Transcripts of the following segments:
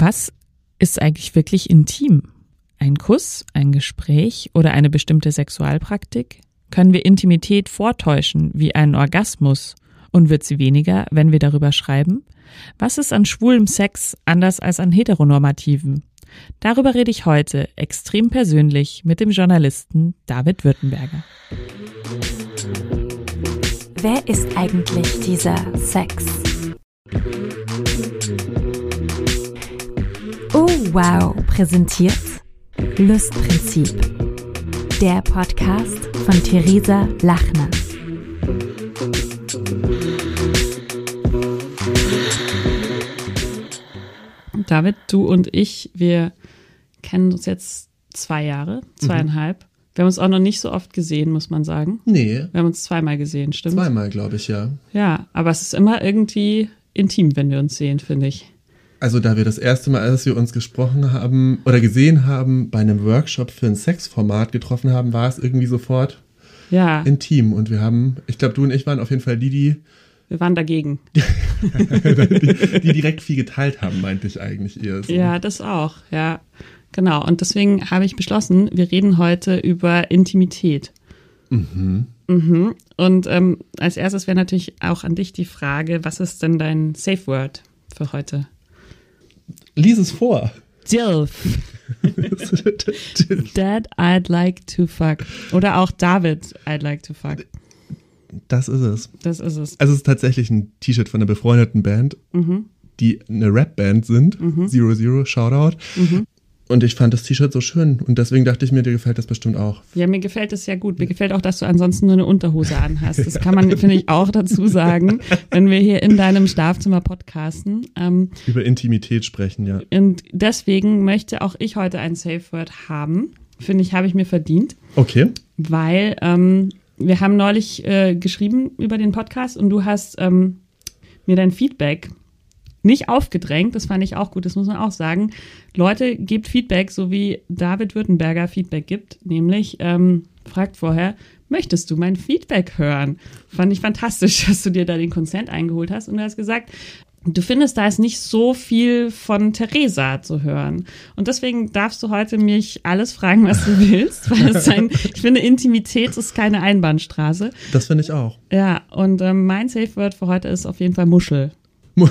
Was ist eigentlich wirklich intim? Ein Kuss, ein Gespräch oder eine bestimmte Sexualpraktik? Können wir Intimität vortäuschen wie einen Orgasmus? Und wird sie weniger, wenn wir darüber schreiben? Was ist an schwulem Sex anders als an heteronormativen? Darüber rede ich heute extrem persönlich mit dem Journalisten David Württemberger. Wer ist eigentlich dieser Sex? Oh wow, präsentiert Lustprinzip. Der Podcast von Theresa Lachner. David, du und ich, wir kennen uns jetzt zwei Jahre, zweieinhalb. Mhm. Wir haben uns auch noch nicht so oft gesehen, muss man sagen. Nee. Wir haben uns zweimal gesehen, stimmt? Zweimal, glaube ich, ja. Ja, aber es ist immer irgendwie intim, wenn wir uns sehen, finde ich. Also da wir das erste Mal, als wir uns gesprochen haben oder gesehen haben, bei einem Workshop für ein Sexformat getroffen haben, war es irgendwie sofort ja. intim. Und wir haben, ich glaube, du und ich waren auf jeden Fall die, die wir waren dagegen. die, die, direkt viel geteilt haben, meinte ich eigentlich eher. So. Ja, das auch, ja. Genau. Und deswegen habe ich beschlossen, wir reden heute über Intimität. Mhm. Mhm. Und ähm, als erstes wäre natürlich auch an dich die Frage, was ist denn dein Safe Word für heute? Lies es vor. Dilf. Dad, I'd like to fuck. Oder auch David, I'd like to fuck. Das ist es. Das ist es. Also es ist tatsächlich ein T-Shirt von einer befreundeten Band, mhm. die eine Rap-Band sind. Mhm. Zero Zero, Shoutout. Mhm. Und ich fand das T-Shirt so schön und deswegen dachte ich mir, dir gefällt das bestimmt auch. Ja, mir gefällt es ja gut. Mir gefällt auch, dass du ansonsten nur eine Unterhose anhast. Das kann man, finde ich, auch dazu sagen, wenn wir hier in deinem Schlafzimmer podcasten. Ähm, Über Intimität sprechen, ja. Und deswegen möchte auch ich heute ein Safe Word haben. Finde ich, habe ich mir verdient. Okay. Weil ähm, wir haben neulich äh, geschrieben über den Podcast und du hast ähm, mir dein Feedback nicht aufgedrängt, das fand ich auch gut, das muss man auch sagen. Leute, gebt Feedback, so wie David Württemberger Feedback gibt, nämlich ähm, fragt vorher, möchtest du mein Feedback hören? Fand ich fantastisch, dass du dir da den Consent eingeholt hast und du hast gesagt, du findest, da ist nicht so viel von Theresa zu hören. Und deswegen darfst du heute mich alles fragen, was du willst, weil es ein, ich finde, Intimität ist keine Einbahnstraße. Das finde ich auch. Ja, und ähm, mein Safe Word für heute ist auf jeden Fall Muschel.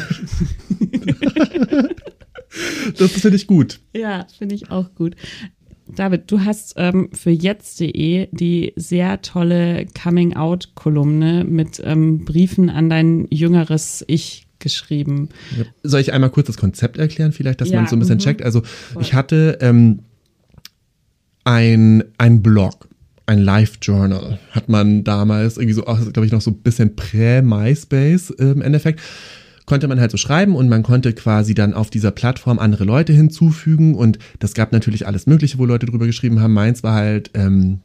das finde ich gut. Ja, finde ich auch gut. David, du hast ähm, für jetzt.de die sehr tolle Coming-out-Kolumne mit ähm, Briefen an dein jüngeres Ich geschrieben. Soll ich einmal kurz das Konzept erklären, vielleicht, dass Ja, man so ein bisschen mhm. checkt? Also Voll. ich hatte ähm, ein, ein Blog, ein Live-Journal, hat man damals irgendwie so, glaube ich, noch so ein bisschen prä-MySpace äh, im Endeffekt konnte man halt so schreiben und man konnte quasi dann auf dieser Plattform andere Leute hinzufügen und das gab natürlich alles Mögliche, wo Leute drüber geschrieben haben. Meins war halt ähm,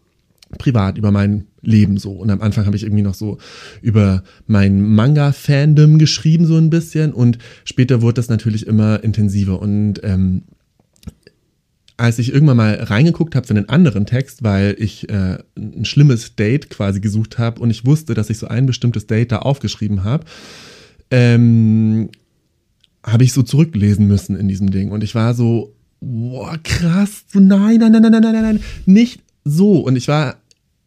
privat über mein Leben so. Und am Anfang habe ich irgendwie noch so über mein Manga-Fandom geschrieben so ein bisschen und später wurde das natürlich immer intensiver und ähm, als ich irgendwann mal reingeguckt habe für einen anderen Text, weil ich äh, ein schlimmes Date quasi gesucht habe und ich wusste, dass ich so ein bestimmtes Date da aufgeschrieben habe, ähm, habe ich so zurücklesen müssen in diesem Ding. Und ich war so, boah, krass, so nein, nein, nein, nein, nein, nein, nein, nicht so. Und ich war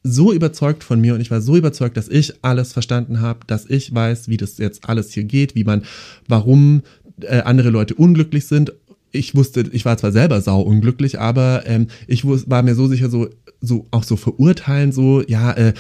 so überzeugt von mir und ich war so überzeugt, dass ich alles verstanden habe, dass ich weiß, wie das jetzt alles hier geht, wie man, warum äh, andere Leute unglücklich sind. Ich wusste, ich war zwar selber sau unglücklich, aber ähm, ich war mir so sicher, so, so auch so verurteilen, so, ja, äh,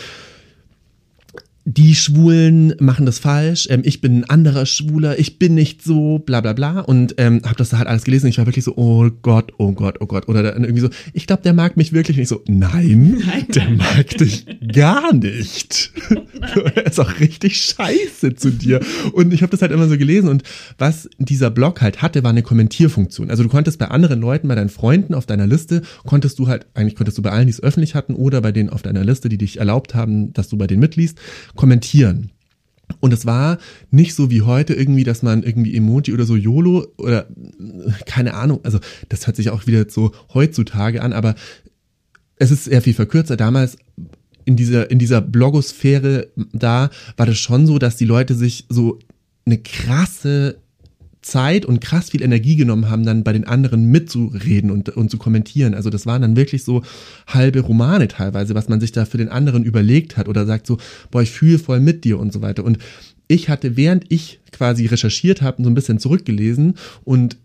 die Schwulen machen das falsch, ähm, ich bin ein anderer Schwuler, ich bin nicht so, bla bla bla. Und ähm, habe das halt alles gelesen. Ich war wirklich so, oh Gott, oh Gott, oh Gott. Oder dann irgendwie so, ich glaube, der mag mich wirklich nicht so. Nein, nein der mag dich gar nicht. er ist auch richtig scheiße zu dir. Und ich habe das halt immer so gelesen. Und was dieser Blog halt hatte, war eine Kommentierfunktion. Also du konntest bei anderen Leuten, bei deinen Freunden auf deiner Liste, konntest du halt, eigentlich konntest du bei allen, die es öffentlich hatten, oder bei denen auf deiner Liste, die dich erlaubt haben, dass du bei denen mitliest, kommentieren. Und es war nicht so wie heute irgendwie, dass man irgendwie Emoji oder so YOLO oder keine Ahnung, also das hört sich auch wieder so heutzutage an, aber es ist sehr viel verkürzer. Damals in dieser, in dieser Blogosphäre da war das schon so, dass die Leute sich so eine krasse Zeit und krass viel Energie genommen haben, dann bei den anderen mitzureden und, und zu kommentieren. Also das waren dann wirklich so halbe Romane teilweise, was man sich da für den anderen überlegt hat oder sagt so, boah, ich fühle voll mit dir und so weiter. Und ich hatte, während ich quasi recherchiert habe, so ein bisschen zurückgelesen und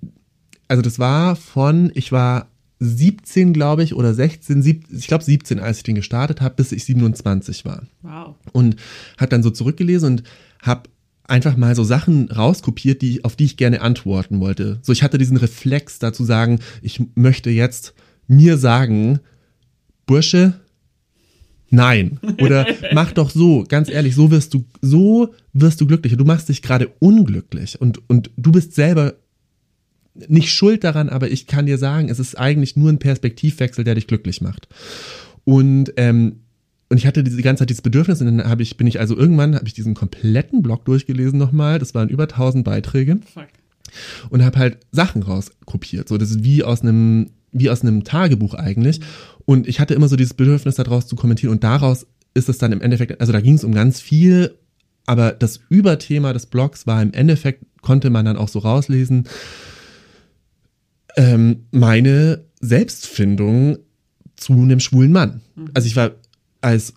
also das war von, ich war 17, glaube ich, oder 16, 17, ich glaube 17, als ich den gestartet habe, bis ich 27 war. Wow. Und hat dann so zurückgelesen und habe einfach mal so Sachen rauskopiert, die, auf die ich gerne antworten wollte. So, ich hatte diesen Reflex dazu sagen, ich möchte jetzt mir sagen, Bursche, nein. Oder mach doch so, ganz ehrlich, so wirst du, so wirst du glücklicher. Du machst dich gerade unglücklich und, und du bist selber nicht schuld daran, aber ich kann dir sagen, es ist eigentlich nur ein Perspektivwechsel, der dich glücklich macht. Und ähm, und ich hatte diese ganze Zeit dieses Bedürfnis und dann habe ich, bin ich also irgendwann, habe ich diesen kompletten Blog durchgelesen nochmal. Das waren über 1000 Beiträge. Fuck. Und habe halt Sachen rauskopiert. So, das ist wie aus einem, wie aus einem Tagebuch eigentlich. Mhm. Und ich hatte immer so dieses Bedürfnis daraus zu kommentieren und daraus ist es dann im Endeffekt, also da ging es um ganz viel, aber das Überthema des Blogs war im Endeffekt, konnte man dann auch so rauslesen, ähm, meine Selbstfindung zu einem schwulen Mann. Mhm. Also ich war als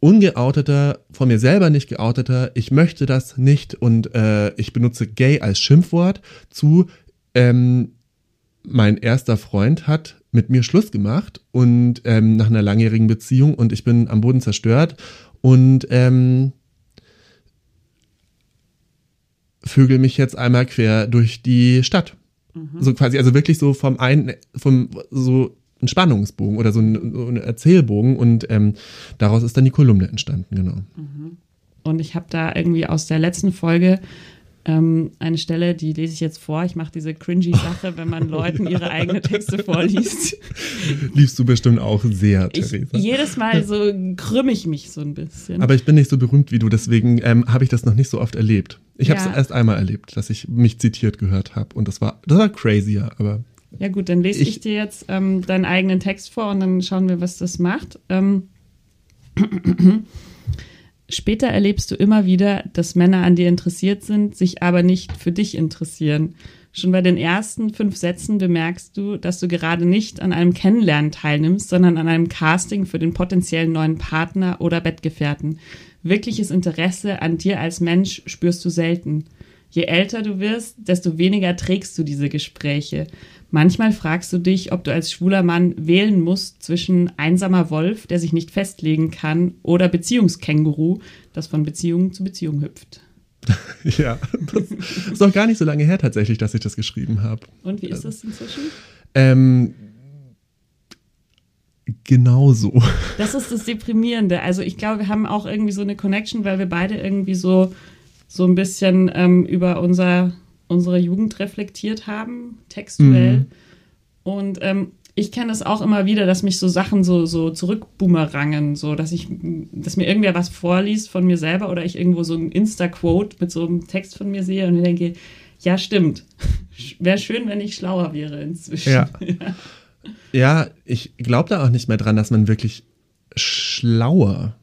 ungeouteter, von mir selber nicht geouteter, ich möchte das nicht und äh, ich benutze gay als Schimpfwort zu, ähm, mein erster Freund hat mit mir Schluss gemacht und ähm, nach einer langjährigen Beziehung und ich bin am Boden zerstört und ähm, vögel mich jetzt einmal quer durch die Stadt. Mhm. So quasi, also wirklich so vom einen, vom so ein Spannungsbogen oder so ein, so ein Erzählbogen und ähm, daraus ist dann die Kolumne entstanden, genau. Mhm. Und ich habe da irgendwie aus der letzten Folge ähm, eine Stelle, die lese ich jetzt vor. Ich mache diese cringy Sache, wenn man Leuten ihre eigenen Texte vorliest. Liebst du bestimmt auch sehr, Theresa. jedes Mal so krümme ich mich so ein bisschen. Aber ich bin nicht so berühmt wie du, deswegen ähm, habe ich das noch nicht so oft erlebt. Ich ja. habe es erst einmal erlebt, dass ich mich zitiert gehört habe und das war, das war crazier, aber ja gut, dann lese ich, ich dir jetzt ähm, deinen eigenen Text vor und dann schauen wir, was das macht. Ähm, Später erlebst du immer wieder, dass Männer an dir interessiert sind, sich aber nicht für dich interessieren. Schon bei den ersten fünf Sätzen bemerkst du, dass du gerade nicht an einem Kennenlernen teilnimmst, sondern an einem Casting für den potenziellen neuen Partner oder Bettgefährten. Wirkliches Interesse an dir als Mensch spürst du selten. Je älter du wirst, desto weniger trägst du diese Gespräche. Manchmal fragst du dich, ob du als schwuler Mann wählen musst zwischen einsamer Wolf, der sich nicht festlegen kann, oder Beziehungskänguru, das von Beziehung zu Beziehung hüpft. ja, das ist doch gar nicht so lange her tatsächlich, dass ich das geschrieben habe. Und wie ist das inzwischen? Ähm, genauso. Das ist das Deprimierende. Also ich glaube, wir haben auch irgendwie so eine Connection, weil wir beide irgendwie so, so ein bisschen ähm, über unser unsere Jugend reflektiert haben, textuell. Mhm. Und ähm, ich kenne es auch immer wieder, dass mich so Sachen so, so zurückboomerangen, so dass ich, dass mir irgendwer was vorliest von mir selber oder ich irgendwo so ein Insta-Quote mit so einem Text von mir sehe und mir denke, ja, stimmt. Wäre schön, wenn ich schlauer wäre inzwischen. Ja, ja ich glaube da auch nicht mehr dran, dass man wirklich schlauer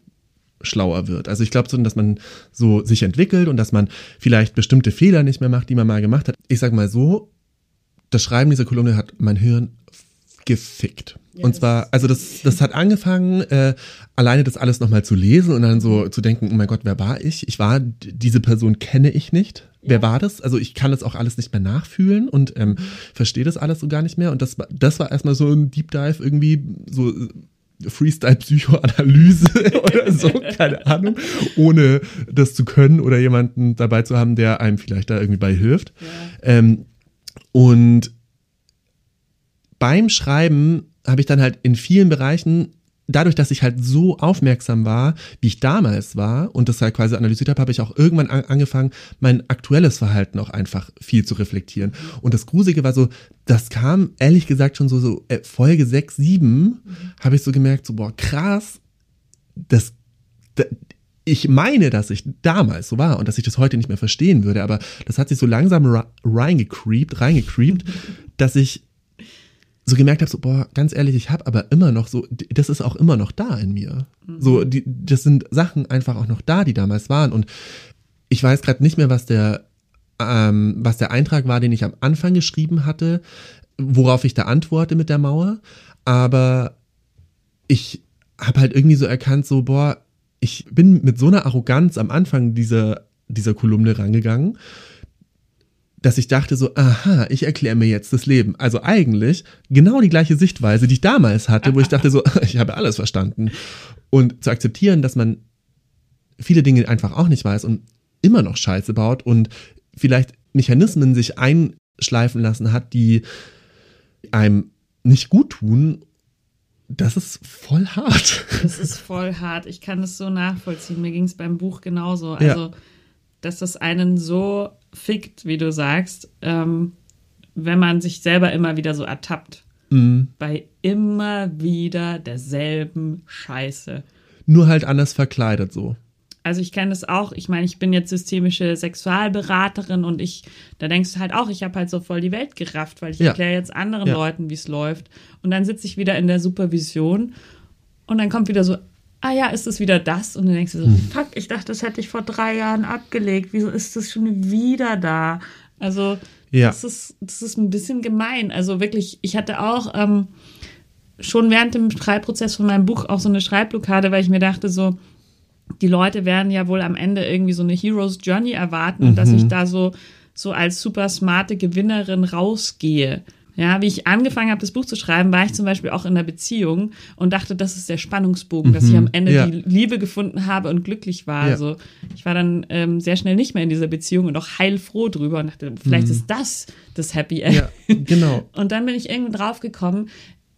schlauer wird. Also ich glaube so, dass man so sich entwickelt und dass man vielleicht bestimmte Fehler nicht mehr macht, die man mal gemacht hat. Ich sag mal so, das Schreiben dieser Kolumne hat mein Hirn gefickt. Ja, und zwar, also das, das hat angefangen, äh, alleine das alles nochmal zu lesen und dann so zu denken, oh mein Gott, wer war ich? Ich war, diese Person kenne ich nicht. Wer war das? Also ich kann das auch alles nicht mehr nachfühlen und ähm, verstehe das alles so gar nicht mehr. Und das, war- das war erstmal so ein Deep Dive irgendwie, so Freestyle-Psychoanalyse oder so, keine Ahnung, ohne das zu können oder jemanden dabei zu haben, der einem vielleicht da irgendwie bei hilft. Ähm, und beim Schreiben habe ich dann halt in vielen Bereichen, dadurch, dass ich halt so aufmerksam war, wie ich damals war und das halt quasi analysiert habe, habe ich auch irgendwann an, angefangen, mein aktuelles Verhalten auch einfach viel zu reflektieren. Und das Gruselige war so, das kam ehrlich gesagt schon so, so äh, Folge 6, 7, habe ich so gemerkt, so boah, krass, das, da, ich meine, dass ich damals so war und dass ich das heute nicht mehr verstehen würde, aber das hat sich so langsam reingecreept, reingecreept, dass ich so gemerkt habe, so, boah, ganz ehrlich, ich habe aber immer noch so, das ist auch immer noch da in mir. So, die, das sind Sachen einfach auch noch da, die damals waren. Und ich weiß gerade nicht mehr, was der, ähm, was der Eintrag war, den ich am Anfang geschrieben hatte, worauf ich da antworte mit der Mauer. Aber ich habe halt irgendwie so erkannt, so, boah, ich bin mit so einer Arroganz am Anfang dieser, dieser Kolumne rangegangen, dass ich dachte so, aha, ich erkläre mir jetzt das Leben. Also eigentlich genau die gleiche Sichtweise, die ich damals hatte, wo ich dachte so, ich habe alles verstanden. Und zu akzeptieren, dass man viele Dinge einfach auch nicht weiß und immer noch Scheiße baut und vielleicht Mechanismen sich einschleifen lassen hat, die einem nicht gut tun, das ist voll hart. Das ist voll hart. Ich kann das so nachvollziehen. Mir ging es beim Buch genauso. Ja. Also, dass das einen so fickt, wie du sagst, ähm, wenn man sich selber immer wieder so ertappt. Mhm. Bei immer wieder derselben Scheiße. Nur halt anders verkleidet so. Also ich kenne das auch. Ich meine, ich bin jetzt systemische Sexualberaterin und ich, da denkst du halt auch, ich habe halt so voll die Welt gerafft, weil ich Ja. erkläre jetzt anderen Ja. Leuten, wie es läuft. Und dann sitze ich wieder in der Supervision und dann kommt wieder so, ah ja, ist es wieder das? Und dann denkst du so, Hm. fuck, ich dachte, das hätte ich vor drei Jahren abgelegt. Wieso ist das schon wieder da? Also Ja. das, ist, das ist ein bisschen gemein. Also wirklich, ich hatte auch ähm, schon während dem Schreibprozess von meinem Buch auch so eine Schreibblockade, weil ich mir dachte so, die Leute werden ja wohl am Ende irgendwie so eine Hero's Journey erwarten und dass ich da so, so als super smarte Gewinnerin rausgehe. Ja, wie ich angefangen habe, das Buch zu schreiben, war ich zum Beispiel auch in einer Beziehung und dachte, das ist der Spannungsbogen, dass ich am Ende Ja. die Liebe gefunden habe und glücklich war. Ja. Also ich war dann ähm, sehr schnell nicht mehr in dieser Beziehung und auch heilfroh drüber und dachte, vielleicht ist das das Happy End. Ja, genau. Und dann bin ich irgendwie drauf gekommen,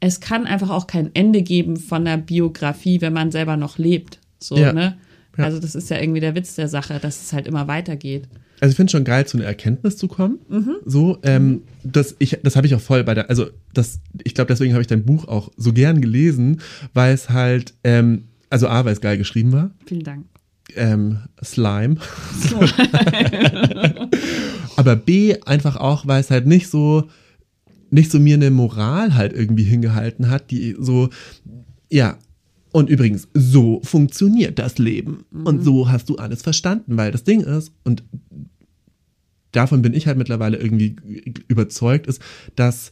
es kann einfach auch kein Ende geben von der Biografie, wenn man selber noch lebt. So, Ja. ne? Also das ist ja irgendwie der Witz der Sache, dass es halt immer weitergeht. Also ich finde schon geil, zu einer Erkenntnis zu kommen. So, ähm, das, ich, das habe ich auch voll bei der, also das, ich glaube, deswegen habe ich dein Buch auch so gern gelesen, weil es halt, ähm, also A, weil es geil geschrieben war, Vielen Dank. ähm, Slime. Aber B, einfach auch, weil es halt nicht so, nicht so mir eine Moral halt irgendwie hingehalten hat, die so, ja, und übrigens, so funktioniert das Leben. Und so hast du alles verstanden, weil das Ding ist, und davon bin ich halt mittlerweile irgendwie überzeugt, ist, dass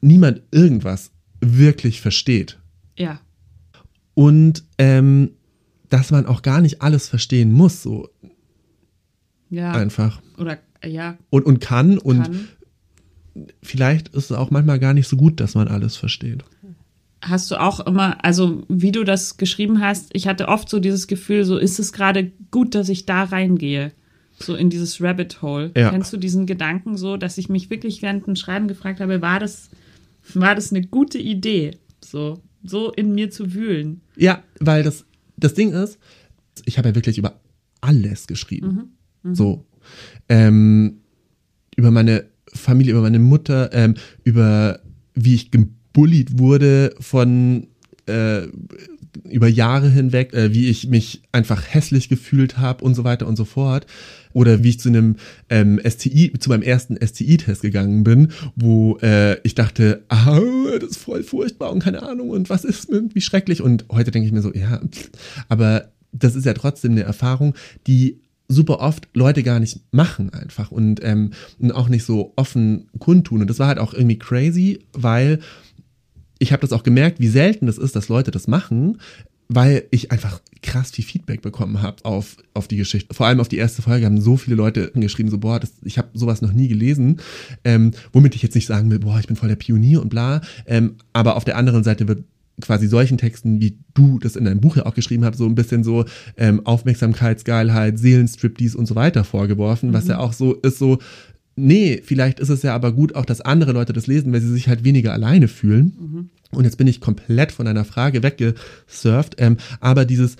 niemand irgendwas wirklich versteht. Ja. Und ähm, dass man auch gar nicht alles verstehen muss, so Ja. einfach. Oder ja, Und, und kann. Und kann. vielleicht ist es auch manchmal gar nicht so gut, dass man alles versteht. Hast du auch immer, also wie du das geschrieben hast, ich hatte oft so dieses Gefühl, so ist es gerade gut, dass ich da reingehe. So in dieses Rabbit Hole. Ja. Kennst du diesen Gedanken so, dass ich mich wirklich während dem Schreiben gefragt habe, war das, war das eine gute Idee? So, so in mir zu wühlen. Ja, weil das, das Ding ist, ich habe ja wirklich über alles geschrieben. So. Ähm, über meine Familie, über meine Mutter, ähm, über wie ich gebullied wurde von äh, über Jahre hinweg, äh, wie ich mich einfach hässlich gefühlt habe und so weiter und so fort. Oder wie ich zu einem ähm, STI, zu meinem ersten STI-Test gegangen bin, wo äh, ich dachte, ah, das ist voll furchtbar und keine Ahnung und was ist mit, wie schrecklich. Und heute denke ich mir so, ja, aber das ist ja trotzdem eine Erfahrung, die super oft Leute gar nicht machen einfach und, ähm, und auch nicht so offen kundtun. Und das war halt auch irgendwie crazy, weil ich habe das auch gemerkt, wie selten das ist, dass Leute das machen, weil ich einfach krass viel Feedback bekommen habe auf, auf die Geschichte. Vor allem auf die erste Folge haben so viele Leute geschrieben, so, boah, das, ich habe sowas noch nie gelesen. Ähm, womit ich jetzt nicht sagen will, boah, ich bin voll der Pionier und bla. Ähm, aber auf der anderen Seite wird quasi solchen Texten, wie du das in deinem Buch ja auch geschrieben hast, so ein bisschen so ähm, Aufmerksamkeitsgeilheit, Seelenstriptease und so weiter vorgeworfen, mhm. was ja auch so ist, so, nee, vielleicht ist es ja aber gut auch, dass andere Leute das lesen, weil sie sich halt weniger alleine fühlen. Mhm. Und jetzt bin ich komplett von deiner Frage weggesurft, ähm, aber dieses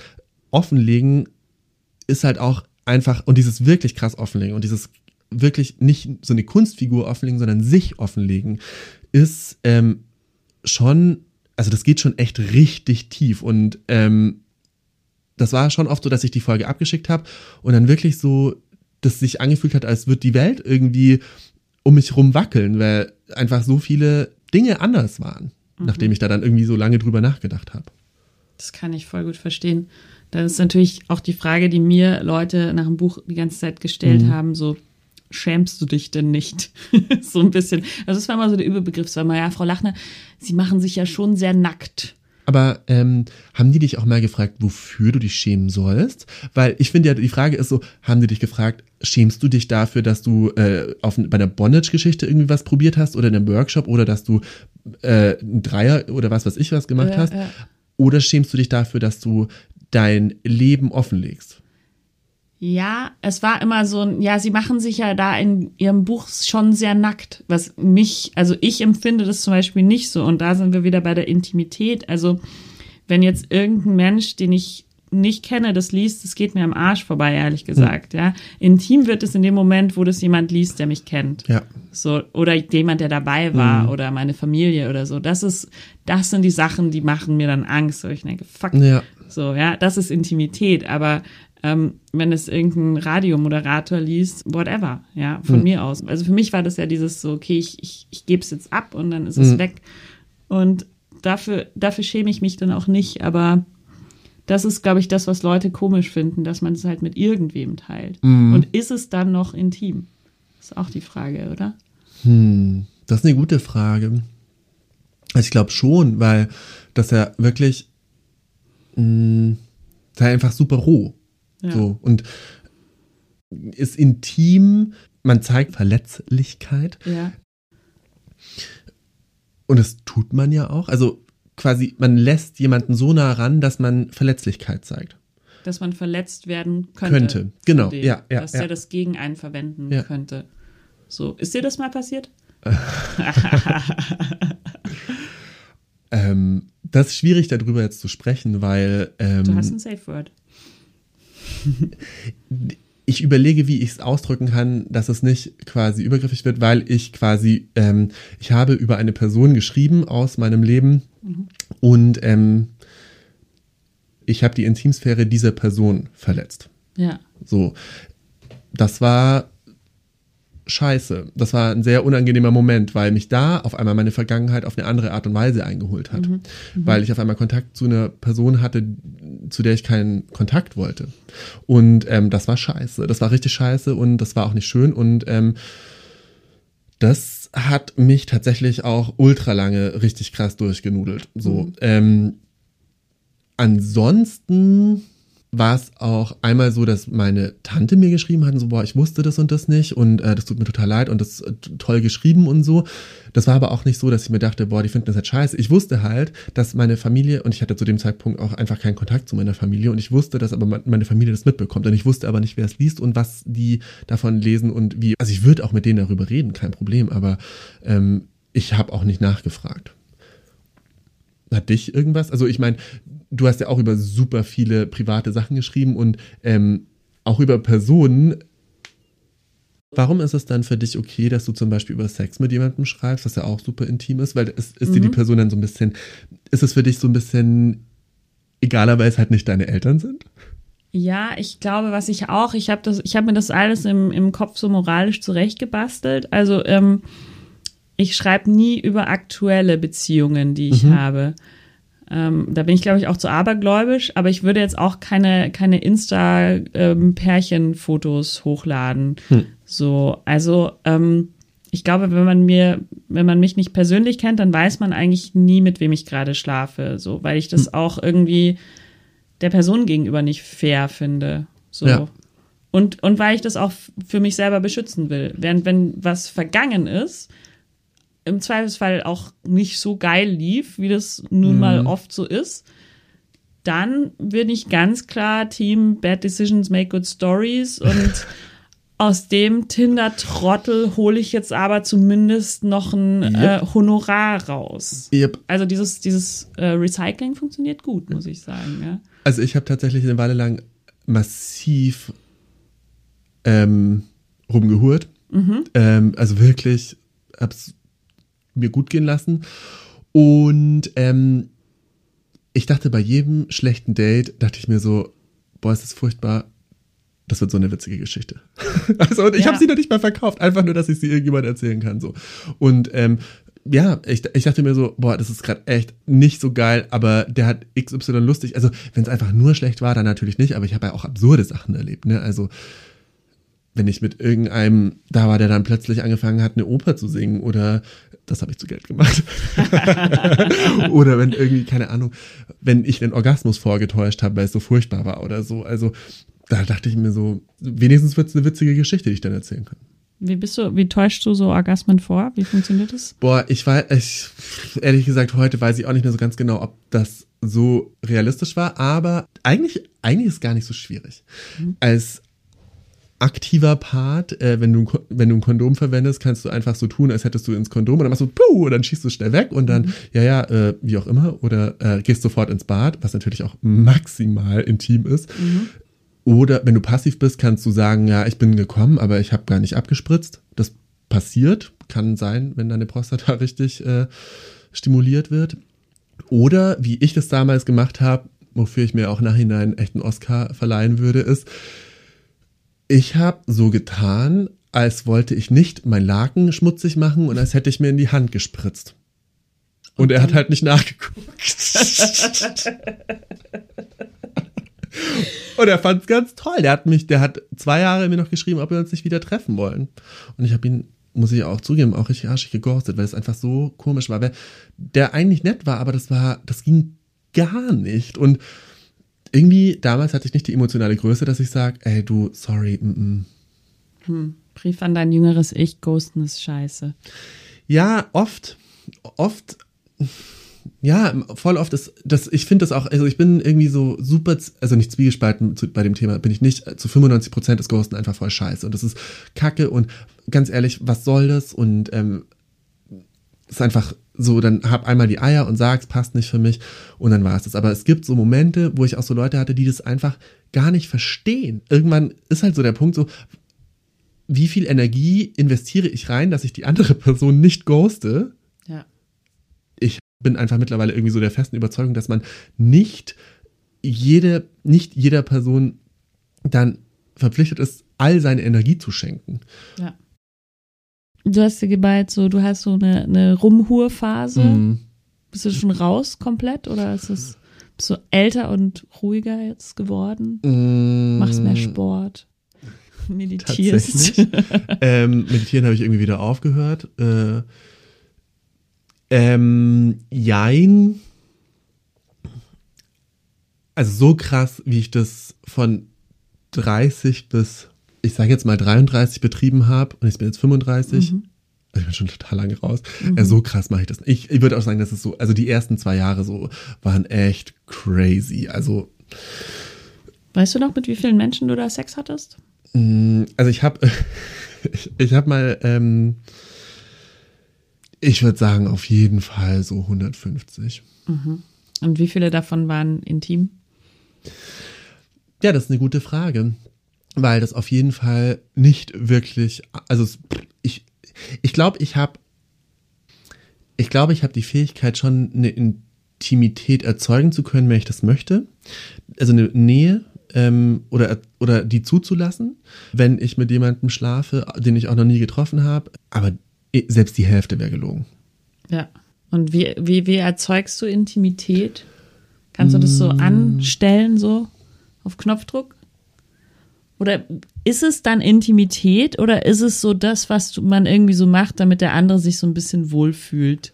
Offenlegen ist halt auch einfach, und dieses wirklich krass Offenlegen und dieses wirklich nicht so eine Kunstfigur offenlegen, sondern sich offenlegen, ist ähm, schon also das geht schon echt richtig tief und ähm, das war schon oft so, dass ich die Folge abgeschickt habe und dann wirklich so, dass sich angefühlt hat, als würde die Welt irgendwie um mich rum wackeln, weil einfach so viele Dinge anders waren, mhm. nachdem ich da dann irgendwie so lange drüber nachgedacht habe. Das kann ich voll gut verstehen. Das ist natürlich auch die Frage, die mir Leute nach dem Buch die ganze Zeit gestellt mhm. haben, so schämst du dich denn nicht? so ein bisschen. Also das war immer so der Überbegriff, das war mal, ja, Frau Lachner, Sie machen sich ja schon sehr nackt. Aber ähm, haben die dich auch mal gefragt, wofür du dich schämen sollst? Weil ich finde ja, die Frage ist so, haben die dich gefragt, schämst du dich dafür, dass du äh, auf, bei einer Bondage-Geschichte irgendwie was probiert hast oder in einem Workshop oder dass du äh, ein Dreier oder was weiß ich was gemacht äh, hast? Oder schämst du dich dafür, dass du dein Leben offenlegst? Ja, es war immer so ein, ja, sie machen sich ja da in ihrem Buch schon sehr nackt, was mich, also ich empfinde das zum Beispiel nicht so. Und da sind wir wieder bei der Intimität. Also, wenn jetzt irgendein Mensch, den ich nicht kenne, das liest, das geht mir am Arsch vorbei, ehrlich gesagt, ja. Intim wird es in dem Moment, wo das jemand liest, der mich kennt. Ja. So, oder jemand, der dabei war, mhm. oder meine Familie oder so. Das ist, das sind die Sachen, die machen mir dann Angst, wo ich denke, fuck. Ja. So, ja, das ist Intimität, aber ähm, wenn es irgendein Radiomoderator liest, whatever, ja, von mhm. mir aus. Also für mich war das ja dieses so, okay, ich, ich, ich gebe es jetzt ab und dann ist es mhm. weg. Und dafür, dafür schäme ich mich dann auch nicht, aber das ist, glaube ich, das, was Leute komisch finden, dass man es halt mit irgendwem teilt. Mhm. Und ist es dann noch intim? Das ist auch die Frage, oder? Hm, das ist eine gute Frage. Also ich glaube schon, weil das ja wirklich mh, hm, sei einfach super roh. Ja. So, und ist intim, man zeigt Verletzlichkeit. Ja. Und das tut man ja auch. Also quasi, man lässt jemanden so nah ran, dass man Verletzlichkeit zeigt. Dass man verletzt werden könnte. Könnte, genau. Dem, ja, ja, dass ja. er das gegen einen verwenden ja. könnte. So, ist dir das mal passiert? ähm, das ist schwierig, darüber jetzt zu sprechen, weil. Ähm, du hast ein Safe Word ich überlege, wie ich es ausdrücken kann, dass es nicht quasi übergriffig wird, weil ich quasi, ähm, ich habe über eine Person geschrieben aus meinem Leben mhm. und ähm, ich habe die Intimsphäre dieser Person verletzt. Ja. So, das war scheiße. Das war ein sehr unangenehmer Moment, weil mich da auf einmal meine Vergangenheit auf eine andere Art und Weise eingeholt hat. Mhm. Mhm. Weil ich auf einmal Kontakt zu einer Person hatte, zu der ich keinen Kontakt wollte. Und ähm, das war scheiße. Das war richtig scheiße und das war auch nicht schön. Und ähm, das hat mich tatsächlich auch ultra lange richtig krass durchgenudelt. So. Mhm. Ähm, ansonsten war es auch einmal so, dass meine Tante mir geschrieben hat, so, boah, ich wusste das und das nicht und äh, das tut mir total leid und das ist toll geschrieben und so. Das war aber auch nicht so, dass ich mir dachte, boah, die finden das halt scheiße. Ich wusste halt, dass meine Familie, und ich hatte zu dem Zeitpunkt auch einfach keinen Kontakt zu meiner Familie und ich wusste, dass aber meine Familie das mitbekommt und ich wusste aber nicht, wer es liest und was die davon lesen und wie. Also ich würde auch mit denen darüber reden, kein Problem, aber ähm, ich habe auch nicht nachgefragt. Hat dich irgendwas? Also ich meine, du hast ja auch über super viele private Sachen geschrieben und ähm, auch über Personen. Warum ist es dann für dich okay, dass du zum Beispiel über Sex mit jemandem schreibst, was ja auch super intim ist? Weil ist, ist mhm. dir die mhm. Person dann so ein bisschen, ist es für dich so ein bisschen egaler, weil es halt nicht deine Eltern sind? Ja, ich glaube, was ich auch, ich habe habe mir das alles im, im Kopf so moralisch zurechtgebastelt. Also ähm, ich schreibe nie über aktuelle Beziehungen, die ich mhm. habe. Ähm, da bin ich, glaube ich, auch zu abergläubisch, aber ich würde jetzt auch keine, keine Insta-Pärchen-Fotos hochladen. Hm. So, also ähm, ich glaube, wenn man mir, wenn man mich nicht persönlich kennt, dann weiß man eigentlich nie, mit wem ich gerade schlafe. So, weil ich das auch irgendwie der Person gegenüber nicht fair finde. So. Ja. Und, und weil ich das auch für mich selber beschützen will. Während wenn was vergangen ist, im Zweifelsfall auch nicht so geil lief, wie das nun mal oft so ist, dann bin ich ganz klar Team Bad Decisions Make Good Stories und aus dem Tinder-Trottel hole ich jetzt aber zumindest noch ein äh, Yep. Honorar raus. Yep. Also dieses, dieses äh, Recycling funktioniert gut, muss ich sagen. Ja. Also ich habe tatsächlich eine Weile lang massiv ähm, rumgehurt. Ähm, also wirklich, hab's mir gut gehen lassen. Und ähm, ich dachte bei jedem schlechten Date, dachte ich mir so, boah, ist das furchtbar. Das wird so eine witzige Geschichte. also ich Ja. habe sie noch nicht mal verkauft, einfach nur, dass ich sie irgendjemand erzählen kann. So. Und ähm, ja, ich, ich dachte mir so, boah, das ist gerade echt nicht so geil, aber der hat XY lustig. Also, wenn es einfach nur schlecht war, dann natürlich nicht, aber ich habe ja auch absurde Sachen erlebt, ne? Also, wenn ich mit irgendeinem da war, der dann plötzlich angefangen hat, eine Oper zu singen oder das habe ich zu Geld gemacht. oder wenn irgendwie, keine Ahnung, wenn ich den Orgasmus vorgetäuscht habe, weil es so furchtbar war oder so. Also, da dachte ich mir so, wenigstens wird es eine witzige Geschichte, die ich dann erzählen kann. Wie bist du, wie täuschst du so Orgasmen vor? Wie funktioniert das? Boah, ich weiß, ich, ehrlich gesagt, heute weiß ich auch nicht mehr so ganz genau, ob das so realistisch war, aber eigentlich, eigentlich ist es gar nicht so schwierig. Als aktiver Part, äh, wenn, du, wenn du ein Kondom verwendest, kannst du einfach so tun, als hättest du ins Kondom und dann machst du puh, und dann schießt du schnell weg und dann, ja, ja, äh, wie auch immer, oder äh, gehst sofort ins Bad, was natürlich auch maximal intim ist. Oder wenn du passiv bist, kannst du sagen, ja, ich bin gekommen, aber ich habe gar nicht abgespritzt. Das passiert, kann sein, wenn deine Prostata richtig äh, stimuliert wird. Oder wie ich das damals gemacht habe, wofür ich mir auch nachhinein echt einen Oscar verleihen würde, ist, ich habe so getan, als wollte ich nicht mein Laken schmutzig machen und als hätte ich mir in die Hand gespritzt. Und er hat halt nicht nachgeguckt. Und er fand es ganz toll. Der hat mich, der hat zwei Jahre mir noch geschrieben, ob wir uns nicht wieder treffen wollen. Und ich habe ihn, muss ich auch zugeben, auch richtig arschig geghostet, weil es einfach so komisch war. Weil der eigentlich nett war, aber das war, das ging gar nicht. Und irgendwie, damals hatte ich nicht die emotionale Größe, dass ich sage, ey, du, sorry, mm, mm. Brief an dein jüngeres Ich, Ghosten ist scheiße. Ja, oft, oft, ja, voll oft ist das, ich finde das auch, also ich bin irgendwie so super, also nicht zwiegespalten zu, bei dem Thema, bin ich nicht, zu 95 Prozent ist Ghosten einfach voll scheiße und das ist kacke und ganz ehrlich, was soll das und ähm, ist einfach so, dann hab einmal die Eier und sag's, passt nicht für mich und dann war es das. Aber es gibt so Momente, wo ich auch so Leute hatte, die das einfach gar nicht verstehen. Irgendwann ist halt so der Punkt so, wie viel Energie investiere ich rein, dass ich die andere Person nicht ghoste? Ja. Ich bin einfach mittlerweile irgendwie so der festen Überzeugung, dass man nicht jede, nicht jeder Person dann verpflichtet ist, all seine Energie zu schenken. Ja. Du hast dir geballt, so, du hast so eine, eine Rumhurphase. Mhm. Bist du schon raus komplett oder ist es, bist du älter und ruhiger jetzt geworden? Mm, Machst mehr Sport? Meditierst? Ähm, meditieren habe ich irgendwie wieder aufgehört. Äh, ähm, jein. Also so krass, wie ich das von 30 bis, ich sage jetzt mal 33 betrieben habe und ich bin jetzt 35. Mhm. Also ich bin schon total lange raus. Ja, so krass mache ich das. nicht. Ich, ich würde auch sagen, dass es so, also die ersten zwei Jahre so waren echt crazy. Also Weißt du noch, mit wie vielen Menschen du da Sex hattest? Mm, Also ich habe ich, ich habe mal ähm, ich würde sagen auf jeden Fall so 150. Und wie viele davon waren intim? Ja, das ist eine gute Frage, weil das auf jeden Fall nicht wirklich also es, ich ich glaube, ich habe ich glaube, ich habe die Fähigkeit schon eine Intimität erzeugen zu können, wenn ich das möchte. Also eine Nähe ähm, oder, oder die zuzulassen, wenn ich mit jemandem schlafe, den ich auch noch nie getroffen habe. Aber eh, selbst die Hälfte wäre gelogen. Ja. Und wie, wie, wie erzeugst du Intimität? Kannst du das so Mm. anstellen, so auf Knopfdruck? Oder ist es dann Intimität oder ist es so das, was man irgendwie so macht, damit der andere sich so ein bisschen wohlfühlt?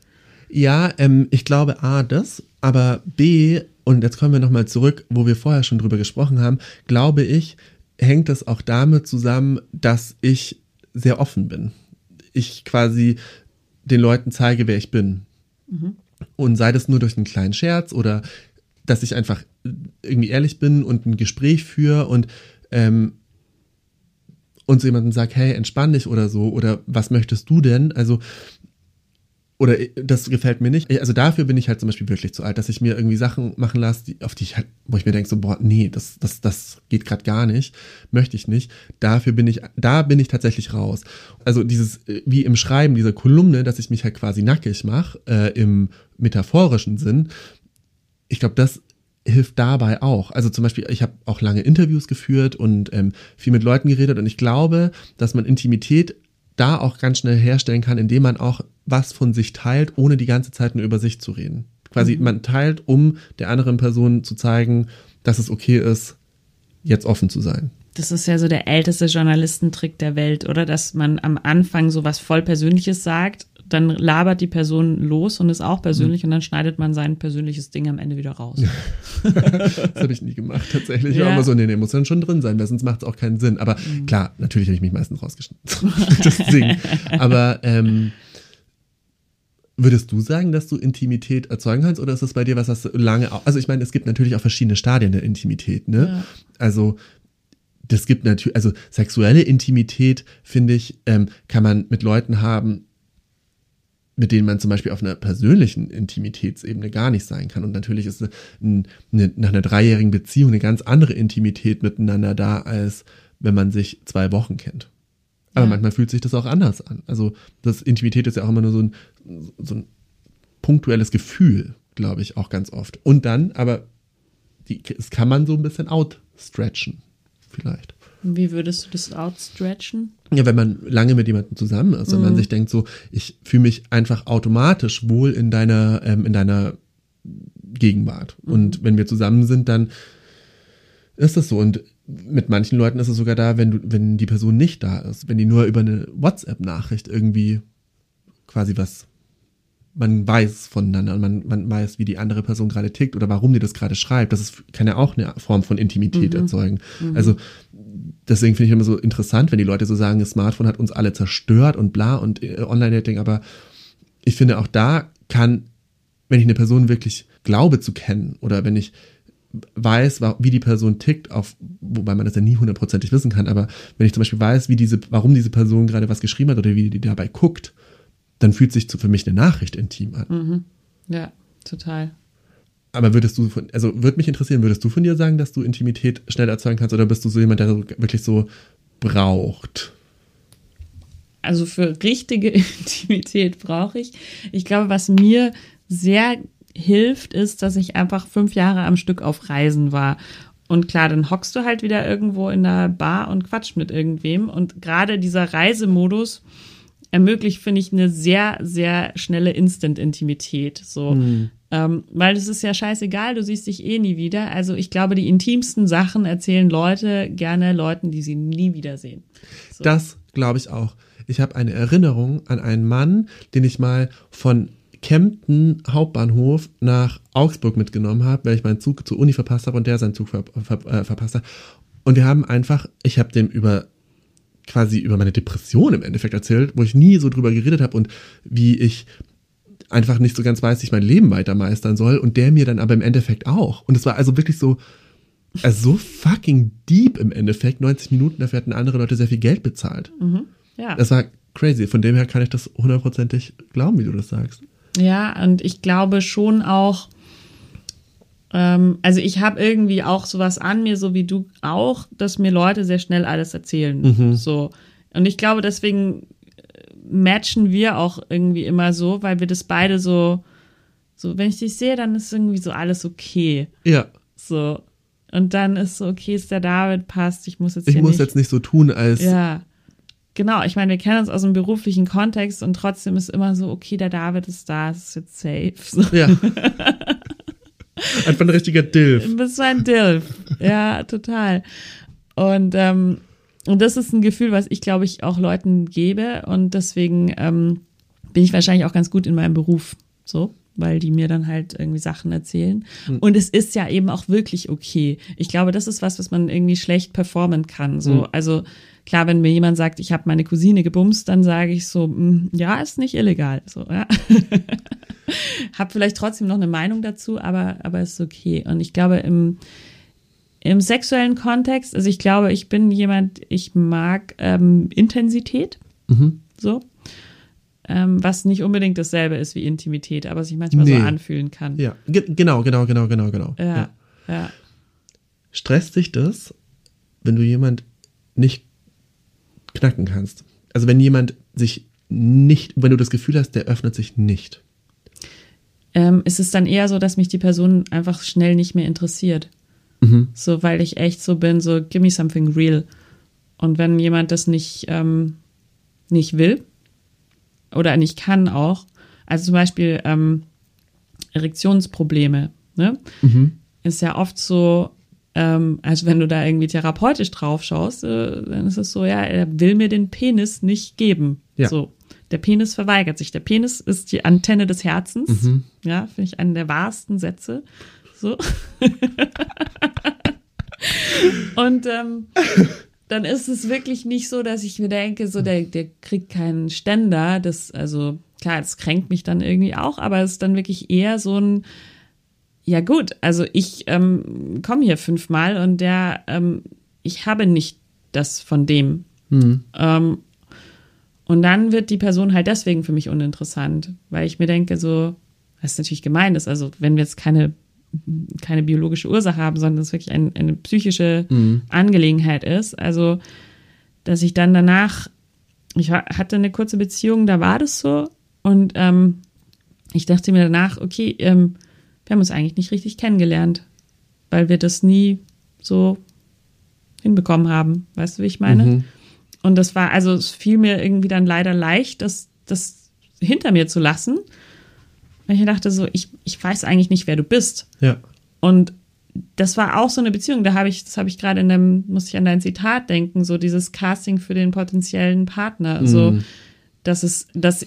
Ja, ähm, ich glaube A, das, aber B, und jetzt kommen wir nochmal zurück, wo wir vorher schon drüber gesprochen haben, glaube ich, hängt das auch damit zusammen, dass ich sehr offen bin. Ich quasi den Leuten zeige, wer ich bin. Und sei das nur durch einen kleinen Scherz oder dass ich einfach irgendwie ehrlich bin und ein Gespräch führe und ähm, und zu jemandem sage, hey, entspann dich oder so, oder was möchtest du denn? Also, oder äh, das gefällt mir nicht. Also dafür bin ich halt zum Beispiel wirklich zu alt, dass ich mir irgendwie Sachen machen lasse, die, auf die ich halt, wo ich mir denke, so, boah, nee, das, das, das geht gerade gar nicht, möchte ich nicht. Dafür bin ich, da bin ich tatsächlich raus. Also dieses, äh, wie im Schreiben dieser Kolumne, dass ich mich halt quasi nackig mache, äh, im metaphorischen Sinn, ich glaube, das hilft dabei auch. Also zum Beispiel, ich habe auch lange Interviews geführt und ähm, viel mit Leuten geredet und ich glaube, dass man Intimität da auch ganz schnell herstellen kann, indem man auch was von sich teilt, ohne die ganze Zeit nur über sich zu reden. Quasi, man teilt, um der anderen Person zu zeigen, dass es okay ist, jetzt offen zu sein. Das ist ja so der älteste Journalistentrick der Welt, oder? Dass man am Anfang so was voll Persönliches sagt, dann labert die Person los und ist auch persönlich und dann schneidet man sein persönliches Ding am Ende wieder raus. Das habe ich nie gemacht, tatsächlich. Ja. immer so, nee, nee, muss dann schon drin sein, weil sonst macht es auch keinen Sinn. Aber klar, natürlich habe ich mich meistens rausgeschnitten. Deswegen. Aber ähm, würdest du sagen, dass du Intimität erzeugen kannst oder ist das bei dir was, was lange auch, also ich meine, es gibt natürlich auch verschiedene Stadien der Intimität, ne? Ja. Also das gibt natürlich, also sexuelle Intimität, finde ich, ähm, kann man mit Leuten haben, mit denen man zum Beispiel auf einer persönlichen Intimitätsebene gar nicht sein kann. Und natürlich ist eine, eine, nach einer dreijährigen Beziehung eine ganz andere Intimität miteinander da, als wenn man sich zwei Wochen kennt. Aber Ja. manchmal fühlt sich das auch anders an. Also das Intimität ist ja auch immer nur so ein, so ein punktuelles Gefühl, glaube ich, auch ganz oft. Und dann, aber die, das kann man so ein bisschen outstretchen, vielleicht. Wie würdest du das outstretchen? Ja, wenn man lange mit jemandem zusammen ist und man sich denkt so, ich fühle mich einfach automatisch wohl in deiner, ähm, in deiner Gegenwart. Und wenn wir zusammen sind, dann ist das so. Und mit manchen Leuten ist es sogar da, wenn du, wenn die Person nicht da ist, wenn die nur über eine WhatsApp-Nachricht irgendwie quasi was man weiß voneinander und man, man weiß, wie die andere Person gerade tickt oder warum die das gerade schreibt. Das ist, kann ja auch eine Form von Intimität erzeugen. Also deswegen finde ich immer so interessant, wenn die Leute so sagen, das Smartphone hat uns alle zerstört und bla und äh, Online-Dating, aber ich finde auch da kann, wenn ich eine Person wirklich glaube zu kennen oder wenn ich weiß, wie die Person tickt, auf, wobei man das ja nie hundertprozentig wissen kann, aber wenn ich zum Beispiel weiß, wie diese, warum diese Person gerade was geschrieben hat oder wie die dabei guckt, dann fühlt sich für mich eine Nachricht intim an. Ja, total. Aber würdest du von, also würde mich interessieren, würdest du von dir sagen, dass du Intimität schnell erzeugen kannst oder bist du so jemand, der so wirklich so braucht? Also für richtige Intimität brauche ich. Ich glaube, was mir sehr hilft, ist, dass ich einfach fünf Jahre am Stück auf Reisen war. Und klar, dann hockst du halt wieder irgendwo in der Bar und quatscht mit irgendwem. Und gerade dieser Reisemodus ermöglicht, finde ich, eine sehr, sehr schnelle Instant-Intimität. So. Ähm, weil es ist ja scheißegal, du siehst dich eh nie wieder. Also ich glaube, die intimsten Sachen erzählen Leute gerne Leuten, die sie nie wiedersehen. So. Das glaube ich auch. Ich habe eine Erinnerung an einen Mann, den ich mal von Kempten Hauptbahnhof nach Augsburg mitgenommen habe, weil ich meinen Zug zur Uni verpasst habe und der seinen Zug ver ver äh, verpasst hat. Und wir haben einfach, ich habe dem über quasi über meine Depression im Endeffekt erzählt, wo ich nie so drüber geredet habe und wie ich einfach nicht so ganz weiß, wie ich mein Leben weiter meistern soll und der mir dann aber im Endeffekt auch. Und es war also wirklich so, also so fucking deep im Endeffekt. 90 Minuten, dafür hatten andere Leute sehr viel Geld bezahlt. ja. Das war crazy. Von dem her kann ich das hundertprozentig glauben, wie du das sagst. Ja, und ich glaube schon auch, ähm, also ich habe irgendwie auch sowas an mir, so wie du auch, dass mir Leute sehr schnell alles erzählen. So. Und ich glaube, deswegen matchen wir auch irgendwie immer so, weil wir das beide so, so, wenn ich dich sehe, dann ist irgendwie so alles okay. Ja. So. Und dann ist so, okay, ist der David, passt, ich muss jetzt Ich muss nicht. jetzt nicht so tun, als Ja. Genau, ich meine, wir kennen uns aus dem beruflichen Kontext und trotzdem ist immer so, okay, der David ist da, es ist jetzt safe. So. ja. Einfach ein richtiger Dilf. Du bist so ein Dilf. Ja, total. Und, ähm, und das ist ein Gefühl, was ich, glaube ich, auch Leuten gebe. Und deswegen ähm, bin ich wahrscheinlich auch ganz gut in meinem Beruf. So weil die mir dann halt irgendwie Sachen erzählen. Hm. Und es ist ja eben auch wirklich okay. Ich glaube, das ist was, was man irgendwie schlecht performen kann. So, Mhm. also klar, wenn mir jemand sagt, ich habe meine Cousine gebumst, dann sage ich so, mm, ja, ist nicht illegal. So, ja. hab vielleicht trotzdem noch eine Meinung dazu, aber aber ist okay. Und ich glaube im im sexuellen Kontext, also ich glaube, ich bin jemand, ich mag ähm, Intensität, Mhm. so. Ähm, was nicht unbedingt dasselbe ist wie Intimität, aber sich manchmal Nee. so anfühlen kann. Ja, ge genau, genau, genau, genau, genau. Ja, ja. Stresst dich das, wenn du jemand nicht knacken kannst? Also wenn jemand sich nicht, wenn du das Gefühl hast, der öffnet sich nicht. Ähm, ist es dann eher so, dass mich die Person einfach schnell nicht mehr interessiert. Mhm. So, weil ich echt so bin, so, give me something real. Und wenn jemand das nicht, ähm, nicht will oder nicht kann auch, also zum Beispiel ähm, Erektionsprobleme, ne? Mhm. Ist ja oft so, ähm, also wenn du da irgendwie therapeutisch drauf schaust, äh, dann ist es so, ja, er will mir den Penis nicht geben. Ja. So. Der Penis verweigert sich. Der Penis ist die Antenne des Herzens. Mhm. Ja, finde ich einen der wahrsten Sätze. So. Und ähm, dann ist es wirklich nicht so, dass ich mir denke, so der, der kriegt keinen Ständer. Das, also klar, das kränkt mich dann irgendwie auch, aber es ist dann wirklich eher so ein, ja gut, also ich ähm, komme hier fünfmal und der, ähm, ich habe nicht das von dem. Mhm. Ähm, und dann wird die Person halt deswegen für mich uninteressant, weil ich mir denke, so, ist natürlich gemein ist, also wenn wir jetzt keine, keine biologische Ursache haben, sondern es wirklich ein, eine psychische Angelegenheit ist, also dass ich dann danach, ich ha- hatte eine kurze Beziehung, da war das so und ähm, ich dachte mir danach, okay, ähm, wir haben uns eigentlich nicht richtig kennengelernt, weil wir das nie so hinbekommen haben. Weißt du, wie ich meine? Mhm. Und das war, also es fiel mir irgendwie dann leider leicht, das, das hinter mir zu lassen. Weil ich dachte so, ich, ich weiß eigentlich nicht, wer du bist. Ja. Und das war auch so eine Beziehung, da habe ich, das habe ich gerade in dem, muss ich an dein Zitat denken, so dieses Casting für den potenziellen Partner. So, Mhm. dass es, dass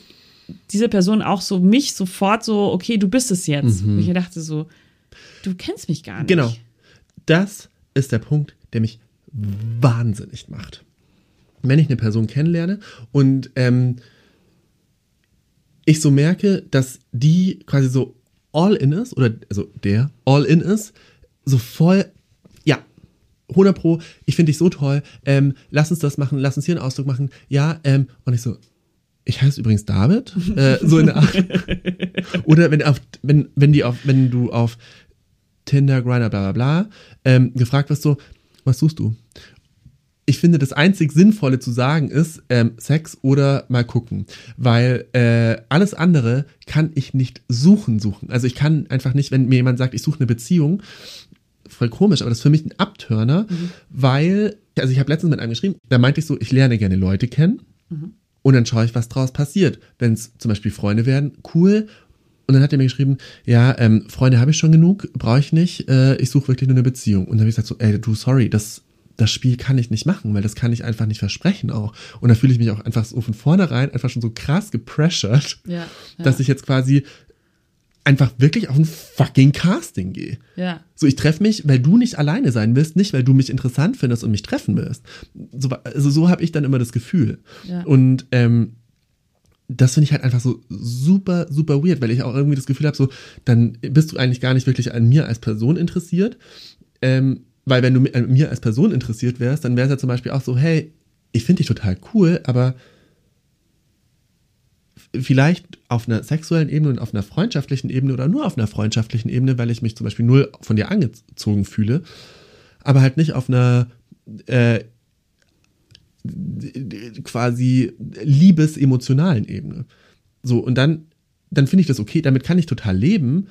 diese Person auch so mich sofort so, okay, du bist es jetzt. Und ich dachte so, du kennst mich gar nicht. Genau. Das ist der Punkt, der mich wahnsinnig macht. Wenn ich eine Person kennenlerne und ähm, ich so merke, dass die quasi so all in ist, oder also der all in ist, so voll, ja, 100 Pro, ich finde dich so toll, ähm, lass uns das machen, lass uns hier einen Ausdruck machen, ja, ähm, und ich so, ich heiße übrigens David, äh, so in der Art. Oder wenn auf, wenn, wenn die auf, wenn du auf Tinder, Grindr, bla bla bla, ähm, gefragt wirst so, was suchst du? Ich finde, das einzig Sinnvolle zu sagen ist ähm, Sex oder mal gucken, weil äh, alles andere kann ich nicht suchen suchen. Also ich kann einfach nicht, wenn mir jemand sagt, ich suche eine Beziehung, voll komisch, aber das ist für mich ein Abturner, weil, also ich habe letztens mit einem geschrieben, da meinte ich so, ich lerne gerne Leute kennen und dann schaue ich, was draus passiert. Wenn es zum Beispiel Freunde werden, cool. Und dann hat er mir geschrieben, ja, ähm, Freunde habe ich schon genug, brauche ich nicht, äh, ich suche wirklich nur eine Beziehung. Und dann habe ich gesagt so, ey, du, sorry, das, das Spiel kann ich nicht machen, weil das kann ich einfach nicht versprechen auch. Und da fühle ich mich auch einfach so von vornherein einfach schon so krass gepressured, Ja, ja, dass ich jetzt quasi einfach wirklich auf ein fucking Casting gehe. ja. So, ich treffe mich, weil du nicht alleine sein willst, nicht weil du mich interessant findest und mich treffen willst. So, also so habe ich dann immer das Gefühl. Ja. Und ähm, das finde ich halt einfach so super, super weird, weil ich auch irgendwie das Gefühl habe, so, dann bist du eigentlich gar nicht wirklich an mir als Person interessiert. Ähm, weil wenn du an mir als Person interessiert wärst, dann wäre es ja zum Beispiel auch so, hey, ich finde dich total cool, aber vielleicht auf einer sexuellen Ebene und auf einer freundschaftlichen Ebene oder nur auf einer freundschaftlichen Ebene, weil ich mich zum Beispiel null von dir angezogen fühle, aber halt nicht auf einer äh, quasi liebesemotionalen Ebene. So, und dann, dann finde ich das okay, damit kann ich total leben,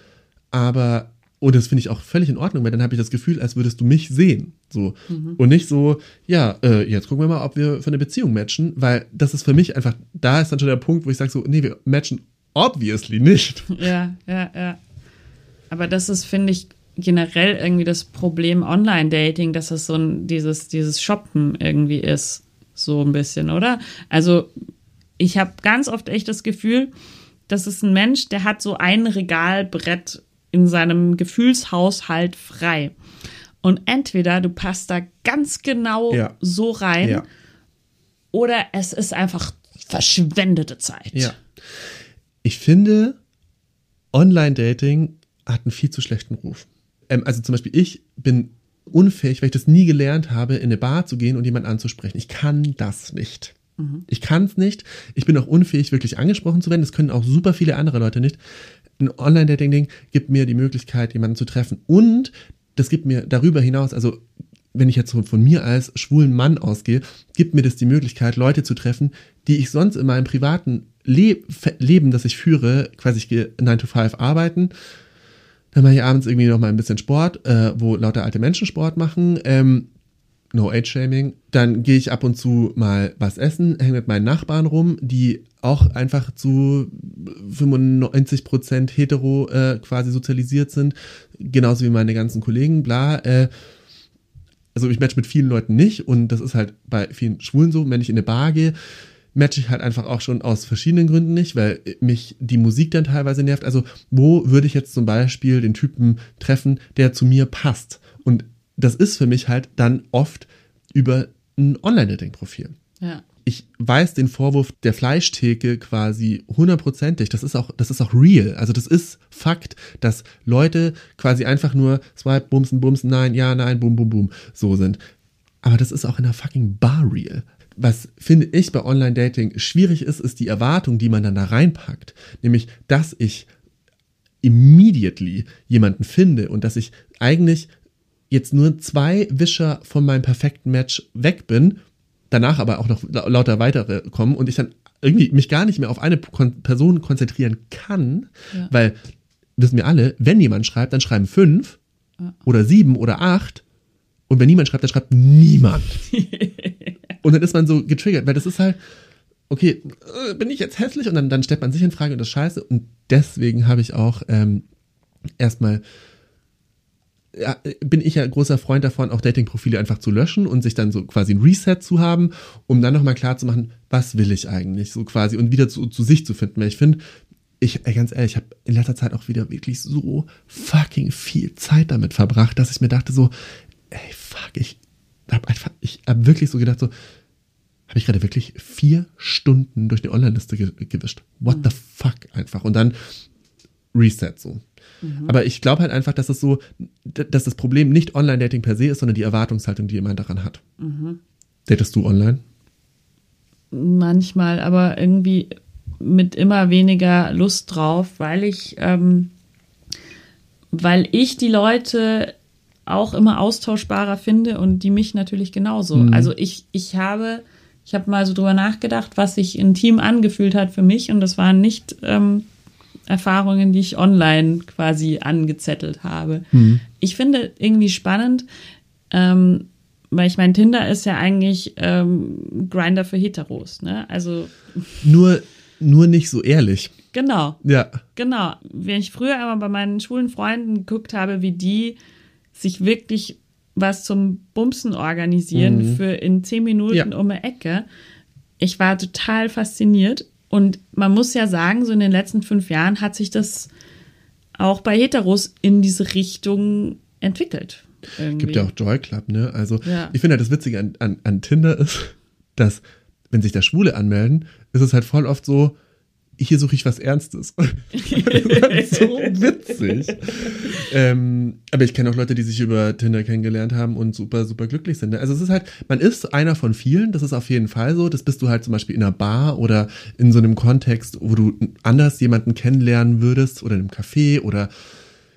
aber, und das finde ich auch völlig in Ordnung, weil dann habe ich das Gefühl, als würdest du mich sehen. So. Und nicht so, ja, äh, jetzt gucken wir mal, ob wir für eine Beziehung matchen, weil das ist für mich einfach, da ist dann schon der Punkt, wo ich sage so, nee, wir matchen obviously nicht. Ja, ja, ja. Aber das ist, finde ich, generell irgendwie das Problem Online-Dating, dass es so ein, dieses, dieses Shoppen irgendwie ist. So ein bisschen, oder? Also, ich habe ganz oft echt das Gefühl, das ist ein Mensch, der hat so ein Regalbrett in seinem Gefühlshaushalt frei. Und entweder du passt da ganz genau Ja. so rein, Ja. oder es ist einfach verschwendete Zeit. Ja. Ich finde, Online-Dating hat einen viel zu schlechten Ruf. Ähm, also zum Beispiel, ich bin unfähig, weil ich das nie gelernt habe, in eine Bar zu gehen und jemanden anzusprechen. Ich kann das nicht. Ich kann es nicht. Ich bin auch unfähig, wirklich angesprochen zu werden. Das können auch super viele andere Leute nicht. Ein Online-Dating-Ding gibt mir die Möglichkeit, jemanden zu treffen. Und das gibt mir darüber hinaus, also wenn ich jetzt von mir als schwulen Mann ausgehe, gibt mir das die Möglichkeit, Leute zu treffen, die ich sonst in meinem privaten Le Leben, das ich führe, quasi ich gehe 9 to 5 arbeiten, dann mache ich abends irgendwie noch mal ein bisschen Sport, äh, wo lauter alte Menschen Sport machen, ähm, no age shaming. Dann gehe ich ab und zu mal was essen, hänge mit meinen Nachbarn rum, die auch einfach zu 95% hetero äh, quasi sozialisiert sind, genauso wie meine ganzen Kollegen, bla. Äh, also ich match mit vielen Leuten nicht und das ist halt bei vielen Schwulen so, wenn ich in eine Bar gehe, match ich halt einfach auch schon aus verschiedenen Gründen nicht, weil mich die Musik dann teilweise nervt. Also wo würde ich jetzt zum Beispiel den Typen treffen, der zu mir passt? Das ist für mich halt dann oft über ein Online-Dating-Profil Ja. ich weiß den Vorwurf der Fleischtheke quasi hundertprozentig. Das ist auch, das ist auch real. Also das ist Fakt, dass Leute quasi einfach nur swipe, bumsen, bumsen, nein, ja, nein, bum, bum, bum, so sind. Aber das ist auch in der fucking Bar real. Was finde ich bei Online-Dating schwierig ist, ist die Erwartung, die man dann da reinpackt. Nämlich, dass ich immediately jemanden finde und dass ich eigentlich jetzt nur zwei Wischer von meinem perfekten Match weg bin, danach aber auch noch la- lauter weitere kommen und ich dann irgendwie mich gar nicht mehr auf eine Person konzentrieren kann, Ja. weil wissen wir alle, wenn jemand schreibt, dann schreiben fünf oder sieben oder acht und wenn niemand schreibt, dann schreibt niemand. und dann ist man so getriggert, weil das ist halt, okay, äh, bin ich jetzt hässlich? Und dann, dann stellt man sich in Frage und das ist scheiße. Und deswegen habe ich auch ähm, erstmal ja, bin ich ja großer Freund davon, auch Dating-Profile einfach zu löschen und sich dann so quasi ein Reset zu haben, um dann nochmal klar zu machen, was will ich eigentlich so quasi und wieder zu, zu sich zu finden. Weil ich finde, ich, ganz ehrlich, ich habe in letzter Zeit auch wieder wirklich so fucking viel Zeit damit verbracht, dass ich mir dachte so, ey, fuck, ich habe einfach, ich habe wirklich so gedacht so, habe ich gerade wirklich vier Stunden durch die Online-Liste ge gewischt. What the fuck einfach. Und dann Reset so. Aber ich glaube halt einfach, dass es so, dass das Problem nicht Online-Dating per se ist, sondern die Erwartungshaltung, die jemand daran hat. Datest du online? manchmal, aber irgendwie mit immer weniger Lust drauf, weil ich, ähm, weil ich die Leute auch immer austauschbarer finde und die mich natürlich genauso. Also ich, ich habe, ich habe mal so drüber nachgedacht, was sich intim angefühlt hat für mich und das waren nicht ähm, Erfahrungen, die ich online quasi angezettelt habe. Ich finde irgendwie spannend, ähm, weil ich meine, Tinder ist ja eigentlich ähm, Grinder für Heteros, ne? Also Nur, nur nicht so ehrlich. genau, Ja. genau. Wenn ich früher immer bei meinen schwulen Freunden geguckt habe, wie die sich wirklich was zum Bumsen organisieren für in zehn Minuten Ja. um eine Ecke, ich war total fasziniert. Und man muss ja sagen, so in den letzten fünf Jahren hat sich das auch bei Heteros in diese Richtung entwickelt. Irgendwie. Gibt ja auch Joy Club, ne? Also, Ja. ich finde halt das Witzige an, an, an Tinder ist, dass, wenn sich da Schwule anmelden, ist es halt voll oft so, hier suche ich was Ernstes. so witzig. ähm, aber ich kenne auch Leute, die sich über Tinder kennengelernt haben und super, super glücklich sind. ne? Also es ist halt, man ist einer von vielen, das ist auf jeden Fall so. Das bist du halt zum Beispiel in einer Bar oder in so einem Kontext, wo du anders jemanden kennenlernen würdest oder in einem Café oder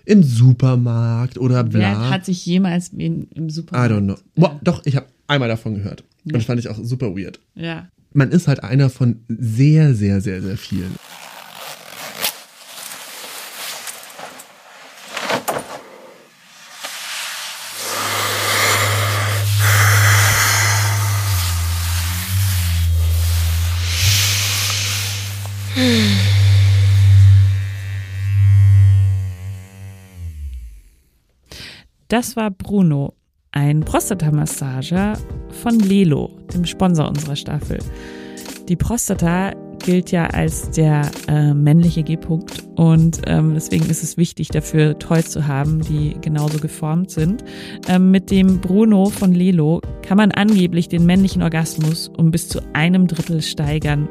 im Supermarkt oder bla. Wer hat sich jemals wen im I Supermarkt? don't know. Boah, doch, ich habe einmal davon gehört. Und das fand ich auch super weird. Ja. Man ist halt einer von sehr, sehr, sehr, sehr vielen. Das war Bruno, ein Prostatamassager von Lelo, dem Sponsor unserer Staffel. Die Prostata gilt ja als der äh, männliche G-Punkt und ähm, deswegen ist es wichtig, dafür Toys zu haben, die genauso geformt sind. Ähm, mit dem Bruno von Lelo kann man angeblich den männlichen Orgasmus um bis zu einem Drittel steigern.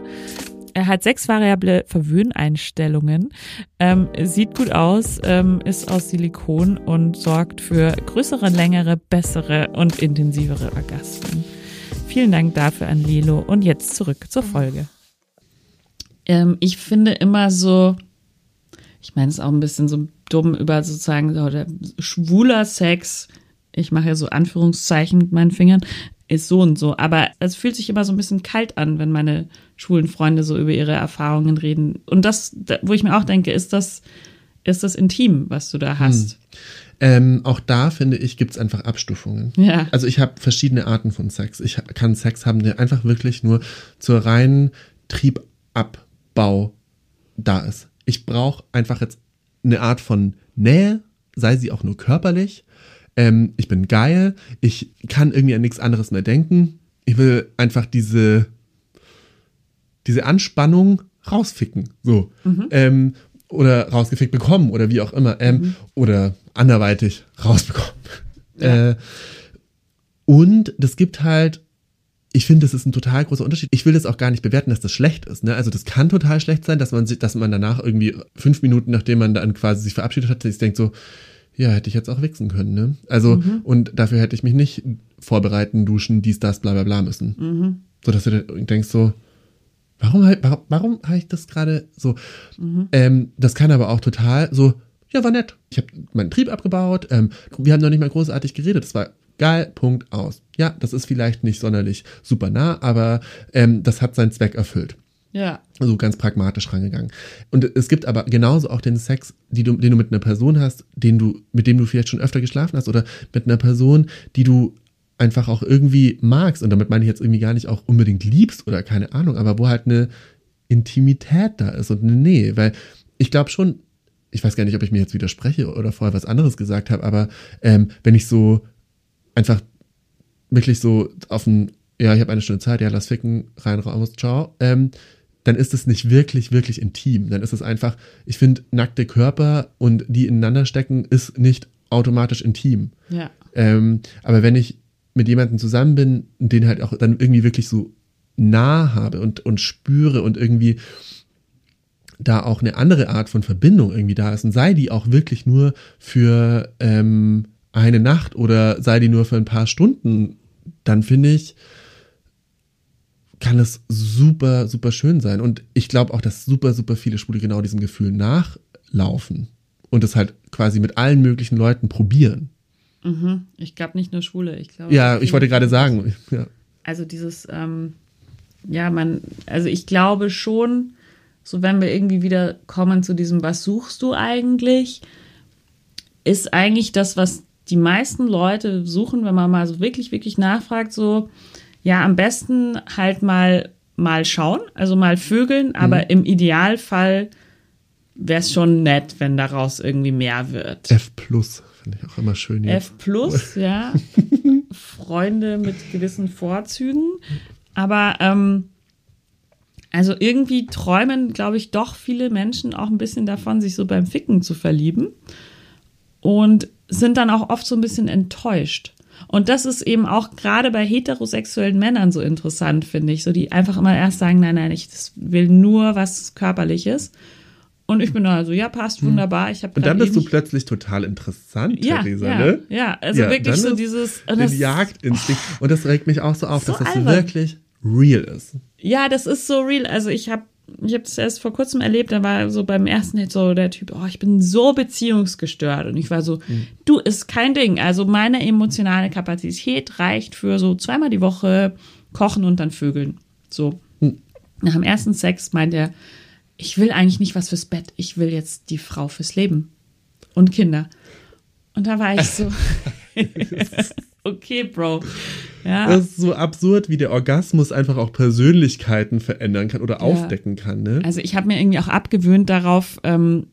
Er hat sechs variable Verwöhneinstellungen, ähm, sieht gut aus, ähm, ist aus Silikon und sorgt für größere, längere, bessere und intensivere Orgasmen. Vielen Dank dafür an Lilo und jetzt zurück zur Folge. Ähm, ich finde immer so, ich meine es ist auch ein bisschen so dumm über sozusagen so schwuler Sex. Ich mache ja so Anführungszeichen mit meinen Fingern ist so und so. Aber es fühlt sich immer so ein bisschen kalt an, wenn meine schwulen Freunde so über ihre Erfahrungen reden. Und das, wo ich mir auch denke, ist das, ist das intim, was du da hast? Hm. Ähm, auch da finde ich, gibt es einfach Abstufungen. Ja. Also ich habe verschiedene Arten von Sex. Ich kann Sex haben, der einfach wirklich nur zur reinen Triebabbau da ist. Ich brauche einfach jetzt eine Art von Nähe, sei sie auch nur körperlich. Ähm, ich bin geil, ich kann irgendwie an nichts anderes mehr denken. Ich will einfach diese, diese Anspannung rausficken. So. Mhm. Ähm, oder rausgefickt bekommen oder wie auch immer. Ähm, mhm. Oder anderweitig rausbekommen. Ja. Äh, und das gibt halt, ich finde, das ist ein total großer Unterschied. Ich will das auch gar nicht bewerten, dass das schlecht ist. Ne? Also das kann total schlecht sein, dass man sich, dass man danach irgendwie fünf Minuten, nachdem man dann quasi sich verabschiedet hat, sich denkt so, ja, hätte ich jetzt auch wichsen können, ne? Also, mhm. und dafür hätte ich mich nicht vorbereiten, duschen, dies, das, bla bla bla müssen. Mhm. So dass du denkst so, warum, warum, warum habe ich das gerade so? Mhm. Ähm, das kann aber auch total so, ja, war nett. Ich habe meinen Trieb abgebaut, ähm, wir haben noch nicht mal großartig geredet, das war geil, Punkt aus. Ja, das ist vielleicht nicht sonderlich super nah, aber ähm, das hat seinen Zweck erfüllt. Ja. Also ganz pragmatisch rangegangen. Und es gibt aber genauso auch den Sex, du, den du mit einer Person hast, den du, mit dem du vielleicht schon öfter geschlafen hast oder mit einer Person, die du einfach auch irgendwie magst. Und damit meine ich jetzt irgendwie gar nicht auch unbedingt liebst oder keine Ahnung, aber wo halt eine Intimität da ist und eine Nähe. Weil ich glaube schon, ich weiß gar nicht, ob ich mir jetzt widerspreche oder vorher was anderes gesagt habe, aber ähm, wenn ich so einfach wirklich so auf ein, ja, ich habe eine Stunde Zeit, ja, lass ficken, rein, raus, ciao, ähm, dann ist es nicht wirklich, wirklich intim. Dann ist es einfach, ich finde, nackte Körper und die ineinander stecken, ist nicht automatisch intim. Ja. Ähm, aber wenn ich mit jemandem zusammen bin, den halt auch dann irgendwie wirklich so nah habe und, und spüre und irgendwie da auch eine andere Art von Verbindung irgendwie da ist und sei die auch wirklich nur für ähm, eine Nacht oder sei die nur für ein paar Stunden, dann finde ich, kann es super, super schön sein. Und ich glaube auch, dass super, super viele Schwule genau diesem Gefühl nachlaufen und es halt quasi mit allen möglichen Leuten probieren. Mhm. Ich glaube nicht nur Schwule, ich glaube. Ja, ich wollte gerade sagen. Ja. Also dieses, ähm, ja, man, also ich glaube schon, so wenn wir irgendwie wieder kommen zu diesem, was suchst du eigentlich, ist eigentlich das, was die meisten Leute suchen, wenn man mal so wirklich, wirklich nachfragt, so, ja, am besten halt mal mal schauen, also mal vögeln, aber mhm. im Idealfall wäre es schon nett, wenn daraus irgendwie mehr wird. F plus finde ich auch immer schön. Hier. F plus, ja. Freunde mit gewissen Vorzügen. Aber ähm, also irgendwie träumen, glaube ich, doch viele Menschen auch ein bisschen davon, sich so beim Ficken zu verlieben. Und sind dann auch oft so ein bisschen enttäuscht. Und das ist eben auch gerade bei heterosexuellen Männern so interessant, finde ich. So, die einfach immer erst sagen, nein, nein, ich will nur was Körperliches. Und ich bin da so, ja, passt hm. wunderbar. Ich und dann bist du plötzlich total interessant, ja, Theresa, ja, ne? Ja, also ja, wirklich so dieses. Den Jagdinstinkt. Und das regt mich auch so auf, so dass das albern. wirklich real ist. Ja, das ist so real. Also ich habe ich habe das erst vor kurzem erlebt, da war so beim ersten Hit so der Typ, oh, ich bin so beziehungsgestört. Und ich war so, mhm. du, ist kein Ding. Also meine emotionale Kapazität reicht für so zweimal die Woche kochen und dann vögeln. So. Mhm. Nach dem ersten Sex meint er, ich will eigentlich nicht was fürs Bett, ich will jetzt die Frau fürs Leben und Kinder. Und da war ich so, okay, Bro. Ja. Das ist so absurd, wie der Orgasmus einfach auch Persönlichkeiten verändern kann oder ja. aufdecken kann. Ne? Also ich habe mir irgendwie auch abgewöhnt darauf, ähm,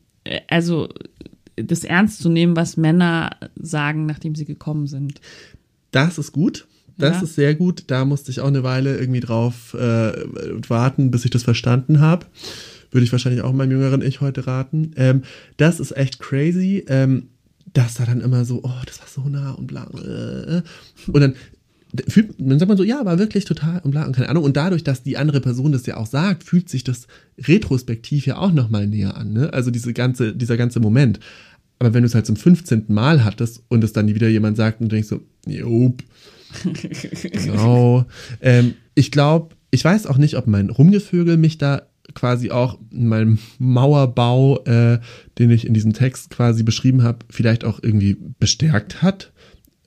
also das ernst zu nehmen, was Männer sagen, nachdem sie gekommen sind. Das ist gut. Das Ja. ist sehr gut. Da musste ich auch eine Weile irgendwie drauf äh, warten, bis ich das verstanden habe. Würde ich wahrscheinlich auch meinem jüngeren Ich heute raten. Ähm, das ist echt crazy, ähm, dass da dann immer so, oh, das war so nah und bla. Äh, und dann fühlt, dann sagt man so, ja, war wirklich total und bla und keine Ahnung. Und dadurch, dass die andere Person das ja auch sagt, fühlt sich das retrospektiv ja auch nochmal näher an. Ne? Also diese ganze, dieser ganze Moment. Aber wenn du es halt zum 15. Mal hattest und es dann wieder jemand sagt und du denkst so, jop, genau. Ähm, ich glaube, ich weiß auch nicht, ob mein Rumgevögel mich da quasi auch in meinem Mauerbau, äh, den ich in diesem Text quasi beschrieben habe, vielleicht auch irgendwie bestärkt hat.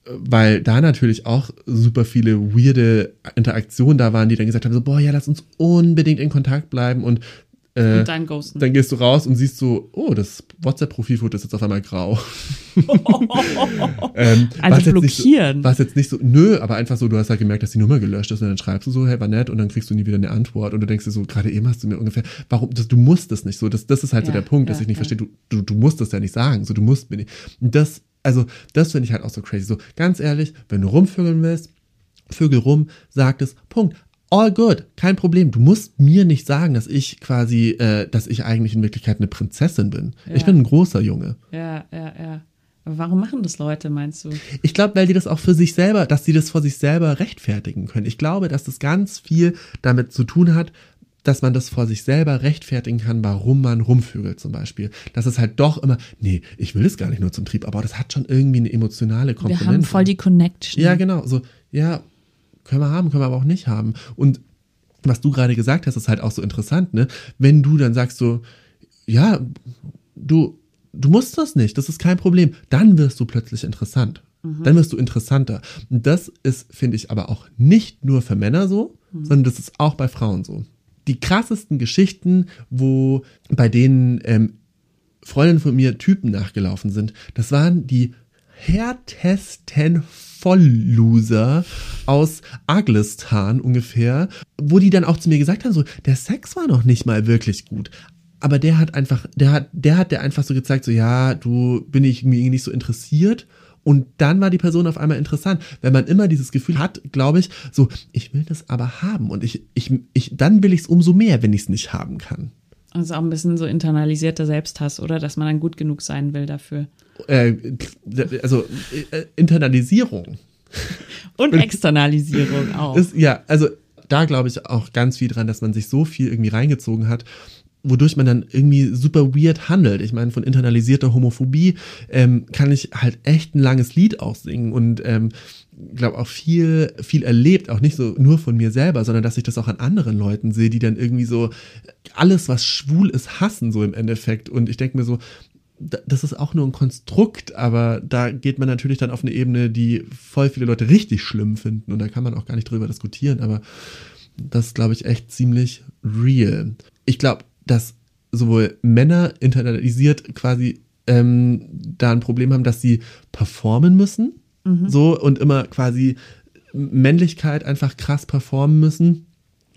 Weil da natürlich auch super viele weirde Interaktionen da waren, die dann gesagt haben: so, boah, ja, lass uns unbedingt in Kontakt bleiben und äh, Und dann ghosten. dann gehst du raus und siehst so, oh, das WhatsApp-Profilfoto ist jetzt auf einmal grau. ähm, Also blockieren. So, was jetzt nicht so, nö, aber einfach so, du hast halt gemerkt, dass die Nummer gelöscht ist und dann schreibst du so, hey, war nett und dann kriegst du nie wieder eine Antwort und du denkst dir so, gerade eben hast du mir ungefähr, warum, das, du musst es nicht so, das, das ist halt so Ja, der Punkt, dass ja, ich nicht ja. verstehe, du, du, du musst es ja nicht sagen, so, du musst mir nicht. Und das, also, das finde ich halt auch so crazy, so, ganz ehrlich, wenn du rumvögeln willst, Vögel rum, sagt es, Punkt. All good, kein Problem. Du musst mir nicht sagen, dass ich quasi, äh, dass ich eigentlich in Wirklichkeit eine Prinzessin bin. Ich Ja. bin ein großer Junge. Ja, ja, ja. Aber warum machen das Leute, meinst du? Ich glaube, weil die das auch für sich selber, dass sie das vor sich selber rechtfertigen können. Ich glaube, dass das ganz viel damit zu tun hat, dass man das vor sich selber rechtfertigen kann, warum man rumvögelt zum Beispiel. Dass es halt doch immer, nee, ich will es gar nicht nur zum Trieb, aber das hat schon irgendwie eine emotionale Komponente. Wir haben voll die Connection. Ja, genau. So, ja, können wir haben, können wir aber auch nicht haben. Und was du gerade gesagt hast, ist halt auch so interessant, ne? Wenn du dann sagst so, ja, du, du musst das nicht, das ist kein Problem, dann wirst du plötzlich interessant. Dann wirst du interessanter. Und das ist, finde ich, aber auch nicht nur für Männer so, sondern das ist auch bei Frauen so. Die krassesten Geschichten, wo bei denen ähm, Freundinnen von mir Typen nachgelaufen sind, das waren die härtesten Vollloser aus Aglistan ungefähr, wo die dann auch zu mir gesagt haben, so, der Sex war noch nicht mal wirklich gut. Aber der hat einfach, der hat, der hat der einfach so gezeigt, so, ja, du bin ich irgendwie nicht so interessiert. Und dann war die Person auf einmal interessant. Wenn man immer dieses Gefühl hat, glaube ich, so, ich will das aber haben. Und ich, ich, ich, dann will ich es umso mehr, wenn ich es nicht haben kann. Also auch ein bisschen so internalisierter Selbsthass, oder? Dass man dann gut genug sein will dafür. Äh, also äh, Internalisierung. Und Externalisierung auch. Ist, ja, also da glaube ich auch ganz viel dran, dass man sich so viel irgendwie reingezogen hat, wodurch man dann irgendwie super weird handelt. Ich meine, von internalisierter Homophobie ähm, kann ich halt echt ein langes Lied auch singen und ähm, glaube auch viel, viel erlebt, auch nicht so nur von mir selber, sondern dass ich das auch an anderen Leuten sehe, die dann irgendwie so alles, was schwul ist, hassen, so im Endeffekt. Und ich denke mir so, da- das ist auch nur ein Konstrukt, aber da geht man natürlich dann auf eine Ebene, die voll viele Leute richtig schlimm finden und da kann man auch gar nicht drüber diskutieren, aber das glaube ich, echt ziemlich real. Ich glaube, dass sowohl Männer internalisiert quasi ähm, da ein Problem haben, dass sie performen müssen, so und immer quasi Männlichkeit einfach krass performen müssen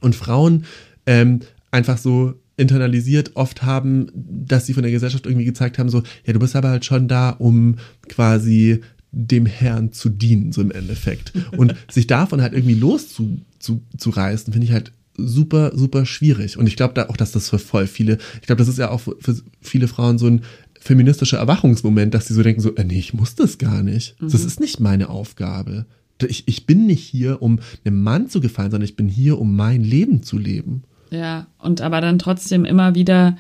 und Frauen ähm, einfach so internalisiert oft haben, dass sie von der Gesellschaft irgendwie gezeigt haben, so, ja, du bist aber halt schon da, um quasi dem Herrn zu dienen, so im Endeffekt. Und sich davon halt irgendwie loszureißen, zu, zu finde ich halt super, super schwierig. Und ich glaube da auch, dass das für voll viele, ich glaube, das ist ja auch für, viele Frauen so ein feministischer Erwachungsmoment, dass sie so denken, so, äh, nee, ich muss das gar nicht. Das ist nicht meine Aufgabe. Ich, ich bin nicht hier, um einem Mann zu gefallen, sondern ich bin hier, um mein Leben zu leben. Ja, und aber dann trotzdem immer wieder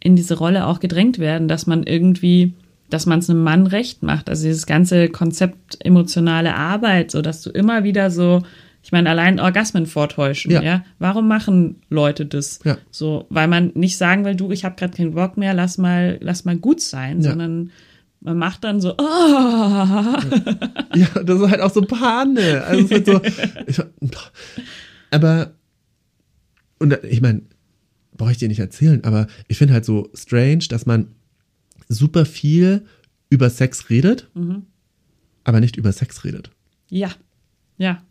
in diese Rolle auch gedrängt werden, dass man irgendwie, dass man es einem Mann recht macht. Also dieses ganze Konzept emotionale Arbeit, so dass du immer wieder so, ich meine, allein Orgasmen vortäuschen, ja. Ja. Warum machen Leute das? Ja. So, weil man nicht sagen will, du, ich habe gerade keinen Bock mehr, lass mal, lass mal gut sein, Ja. sondern man macht dann so, ah, Ja, das ist halt auch so Panne. Also es ist halt so. Ich, aber, und ich meine, brauche ich dir nicht erzählen, aber ich finde halt so strange, dass man super viel über Sex redet, aber nicht über Sex redet. ja, ja.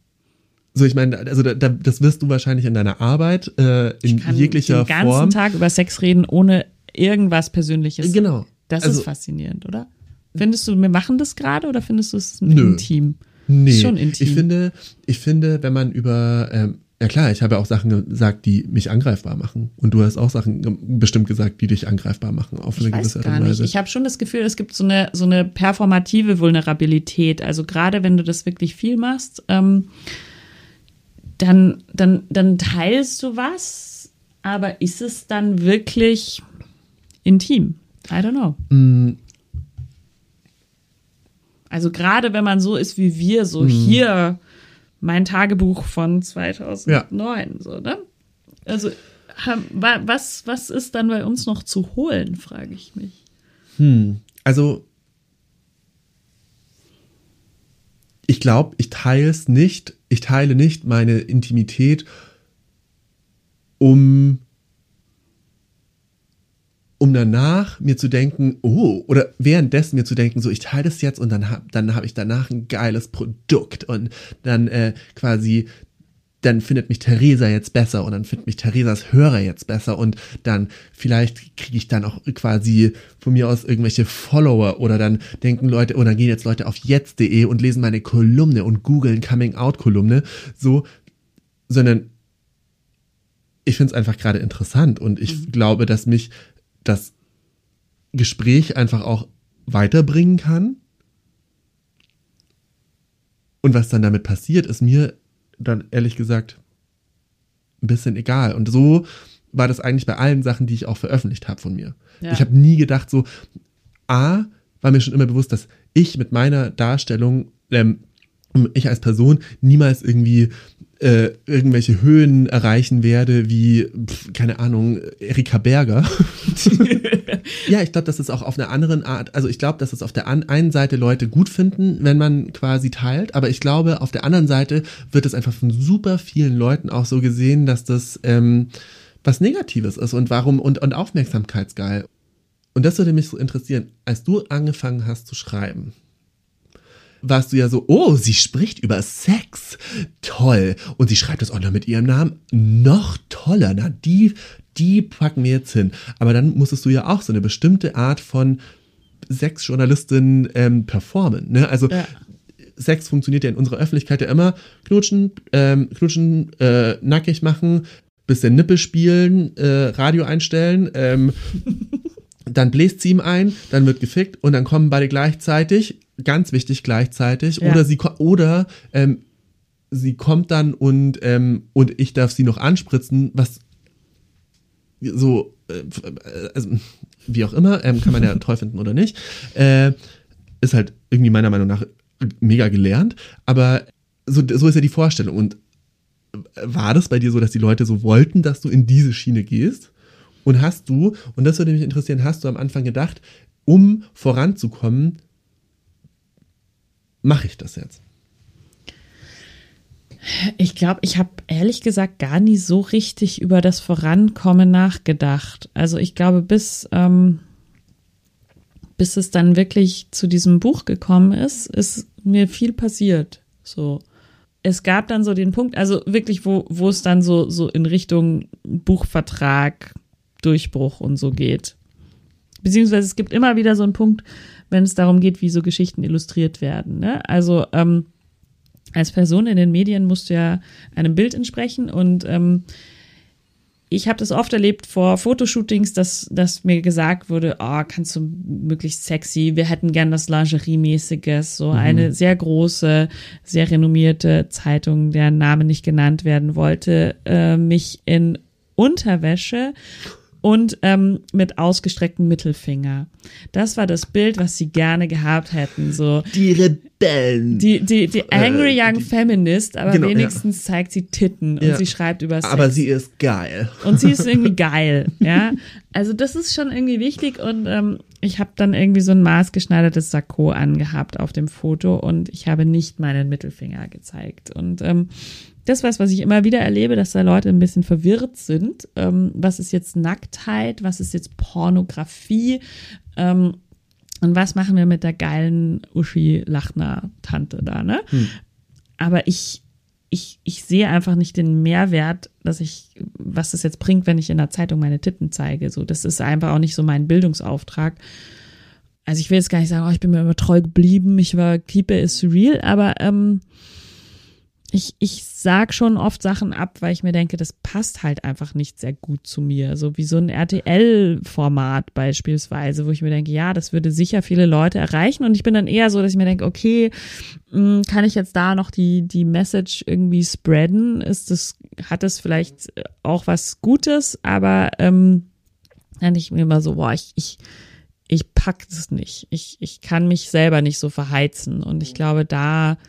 So, ich meine, also da, da, das wirst du wahrscheinlich in deiner Arbeit äh, in kann jeglicher den ganzen Form. Tag über Sex reden, ohne irgendwas Persönliches Genau. Das Also- ist faszinierend, oder? Findest du, wir machen das gerade oder findest du es Nö. intim? Nee, Schon intim. ich finde, ich finde, wenn man über, ähm, ja klar, ich habe ja auch Sachen gesagt, die mich angreifbar machen. Und du hast auch Sachen bestimmt gesagt, die dich angreifbar machen, auf eine Ich gewisse Art und. Weise. Ich habe schon das Gefühl, es gibt so eine, so eine performative Vulnerabilität. Also gerade wenn du das wirklich viel machst, ähm, dann, dann, dann teilst du was, aber ist es dann wirklich intim? I don't know. Mm, Also gerade wenn man so ist wie wir, so hier mein Tagebuch von 2009, so, ne? Also was, was ist dann bei uns noch zu holen, frage ich mich. Hm, also ich glaube, ich teile es nicht, ich teile nicht meine Intimität, um um danach mir zu denken, oh, oder währenddessen mir zu denken, so ich teile das jetzt und dann hab, dann habe ich danach ein geiles Produkt und dann äh, quasi dann findet mich Theresa jetzt besser und dann findet mich Theresas Hörer jetzt besser und dann vielleicht kriege ich dann auch quasi von mir aus irgendwelche Follower oder dann denken Leute, oder dann gehen jetzt Leute auf jetzt.de und lesen meine Kolumne und googeln Coming Out Kolumne, so, sondern ich finde es einfach gerade interessant und ich glaube, dass mich das Gespräch einfach auch weiterbringen kann. Und was dann damit passiert, ist mir dann ehrlich gesagt ein bisschen egal. Und so war das eigentlich bei allen Sachen, die ich auch veröffentlicht habe von mir. Ja. Ich habe nie gedacht, so, A, war mir schon immer bewusst, dass ich mit meiner Darstellung, ähm, ich als Person niemals irgendwie äh, irgendwelche Höhen erreichen werde, wie, pf, keine Ahnung, Erika Berger. ja, ich glaube, dass es auch auf einer anderen Art, also ich glaube, dass es auf der einen Seite Leute gut finden, wenn man quasi teilt, aber ich glaube, auf der anderen Seite wird es einfach von super vielen Leuten auch so gesehen, dass das ähm, was Negatives ist und warum und, und aufmerksamkeitsgeil. Und das würde mich so interessieren, als du angefangen hast zu schreiben, warst du ja so, oh, sie spricht über Sex. Toll. Und sie schreibt es auch noch mit ihrem Namen. Noch toller. Na, die, die packen wir jetzt hin. Aber dann musstest du ja auch so eine bestimmte Art von Sexjournalistin ähm, performen. Ne? Also Ja. Sex funktioniert ja in unserer Öffentlichkeit ja immer. Knutschen, ähm, knutschen, äh, nackig machen, bisschen Nippel spielen, äh, Radio einstellen, ähm, dann bläst sie ihm ein, dann wird gefickt und dann kommen beide gleichzeitig, ganz wichtig gleichzeitig, Ja. oder sie oder ähm, sie kommt dann und ähm, und ich darf sie noch anspritzen, was so äh, also, wie auch immer, ähm, kann man ja toll finden oder nicht, äh, ist halt irgendwie meiner Meinung nach mega gelernt, aber so, so ist ja die Vorstellung und war das bei dir so, dass die Leute so wollten, dass du in diese Schiene gehst? Und hast du, und das würde mich interessieren, hast du am Anfang gedacht, um voranzukommen, mache ich das jetzt? Ich glaube, ich habe ehrlich gesagt gar nie so richtig über das Vorankommen nachgedacht. Also ich glaube, bis, ähm, bis es dann wirklich zu diesem Buch gekommen ist, ist mir viel passiert. So. Es gab dann so den Punkt, also wirklich, wo, wo es dann so, so in Richtung Buchvertrag, Durchbruch und so geht. Beziehungsweise es gibt immer wieder so einen Punkt, wenn es darum geht, wie so Geschichten illustriert werden. Ne? Also ähm, als Person in den Medien musst du ja einem Bild entsprechen und ähm, ich habe das oft erlebt vor Fotoshootings, dass, dass mir gesagt wurde, oh, kannst du möglichst sexy, wir hätten gern das Lingerie-mäßiges, so eine sehr große, sehr renommierte Zeitung, deren Name nicht genannt werden wollte, äh, mich in Unterwäsche und ähm, mit ausgestrecktem Mittelfinger. Das war das Bild, was sie gerne gehabt hätten, so Die Rebellen. die, die, die Angry Young die- Feminist, aber Genau, ja. wenigstens zeigt sie Titten und Ja. sie schreibt über Sex. aber sie ist geil. und sie ist irgendwie geil, ja. Also das ist schon irgendwie wichtig und ähm, ich habe dann irgendwie so ein maßgeschneidertes Sakko angehabt auf dem Foto und ich habe nicht meinen Mittelfinger gezeigt. Und ähm, das was, was ich immer wieder erlebe, dass da Leute ein bisschen verwirrt sind. Ähm, was ist jetzt Nacktheit? Was ist jetzt Pornografie? Ähm, und was machen wir mit der geilen Uschi Lachner Tante da, ne? Aber ich, ich, ich sehe einfach nicht den Mehrwert, dass ich, was das jetzt bringt, wenn ich in der Zeitung meine Titten zeige. So, das ist einfach auch nicht so mein Bildungsauftrag. also ich will jetzt gar nicht sagen, oh, ich bin mir immer treu geblieben, ich war Keeper is real, aber ähm, ich, ich sag schon oft Sachen ab, weil ich mir denke, das passt halt einfach nicht sehr gut zu mir. So wie so ein RTL-Format beispielsweise, wo ich mir denke, ja, das würde sicher viele Leute erreichen. Und ich bin dann eher so, dass ich mir denke, okay, hm, kann ich jetzt da noch die, die Message irgendwie spreaden? Ist das, hat das vielleicht auch was Gutes? Aber ähm, dann ich mir immer so, boah, ich, ich, ich pack das nicht. Ich, ich kann mich selber nicht so verheizen. Und ich glaube, da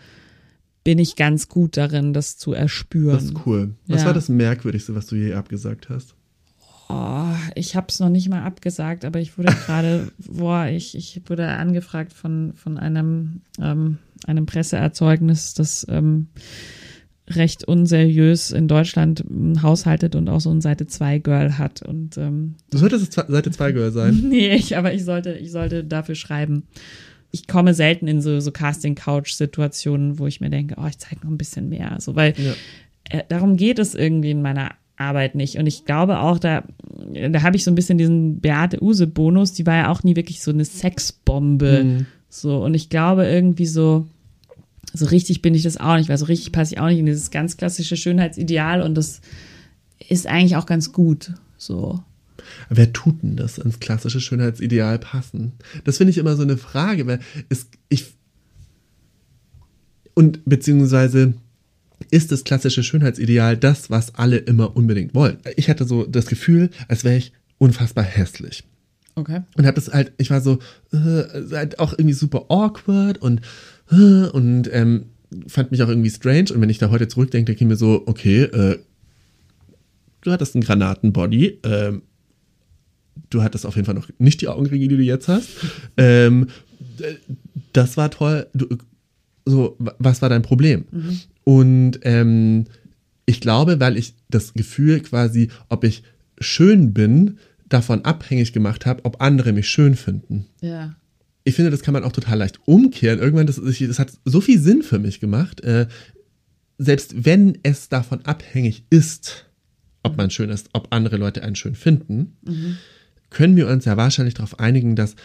bin ich ganz gut darin, das zu erspüren. Das ist cool. Was Ja. war das Merkwürdigste, was du je abgesagt hast? Oh, ich habe es noch nicht mal abgesagt, aber ich wurde gerade, boah, ich, ich wurde angefragt von, von einem, ähm, einem Presseerzeugnis, das ähm, recht unseriös in Deutschland ähm, haushaltet und auch so ein Seite 2 Girl hat. Und ähm, Du solltest Seite 2 Girl sein. nee, ich, aber ich sollte, ich sollte dafür schreiben. Ich komme selten in so, so Casting-Couch-Situationen, wo ich mir denke, oh, ich zeige noch ein bisschen mehr. So, weil Ja. äh, darum geht es irgendwie in meiner Arbeit nicht. Und ich glaube auch, da, da habe ich so ein bisschen diesen Beate Use-Bonus, die war ja auch nie wirklich so eine Sexbombe. Mhm. So, und ich glaube irgendwie so, so richtig bin ich das auch nicht, weil so richtig passe ich auch nicht in dieses ganz klassische Schönheitsideal und das ist eigentlich auch ganz gut. So. Wer tut denn das ins klassische Schönheitsideal passen? Das finde ich immer so eine Frage, weil es, ich, und beziehungsweise ist das klassische Schönheitsideal das, was alle immer unbedingt wollen? Ich hatte so das Gefühl, als wäre ich unfassbar hässlich. Okay. Und habe das halt, ich war so, äh, halt auch irgendwie super awkward und, äh, und ähm, fand mich auch irgendwie strange. Und wenn ich da heute zurückdenke, denke ich mir so, okay, äh, du hattest einen Granatenbody, ähm, du hattest auf jeden Fall noch nicht die Augenringe, die du jetzt hast. ähm, äh, das war toll. Du, so, wa- was war dein Problem? Und ähm, ich glaube, weil ich das Gefühl quasi, ob ich schön bin, davon abhängig gemacht habe, ob andere mich schön finden. Ja. Ich finde, das kann man auch total leicht umkehren. Irgendwann, das, das hat so viel Sinn für mich gemacht. Äh, selbst wenn es davon abhängig ist, ob man schön ist, ob andere Leute einen schön finden, können wir uns ja wahrscheinlich darauf einigen, dass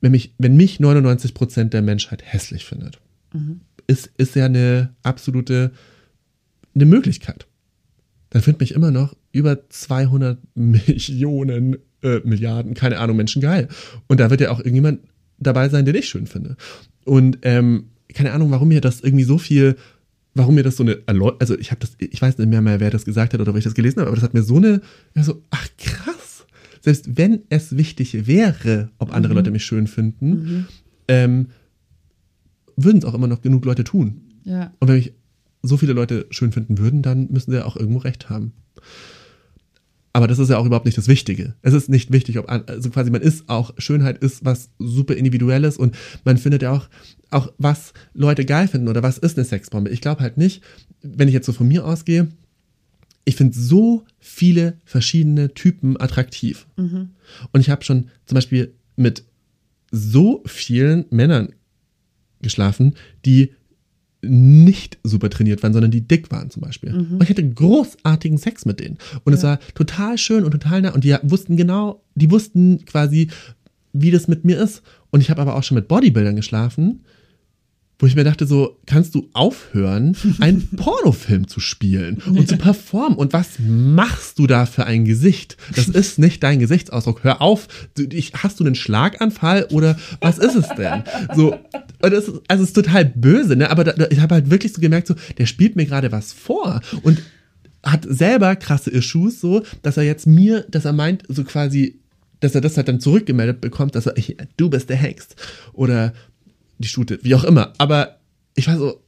wenn mich, wenn mich 99 Prozent der Menschheit hässlich findet, ist, ist ja eine absolute eine Möglichkeit. Dann finden mich immer noch über 200 Millionen, äh, Milliarden, keine Ahnung, Menschen geil. Und da wird ja auch irgendjemand dabei sein, den ich schön finde. Und ähm, keine Ahnung, warum mir das irgendwie so viel, warum mir das so eine, also ich habe das, ich weiß nicht mehr, mehr, wer das gesagt hat oder wo ich das gelesen habe, aber das hat mir so eine, ja so, ach krass. Selbst wenn es wichtig wäre, ob andere Leute mich schön finden, ähm, würden es auch immer noch genug Leute tun. Ja. Und wenn mich so viele Leute schön finden würden, dann müssen sie ja auch irgendwo recht haben. Aber das ist ja auch überhaupt nicht das Wichtige. Es ist nicht wichtig, ob, also quasi man ist auch, Schönheit ist was super Individuelles und man findet ja auch, auch was Leute geil finden oder was ist eine Sexbombe. Ich glaube halt nicht, wenn ich jetzt so von mir ausgehe, ich finde so viele verschiedene Typen attraktiv. Und ich habe schon zum Beispiel mit so vielen Männern geschlafen, die nicht super trainiert waren, sondern die dick waren zum Beispiel. Und ich hatte großartigen Sex mit denen. Und es war total schön und total nah. Und die wussten genau, die wussten quasi, wie das mit mir ist. Und ich habe aber auch schon mit Bodybuildern geschlafen, wo ich mir dachte, so, kannst du aufhören, einen Pornofilm zu spielen und zu performen? Und was machst du da für ein Gesicht? Das ist nicht dein Gesichtsausdruck. Hör auf. Du, ich, hast du einen Schlaganfall oder was ist es denn? So, das ist, also es ist total böse, ne? Aber da, da, ich habe halt wirklich so gemerkt, so, der spielt mir gerade was vor und hat selber krasse Issues, so, dass er jetzt mir, dass er meint, so quasi, dass er das halt dann zurückgemeldet bekommt, dass er, ich, du bist der Hengst. Oder die Stute, wie auch immer. Aber ich war so,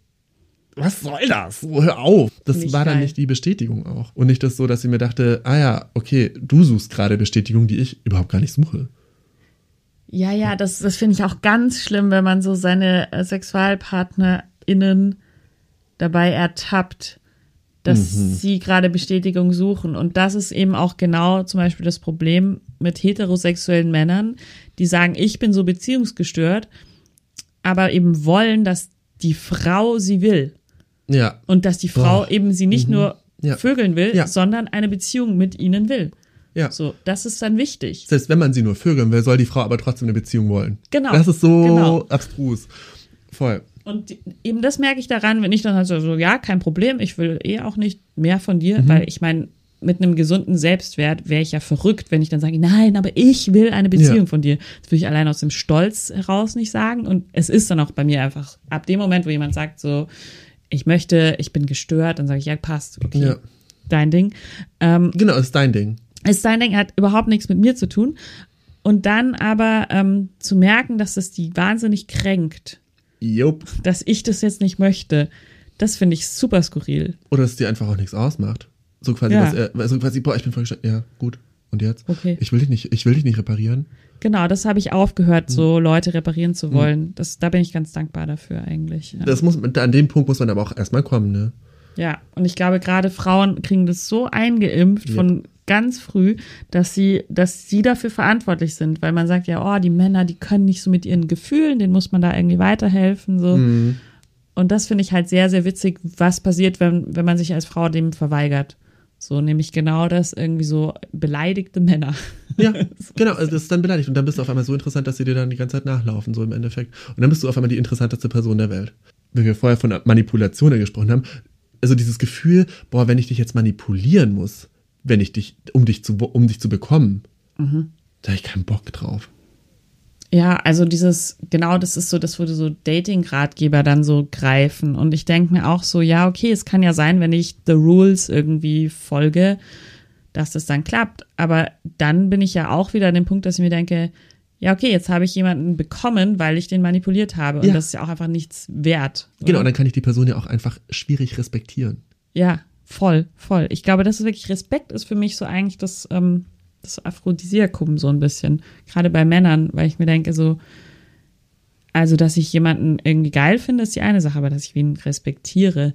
was soll das? So, hör auf. Das Nicht war dann geil. nicht die Bestätigung auch. Und nicht das so, dass ich mir dachte, ah ja, okay, du suchst gerade Bestätigung, die ich überhaupt gar nicht suche. Ja, ja, das, das finde ich auch ganz schlimm, wenn man so seine äh, SexualpartnerInnen dabei ertappt, dass sie gerade Bestätigung suchen. Und das ist eben auch genau zum Beispiel das Problem mit heterosexuellen Männern, die sagen, ich bin so beziehungsgestört, aber eben wollen, dass die Frau sie will. Ja, Und dass die Frau Boah. eben sie nicht nur Ja. vögeln will, Ja. sondern eine Beziehung mit ihnen will. Ja. So, das ist dann wichtig. Selbst wenn man sie nur vögeln will, soll die Frau aber trotzdem eine Beziehung wollen. Genau. Das ist so Genau. abstrus. Voll. Und eben das merke ich daran, wenn ich dann halt so, so, ja, kein Problem, ich will eh auch nicht mehr von Mhm. dir, weil ich meine, mit einem gesunden Selbstwert wäre ich ja verrückt, wenn ich dann sage, nein, aber ich will eine Beziehung Ja. von dir. Das würde ich allein aus dem Stolz heraus nicht sagen. Und es ist dann auch bei mir einfach, ab dem Moment, wo jemand sagt, so, ich möchte, ich bin gestört, dann sage ich, ja, passt, okay, Ja. dein Ding. Ähm, Genau, ist dein Ding. ist sein Ding, hat überhaupt nichts mit mir zu tun. Und dann aber ähm, zu merken, dass das die wahnsinnig kränkt, Jupp. dass ich das jetzt nicht möchte, das finde ich super skurril. Oder dass es dir einfach auch nichts ausmacht. So quasi, Ja. was er, also quasi, boah, ich bin voll gestört. Ja, gut. Und jetzt? Okay. Ich will dich nicht, ich will dich nicht reparieren. Genau, das habe ich aufgehört, so Leute reparieren zu wollen. Das, da bin ich ganz dankbar dafür eigentlich. Ja. Das muss, an dem Punkt muss man aber auch erstmal kommen, ne? ja, und ich glaube, gerade Frauen kriegen das so eingeimpft Ja. von ganz früh, dass sie, dass sie dafür verantwortlich sind, weil man sagt ja, oh, die Männer, die können nicht so mit ihren Gefühlen, denen muss man da irgendwie weiterhelfen, so. Mhm. Und das finde ich halt sehr, sehr witzig, was passiert, wenn, wenn man sich als Frau dem verweigert. So, nämlich genau das, irgendwie so beleidigte Männer. Ja, genau, also das ist dann beleidigt. Und dann bist du auf einmal so interessant, dass sie dir dann die ganze Zeit nachlaufen, so im Endeffekt. Und dann bist du auf einmal die interessanteste Person der Welt. Wenn wir vorher von Manipulation gesprochen haben, also dieses Gefühl, boah, wenn ich dich jetzt manipulieren muss, wenn ich dich, um dich zu, um dich zu bekommen, Mhm. da habe ich keinen Bock drauf. Ja, also dieses, genau das ist so, das würde so Dating-Ratgeber dann so greifen. Und ich denke mir auch so, ja, okay, es kann ja sein, wenn ich The Rules irgendwie folge, dass das dann klappt. Aber dann bin ich ja auch wieder an dem Punkt, dass ich mir denke, ja, okay, jetzt habe ich jemanden bekommen, weil ich den manipuliert habe. Und Ja. das ist ja auch einfach nichts wert. oder? Genau, und dann kann ich die Person ja auch einfach schwierig respektieren. Ja, voll, voll. Ich glaube, das ist wirklich Respekt ist für mich so eigentlich das, ähm, das Aphrodisiakum so ein bisschen. Gerade bei Männern, weil ich mir denke, so, also, dass ich jemanden irgendwie geil finde, ist die eine Sache, aber dass ich ihn respektiere,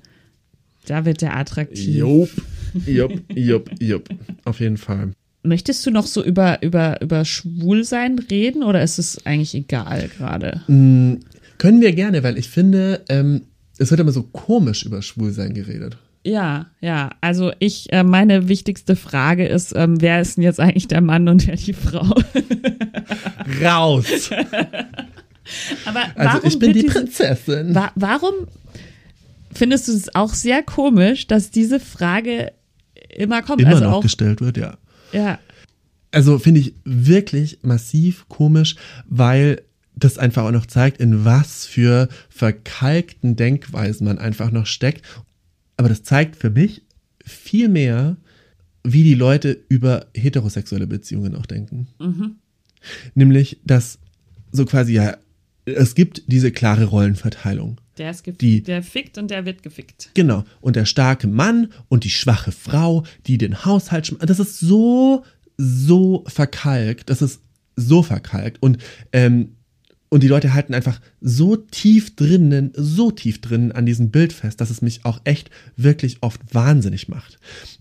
da wird der attraktiv. Jupp, jupp, jupp, jupp. Auf jeden Fall. Möchtest du noch so über, über, über Schwulsein reden oder ist es eigentlich egal gerade? Mm, Können wir gerne, weil ich finde, ähm, es wird immer so komisch über Schwulsein geredet. Ja, ja. Also ich, äh, meine wichtigste Frage ist, ähm, wer ist denn jetzt eigentlich der Mann und wer die Frau? Raus! Aber Also ich bin die Prinzessin. Wa warum findest du es auch sehr komisch, dass diese Frage immer kommt? Immer also noch auch, gestellt wird, ja. ja, Also finde ich wirklich massiv komisch, weil das einfach auch noch zeigt, in was für verkalkten Denkweisen man einfach noch steckt. Aber das zeigt für mich viel mehr, wie die Leute über heterosexuelle Beziehungen auch denken. Nämlich, dass so quasi ja, es gibt diese klare Rollenverteilung. der ist gefickt, Die- der fickt und der wird gefickt. Genau. Und der starke Mann und die schwache Frau, die den Haushalt schm- Das ist so, so verkalkt. Das ist so verkalkt. Und, ähm, und die Leute halten einfach so tief drinnen, so tief drinnen an diesem Bild fest, dass es mich auch echt wirklich oft wahnsinnig macht.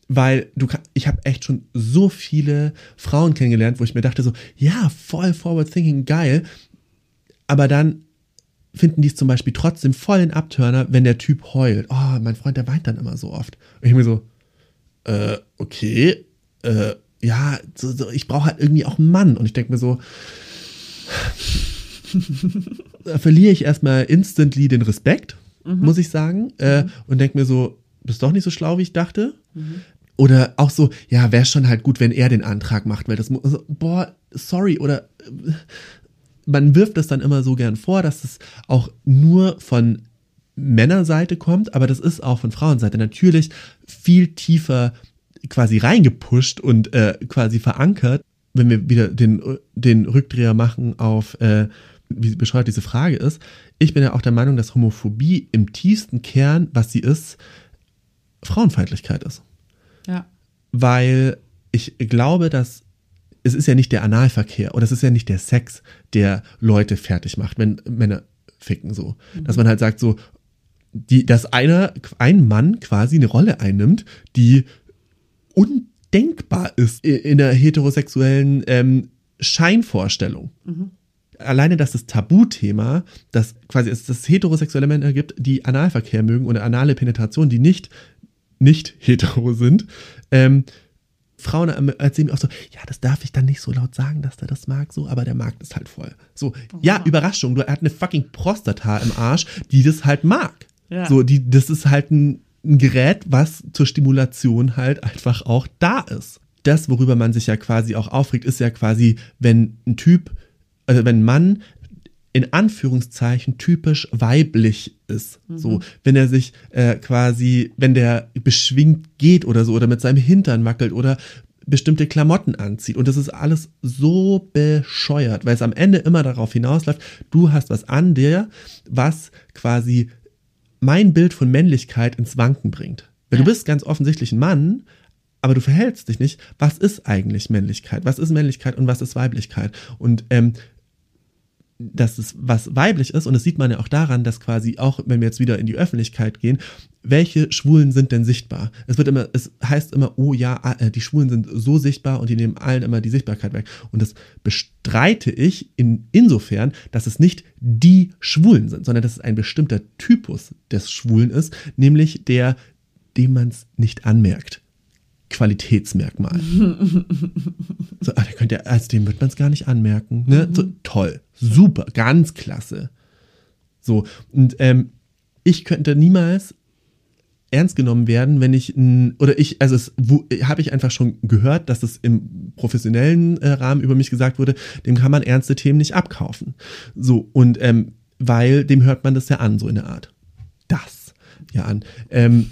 Weil du ich habe echt schon so viele Frauen kennengelernt, wo ich mir dachte so, ja, voll forward thinking, geil. Aber dann finden die es zum Beispiel trotzdem voll in Abturner, wenn der Typ heult. Oh, mein Freund, der weint dann immer so oft. Und ich mir so, äh, okay, äh, ja, so, so, ich brauche halt irgendwie auch einen Mann. Und ich denke mir so, da verliere ich erstmal instantly den Respekt, muss ich sagen. Äh, und denke mir so, bist doch nicht so schlau, wie ich dachte. Oder auch so, ja, wäre schon halt gut, wenn er den Antrag macht, weil das muss, also, boah, sorry, oder äh, man wirft das dann immer so gern vor, dass es auch nur von Männerseite kommt, aber das ist auch von Frauenseite natürlich viel tiefer quasi reingepusht und äh, quasi verankert, wenn wir wieder den, den Rückdreher machen auf, äh, wie bescheuert diese Frage ist. Ich bin ja auch der Meinung, dass Homophobie im tiefsten Kern, was sie ist, Frauenfeindlichkeit ist Ja. weil ich glaube, dass es ist ja nicht der Analverkehr oder es ist ja nicht der Sex, der Leute fertig macht, wenn Männer ficken so. Dass man halt sagt so, die, dass einer, ein Mann quasi eine Rolle einnimmt, die undenkbar ist in der heterosexuellen ähm, Scheinvorstellung. Alleine, dass das Tabuthema, dass quasi es dass es heterosexuelle Männer gibt, die Analverkehr mögen oder anale Penetration, die nicht nicht hetero sind, ähm, Frauen erzählen mir auch so, ja, das darf ich dann nicht so laut sagen, dass der das mag, so, aber der Markt ist halt voll. So, ja, Überraschung, du, er hat eine fucking Prostata im Arsch, die das halt mag. Ja. So, die, das ist halt ein, ein Gerät, was zur Stimulation halt einfach auch da ist. Das, worüber man sich ja quasi auch aufregt, ist ja quasi, wenn ein Typ, also wenn ein Mann in Anführungszeichen typisch weiblich ist. So, wenn er sich äh, quasi, wenn der beschwingt geht oder so oder mit seinem Hintern wackelt oder bestimmte Klamotten anzieht. Und das ist alles so bescheuert, weil es am Ende immer darauf hinausläuft, du hast was an dir, was quasi mein Bild von Männlichkeit ins Wanken bringt. Weil Ja. du bist ganz offensichtlich ein Mann, aber du verhältst dich nicht. Was ist eigentlich Männlichkeit? Was ist Männlichkeit und was ist Weiblichkeit? Und ähm, dass es was weiblich ist und das sieht man ja auch daran, dass quasi auch, wenn wir jetzt wieder in die Öffentlichkeit gehen, welche Schwulen sind denn sichtbar? Es wird immer, es heißt immer, oh ja, ah, äh, die Schwulen sind so sichtbar und die nehmen allen immer die Sichtbarkeit weg. Und das bestreite ich in, insofern, dass es nicht die Schwulen sind, sondern dass es ein bestimmter Typus des Schwulen ist, nämlich der, dem man es nicht anmerkt. Qualitätsmerkmal. So, ah, der könnte, als dem wird man es gar nicht anmerken. Ne? So, toll, super, ganz klasse. So, und ähm, ich könnte niemals ernst genommen werden, wenn ich oder ich, also es wo- habe ich einfach schon gehört, dass es im professionellen äh, Rahmen über mich gesagt wurde, dem kann man ernste Themen nicht abkaufen. So, und ähm, weil dem hört man das ja an, so in der Art. Das ja an. Ähm,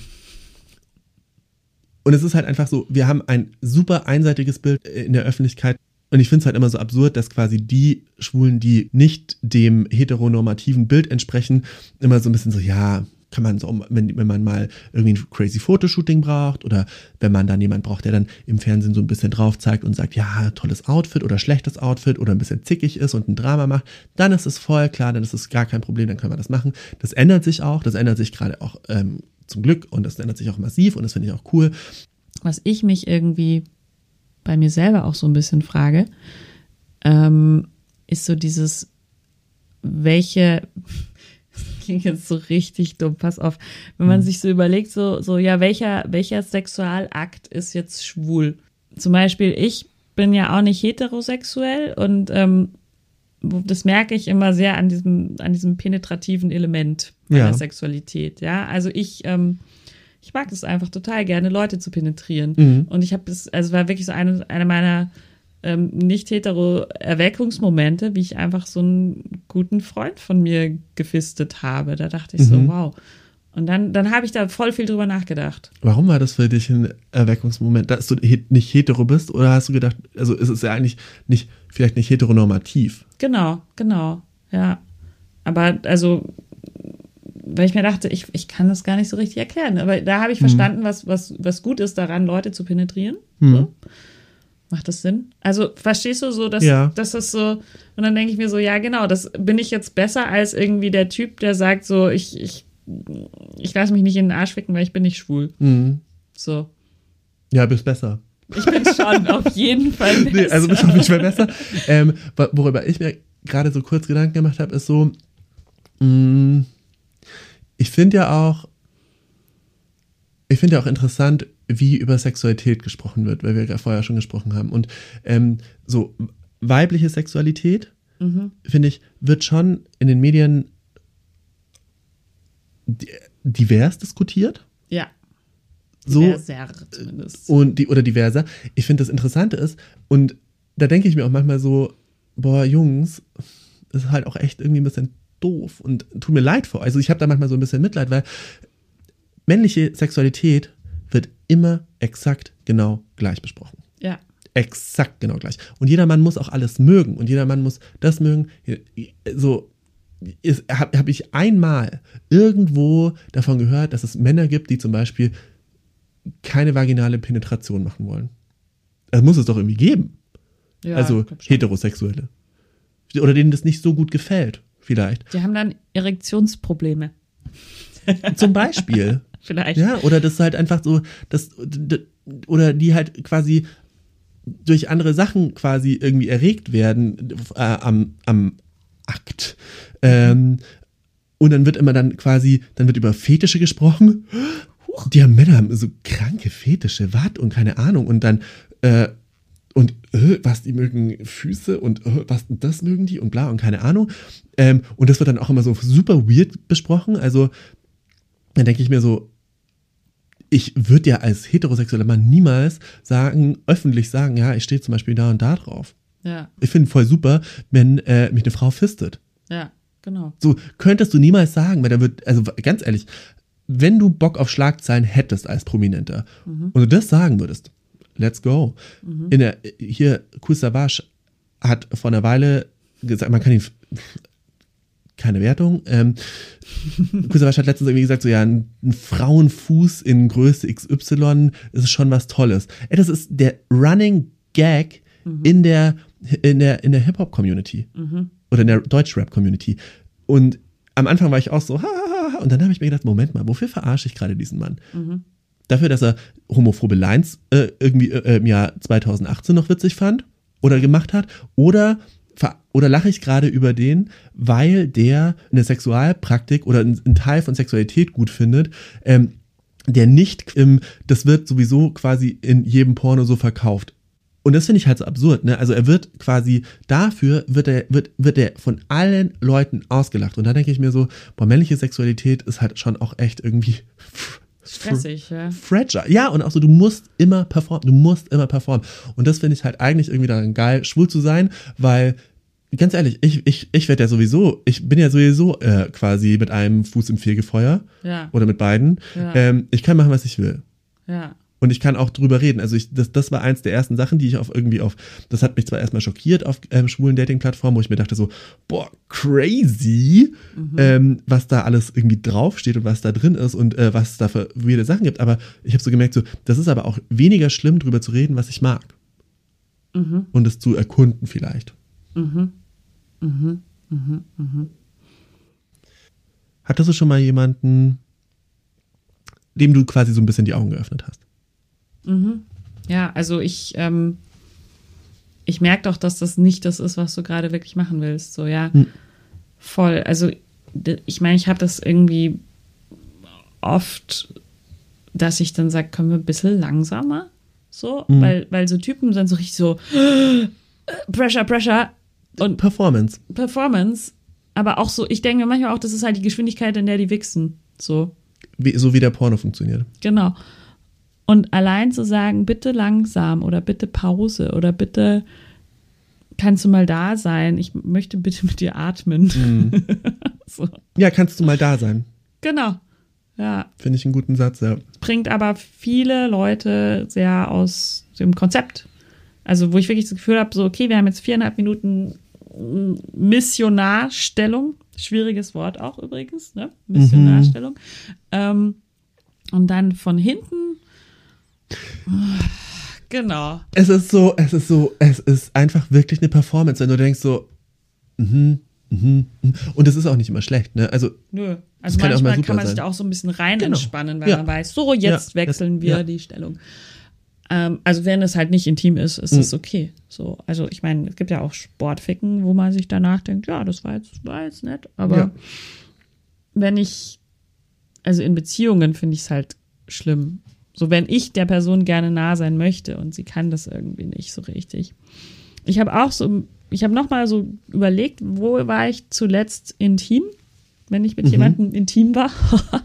und es ist halt einfach so, wir haben ein super einseitiges Bild äh, in der Öffentlichkeit. Und ich finde es halt immer so absurd, dass quasi die Schwulen, die nicht dem heteronormativen Bild entsprechen, immer so ein bisschen so, ja, kann man so, wenn, wenn man mal irgendwie ein crazy Fotoshooting braucht oder wenn man dann jemand braucht, der dann im Fernsehen so ein bisschen drauf zeigt und sagt, ja, tolles Outfit oder schlechtes Outfit oder ein bisschen zickig ist und ein Drama macht, dann ist es voll klar, dann ist es gar kein Problem, dann können wir das machen. Das ändert sich auch, das ändert sich gerade auch ähm, zum Glück und das ändert sich auch massiv und das finde ich auch cool. was ich mich irgendwie bei mir selber auch so ein bisschen frage, ähm, ist so dieses, welche, klingt jetzt so richtig dumm, pass auf, wenn man sich so überlegt, so, so, ja, welcher, welcher Sexualakt ist jetzt schwul? Zum Beispiel, ich bin ja auch nicht heterosexuell und ähm, das merke ich immer sehr an diesem, an diesem penetrativen Element meiner Ja. Sexualität. Ja, also ich, ähm, ich mag es einfach total gerne, Leute zu penetrieren. Mhm. Und ich habe es, also es war wirklich so eine, eine meiner ähm, nicht hetero Erweckungsmomente, wie ich einfach so einen guten Freund von mir gefistet habe. Da dachte ich so, Mhm. wow. Und dann, dann habe ich da voll viel drüber nachgedacht. Warum war das für dich ein Erweckungsmoment, dass du nicht hetero bist? Oder hast du gedacht, also ist es ja eigentlich nicht, vielleicht nicht heteronormativ? Genau, genau, ja. Aber also, weil ich mir dachte, ich, ich kann das gar nicht so richtig erklären. Aber da Mhm. habe ich verstanden, was, was, was gut ist daran, Leute zu penetrieren. So. Macht das Sinn? Also, verstehst du so, dass, Ja. dass das so, und dann denke ich mir so, ja, genau, das bin ich jetzt besser als irgendwie der Typ, der sagt so, ich, ich, ich lasse mich nicht in den Arsch ficken, weil ich bin nicht schwul. Mhm. So. Ja, bist besser. Ich bin schon auf jeden Fall besser. Nee, also bist auf jeden Fall besser. Ähm, wo- worüber ich mir gerade so kurz Gedanken gemacht habe, ist so, mh, ich finde ja auch, ich finde ja auch interessant, wie über Sexualität gesprochen wird, weil wir ja vorher schon gesprochen haben. Und ähm, so weibliche Sexualität, finde ich, wird schon in den Medien di- divers diskutiert. ja, So, diverser zumindest. und die oder diverser. Ich finde das Interessante ist und da denke ich mir auch manchmal so, boah Jungs, das ist halt auch echt irgendwie ein bisschen doof und tut mir leid vor. Also ich habe da manchmal so ein bisschen Mitleid, weil männliche Sexualität immer exakt genau gleich besprochen. ja. Exakt genau gleich. Und jeder Mann muss auch alles mögen und jeder Mann muss das mögen. So habe hab ich einmal irgendwo davon gehört, dass es Männer gibt, die zum Beispiel keine vaginale Penetration machen wollen. Das muss es doch irgendwie geben. ja also. Heterosexuelle. Oder denen das nicht so gut gefällt, vielleicht. Die haben dann Erektionsprobleme. Zum Beispiel. Vielleicht. Ja, oder das halt einfach so, das, oder die halt quasi durch andere Sachen quasi irgendwie erregt werden äh, am, am Akt. Ähm, und dann wird immer dann quasi, dann wird über Fetische gesprochen. Die haben Männer haben so kranke Fetische, was und keine Ahnung. Und dann äh, und äh, was, die mögen Füße und äh, was, das mögen die und bla und keine Ahnung. Ähm, und das wird dann auch immer so super weird besprochen. Also, dann denke ich mir so, ich würde ja als heterosexueller Mann niemals sagen, öffentlich sagen, ja, ich stehe zum Beispiel da und da drauf. Ja, Ich finde voll super, wenn äh, mich eine Frau fistet. ja, genau. So könntest du niemals sagen, weil da wird, also ganz ehrlich, wenn du Bock auf Schlagzeilen hättest als Prominenter und du das sagen würdest, let's go. In der, hier, Kusavasch hat vor einer Weile gesagt, man kann ihn, keine Wertung, ähm, Kusavasch hat letztens irgendwie gesagt, so ja, ein, ein Frauenfuß in Größe XY ist schon was Tolles. Ey, das ist der Running Gag in der, in der, in der Hip-Hop-Community oder in der Deutsch-Rap-Community. Und am Anfang war ich auch so, ha, ha, ha, und dann habe ich mir gedacht, Moment mal, wofür verarsche ich gerade diesen Mann? Dafür, dass er homophobe Lines äh, irgendwie äh, im Jahr 2018 noch witzig fand oder gemacht hat? Oder, oder lache ich gerade über den, weil der eine Sexualpraktik oder einen Teil von Sexualität gut findet, ähm, der nicht, ähm, das wird sowieso quasi in jedem Porno so verkauft. Und das finde ich halt so absurd, ne? Also er wird quasi dafür wird er wird wird er von allen Leuten ausgelacht und da denke ich mir so, boah, männliche Sexualität ist halt schon auch echt irgendwie Stressig, ja. fragile. Ja, und auch so, du musst immer performen, du musst immer performen. Und das finde ich halt eigentlich irgendwie daran geil, schwul zu sein, weil, ganz ehrlich, ich, ich, ich werde ja sowieso, ich bin ja sowieso äh, quasi mit einem Fuß im Fegefeuer Ja, oder mit beiden. Ja. Ähm, ich kann machen, was ich will. ja. Und ich kann auch drüber reden. Also ich, das, das war eins der ersten Sachen, die ich auf irgendwie auf, das hat mich zwar erstmal schockiert auf ähm, schwulen Dating-Plattformen, wo ich mir dachte so, boah, crazy, ähm, was da alles irgendwie draufsteht und was da drin ist und äh, was es da für weirde Sachen gibt. Aber ich habe so gemerkt, so, das ist aber auch weniger schlimm, drüber zu reden, was ich mag. Und es zu erkunden vielleicht. Hattest du schon mal jemanden, dem du quasi so ein bisschen die Augen geöffnet hast? Ja, also ich, ähm, ich merke doch, dass das nicht das ist, was du gerade wirklich machen willst. So, ja, voll. Also ich meine, ich habe das irgendwie oft, dass ich dann sage, können wir ein bisschen langsamer? So, weil, weil so Typen sind so richtig so Pressure, Pressure und Performance. Performance. Aber auch so, ich denke mir manchmal auch, das ist halt die Geschwindigkeit, in der die wichsen. So. Wie, so wie der Porno funktioniert. Genau. Und allein zu sagen, bitte langsam oder bitte Pause oder bitte kannst du mal da sein, ich möchte bitte mit dir atmen. so. Ja, kannst du mal da sein. Genau. Ja. Finde ich einen guten Satz, ja. Bringt aber viele Leute sehr aus dem Konzept. Also, wo ich wirklich das Gefühl habe, so, okay, wir haben jetzt viereinhalb Minuten Missionarstellung. Schwieriges Wort auch übrigens, ne? Missionarstellung. Ähm, und dann von hinten. Genau. Es ist so, es ist so, es ist einfach wirklich eine Performance, wenn du denkst so, mhm, mhm, mhm. und es ist auch nicht immer schlecht, ne? Also, Nö. Also kann manchmal kann man sich da auch so ein bisschen rein Genau. entspannen, weil Ja. man weiß, so, jetzt Ja. wechseln wir ja. die Stellung. Ähm, also wenn es halt nicht intim ist, ist Mhm. es okay. So, also ich meine, es gibt ja auch Sportficken, wo man sich danach denkt, ja, das war jetzt, war jetzt nett. Aber wenn ich, also in Beziehungen finde ich es halt schlimm. So, wenn ich der Person gerne nah sein möchte und sie kann das irgendwie nicht so richtig. Ich habe auch so, ich habe nochmal so überlegt, wo war ich zuletzt intim, wenn ich mit jemandem intim war.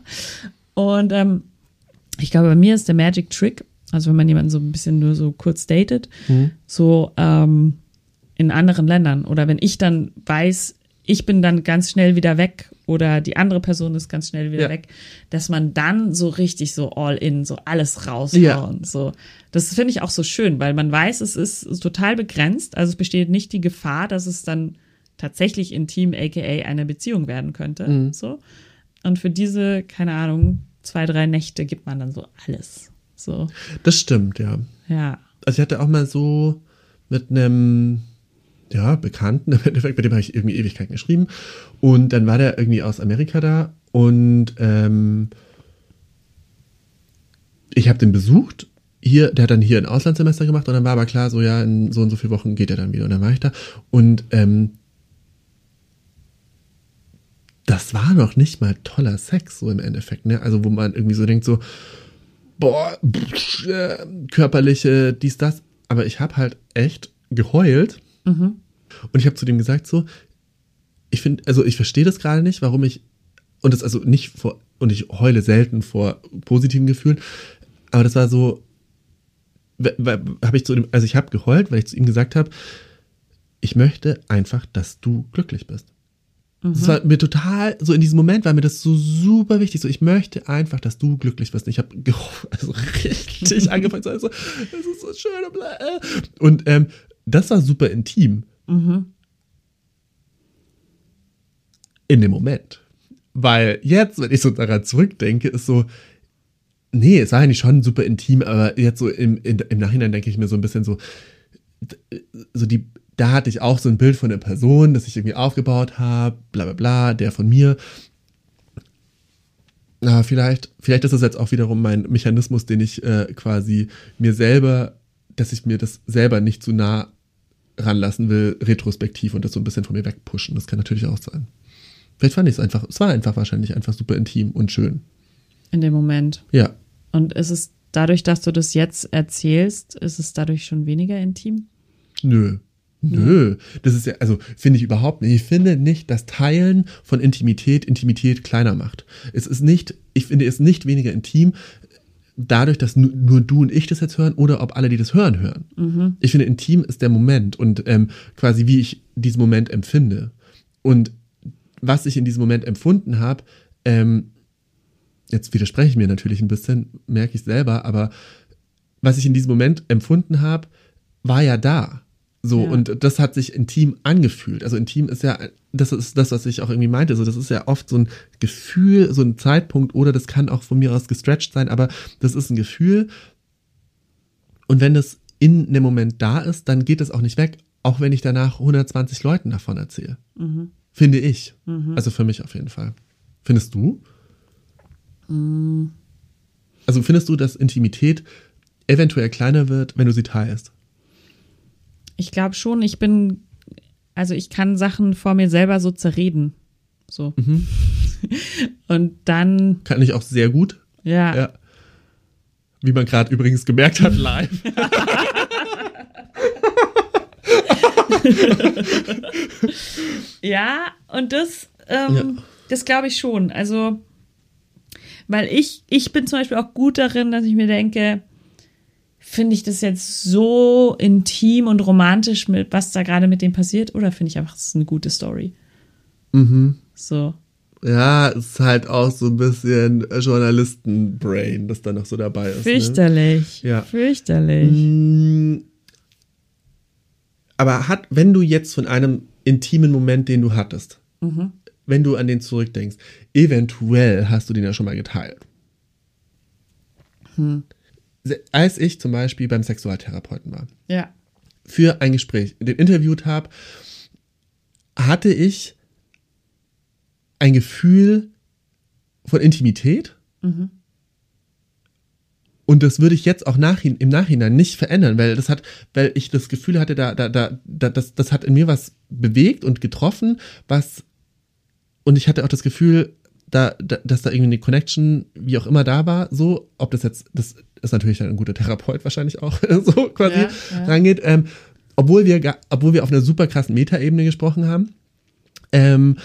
und ähm, ich glaube, bei mir ist der Magic Trick, also wenn man jemanden so ein bisschen nur so kurz datet, so ähm, in anderen Ländern oder wenn ich dann weiß, ich bin dann ganz schnell wieder weg oder die andere Person ist ganz schnell wieder Ja. weg, dass man dann so richtig so all in, so alles raushauen. Ja. So. Das finde ich auch so schön, weil man weiß, es ist total begrenzt. Also es besteht nicht die Gefahr, dass es dann tatsächlich intim, aka eine Beziehung werden könnte. So. Und für diese, keine Ahnung, zwei, drei Nächte gibt man dann so alles. So, das stimmt, ja. ja. Also ich hatte auch mal so mit einem ja, Bekannten, im Endeffekt, mit dem habe ich irgendwie Ewigkeiten geschrieben. Und dann war der irgendwie aus Amerika da und ähm, ich habe den besucht. Hier, der hat dann hier ein Auslandssemester gemacht und dann war aber klar, so ja, in so und so vielen Wochen geht er dann wieder. Und dann war ich da. Und ähm, das war noch nicht mal toller Sex, so im Endeffekt, ne? Also, wo man irgendwie so denkt, so, boah, pff, äh, körperliche, dies, das. aber ich habe halt echt geheult. Und ich habe zu dem gesagt so, ich finde, also ich verstehe das gerade nicht, warum ich und das also nicht vor und ich heule selten vor positiven Gefühlen, aber das war so, habe ich zu dem, also ich habe geheult, weil ich zu ihm gesagt habe, ich möchte einfach, dass du glücklich bist. Das war mir total, so in diesem Moment war mir das so super wichtig. So, ich möchte einfach, dass du glücklich wirst. Und ich habe also richtig angefangen zu sagen, so, das ist so schön äh. Und ähm, das war super intim. In dem Moment. Weil jetzt, wenn ich so daran zurückdenke, ist so, nee, es war eigentlich schon super intim, aber jetzt so im, in, im Nachhinein denke ich mir so ein bisschen so, so die, da hatte ich auch so ein Bild von der Person, das ich irgendwie aufgebaut habe, bla bla bla, der von mir. Na, vielleicht, vielleicht ist das jetzt auch wiederum mein Mechanismus, den ich äh, quasi mir selber, dass ich mir das selber nicht zu nah ranlassen will, retrospektiv und das so ein bisschen von mir wegpushen. Das kann natürlich auch sein. Vielleicht fand ich es einfach, es war einfach wahrscheinlich einfach super intim und schön. In dem Moment. Ja. Und ist es dadurch, dass du das jetzt erzählst, ist es dadurch schon weniger intim? Nö. Nö. Das ist ja, also finde ich überhaupt nicht. Ich finde nicht, dass Teilen von Intimität Intimität kleiner macht. Es ist nicht, ich finde es nicht weniger intim, dadurch, dass nu- nur du und ich das jetzt hören oder ob alle, die das hören, hören. Ich finde, intim ist der Moment und ähm, quasi wie ich diesen Moment empfinde. Und was ich in diesem Moment empfunden habe, ähm, jetzt widerspreche ich mir natürlich ein bisschen, merke ich selber, aber was ich in diesem Moment empfunden habe, war ja da. So, Ja. und das hat sich intim angefühlt. Also intim ist ja, das ist das, was ich auch irgendwie meinte. So, das ist ja oft so ein Gefühl, so ein Zeitpunkt, oder das kann auch von mir aus gestretched sein, aber das ist ein Gefühl. Und wenn das in dem Moment da ist, dann geht es auch nicht weg, auch wenn ich danach 120 Leuten davon erzähle. Finde ich. Also für mich auf jeden Fall. Findest du? Also findest du, dass Intimität eventuell kleiner wird, wenn du sie teilst? Ich glaube schon, ich bin, also ich kann Sachen vor mir selber so zerreden. So. Und dann, Kann ich auch sehr gut. ja, Ja. Wie man gerade übrigens gemerkt hat, live. Ja, und das, ähm, Ja. das glaube ich schon. Also, weil ich, ich bin zum Beispiel auch gut darin, dass ich mir denke, finde ich das jetzt so intim und romantisch mit, was da gerade mit dem passiert, oder finde ich einfach, es ist eine gute Story. Mhm. So. Ja, ist halt auch so ein bisschen Journalisten-Brain, das da noch so dabei ist. Ne? Fürchterlich. Ja. Fürchterlich. Mm, Aber hat, wenn du jetzt von einem intimen Moment, den du hattest, wenn du an den zurückdenkst, eventuell hast du den ja schon mal geteilt. Se- Als ich zum Beispiel beim Sexualtherapeuten war, Ja. für ein Gespräch, den interviewt habe, hatte ich ein Gefühl von Intimität. Und das würde ich jetzt auch nachhin, im Nachhinein nicht verändern, weil das hat, weil ich das Gefühl hatte, da, da, da, da das, das hat in mir was bewegt und getroffen, was, und ich hatte auch das Gefühl, da, da, dass da irgendwie eine Connection, wie auch immer da war, so, ob das jetzt, das ist natürlich ein guter Therapeut wahrscheinlich auch, so quasi Ja, ja. rangeht, ähm, obwohl wir, obwohl wir auf einer super krassen Metaebene gesprochen haben, ähm,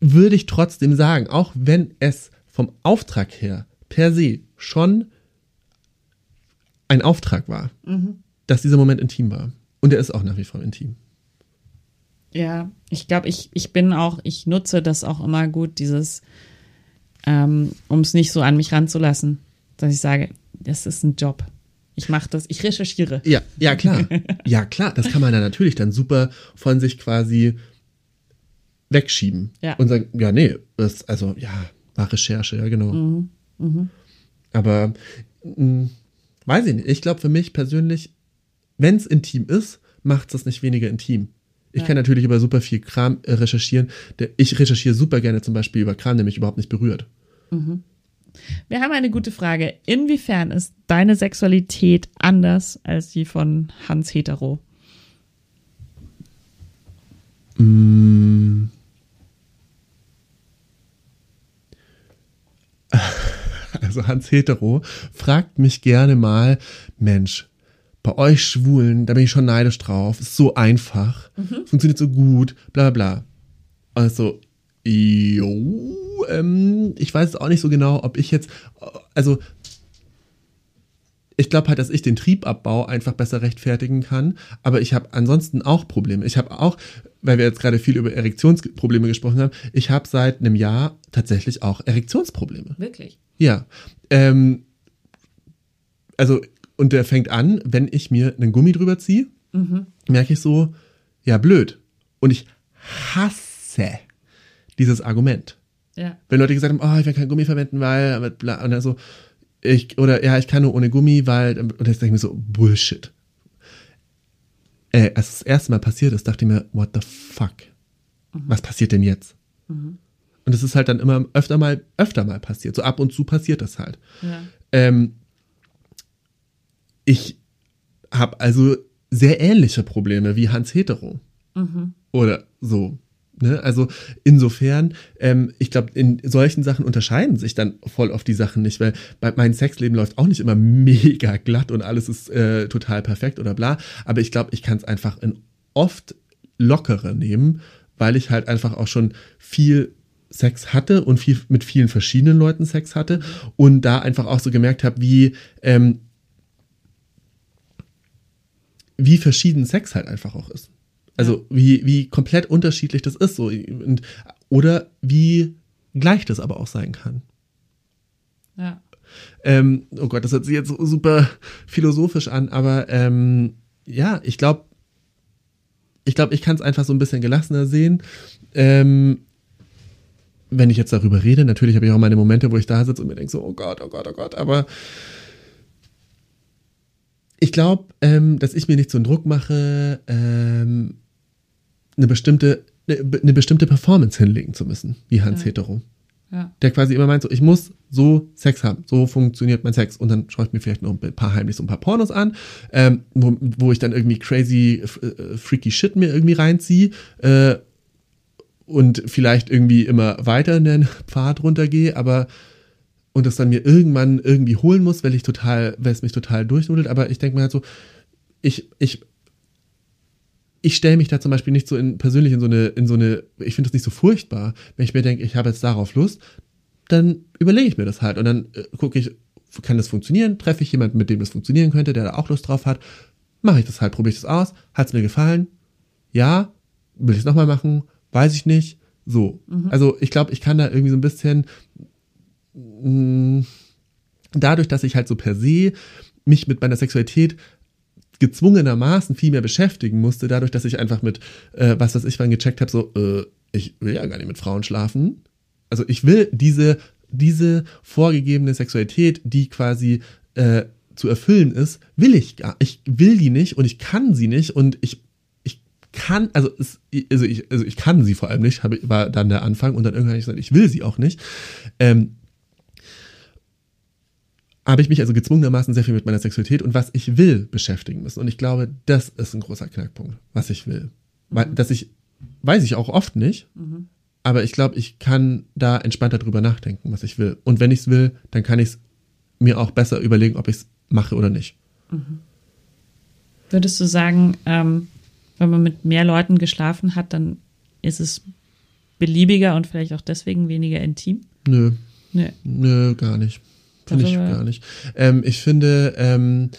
würde ich trotzdem sagen, auch wenn es vom Auftrag her per se schon ein Auftrag war, dass dieser Moment intim war. Und er ist auch nach wie vor intim. Ja, ich glaube, ich, ich bin auch, ich nutze das auch immer gut, dieses, ähm, um es nicht so an mich ranzulassen, dass ich sage, das ist ein Job. Ich mache das, ich recherchiere. Ja, ja, klar. ja, klar. Das kann man dann natürlich dann super von sich quasi wegschieben. Ja. Und sagen, ja, nee, das, also, ja, war Recherche, ja, genau. Aber, mh, weiß ich nicht. Ich glaube, für mich persönlich, wenn es intim ist, macht es nicht weniger intim. Ich kann natürlich über super viel Kram äh, recherchieren. Der, ich recherchiere super gerne zum Beispiel über Kram, der mich überhaupt nicht berührt. Wir haben eine gute Frage. Inwiefern ist deine Sexualität anders als die von Hans Hetero? Also also Hans Hetero, fragt mich gerne mal, Mensch, bei euch Schwulen, da bin ich schon neidisch drauf, ist so einfach, funktioniert so gut, bla bla bla. Also, jo, ähm, ich weiß auch nicht so genau, ob ich jetzt, also ich glaube halt, dass ich den Triebabbau einfach besser rechtfertigen kann, aber ich habe ansonsten auch Probleme. Ich habe auch, weil wir jetzt gerade viel über Erektionsprobleme gesprochen haben, ich habe seit einem Jahr tatsächlich auch Erektionsprobleme. Wirklich. Ja. Ähm, also, und der fängt an, wenn ich mir einen Gummi drüber ziehe, merke ich so, ja, blöd. Und ich hasse dieses Argument. Ja. Wenn Leute gesagt haben, oh, ich will kein Gummi verwenden, weil, und dann so, ich, oder ja, ich kann nur ohne Gummi, weil, und jetzt denke ich mir so, Bullshit. Äh, als das erste Mal passiert ist, dachte ich mir, what the fuck? Was passiert denn jetzt? Und es ist halt dann immer öfter mal, öfter mal passiert. So ab und zu passiert das halt. Ja. Ähm, ich habe also sehr ähnliche Probleme wie Hans Hetero. Oder so. Ne? Also insofern, ähm, ich glaube, in solchen Sachen unterscheiden sich dann voll oft die Sachen nicht, weil mein Sexleben läuft auch nicht immer mega glatt und alles ist äh, total perfekt oder bla. Aber ich glaube, ich kann es einfach in oft lockerer nehmen, weil ich halt einfach auch schon viel Sex hatte und viel mit vielen verschiedenen Leuten Sex hatte und da einfach auch so gemerkt habe, wie ähm, wie verschieden Sex halt einfach auch ist. Also wie, wie komplett unterschiedlich das ist. So. Und, oder wie gleich das aber auch sein kann. Ja. Ähm, oh Gott, das hört sich jetzt so super philosophisch an, aber ähm, ja, ich glaube, ich glaube, ich kann es einfach so ein bisschen gelassener sehen. Ähm, wenn ich jetzt darüber rede, natürlich habe ich auch meine Momente, wo ich da sitze und mir denke so, oh Gott, oh Gott, oh Gott, aber ich glaube, ähm, dass ich mir nicht so einen Druck mache, ähm, eine bestimmte, eine, eine bestimmte Performance hinlegen zu müssen, wie Hans Ja. Hetero. Ja. Der quasi immer meint, so, ich muss so Sex haben, so funktioniert mein Sex. Und dann schaue ich mir vielleicht noch ein paar heimlich so ein paar Pornos an, ähm, wo, wo ich dann irgendwie crazy, äh, freaky Shit mir irgendwie reinziehe äh, und vielleicht irgendwie immer weiter in den Pfad runtergehe, aber und das dann mir irgendwann irgendwie holen muss, weil ich total, weil es mich total durchnudelt. Aber ich denke mir halt so, ich, ich, ich stelle mich da zum Beispiel nicht so in, persönlich in so eine, in so eine, ich finde das nicht so furchtbar, wenn ich mir denke, ich habe jetzt darauf Lust, dann überlege ich mir das halt und dann äh, gucke ich, kann das funktionieren? Treffe ich jemanden, mit dem das funktionieren könnte, der da auch Lust drauf hat? Mache ich das halt, probiere ich das aus? Hat es mir gefallen? Ja? Will ich es nochmal machen? Weiß ich nicht. So. Also ich glaube, ich kann da irgendwie so ein bisschen dadurch, dass ich halt so per se mich mit meiner Sexualität gezwungenermaßen viel mehr beschäftigen musste, dadurch, dass ich einfach mit, äh, was weiß ich, wann gecheckt habe, so, äh, ich will ja gar nicht mit Frauen schlafen. Also ich will diese, diese vorgegebene Sexualität, die quasi äh, zu erfüllen ist, will ich gar, ich will die nicht und ich kann sie nicht und ich kann, also, es, also, ich, also ich kann sie vor allem nicht, habe, war dann der Anfang und dann irgendwann habe ich gesagt, ich will sie auch nicht. Ähm, habe ich mich also gezwungenermaßen sehr viel mit meiner Sexualität und was ich will beschäftigen müssen. Und ich glaube, das ist ein großer Knackpunkt, was ich will. Weil, dass ich, weiß ich auch oft nicht, aber ich glaube, ich kann da entspannter drüber nachdenken, was ich will. Und wenn ich es will, dann kann ich es mir auch besser überlegen, ob ich es mache oder nicht. Würdest du sagen, ähm, wenn man mit mehr Leuten geschlafen hat, dann ist es beliebiger und vielleicht auch deswegen weniger intim? Nö, Nee. Nö, gar nicht. Finde ich gar nicht. Ähm, ich finde, ähm,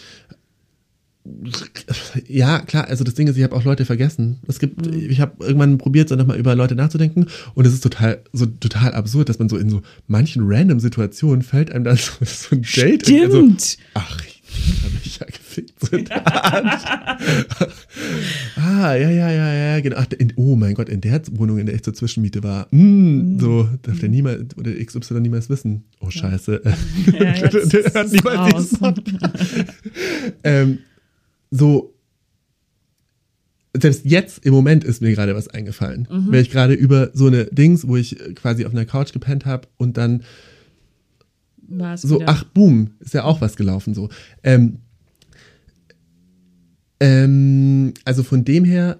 ja, klar, also das Ding ist, ich habe auch Leute vergessen. Es gibt, Mhm. ich habe irgendwann probiert, so nochmal über Leute nachzudenken und es ist total, so total absurd, dass man so in so manchen random Situationen fällt einem dann so, so ein Date. Also, Stimmt. ach, ich habe mich ja gefickt. Art. ah, ja, ja, ja, ja, genau. Ach, in, oh mein Gott, in der Wohnung, in der ich zur Zwischenmiete war. Mm, So, darf der niemals, oder XY niemals wissen. Oh, scheiße. Ja, jetzt der hört niemals ähm, so, selbst jetzt im Moment ist mir gerade was eingefallen. Mhm. Weil ich gerade über so eine Dings, wo ich quasi auf einer Couch gepennt habe und dann War es so, wieder. ach, boom, ist ja auch was gelaufen so. Ähm, ähm, also von dem her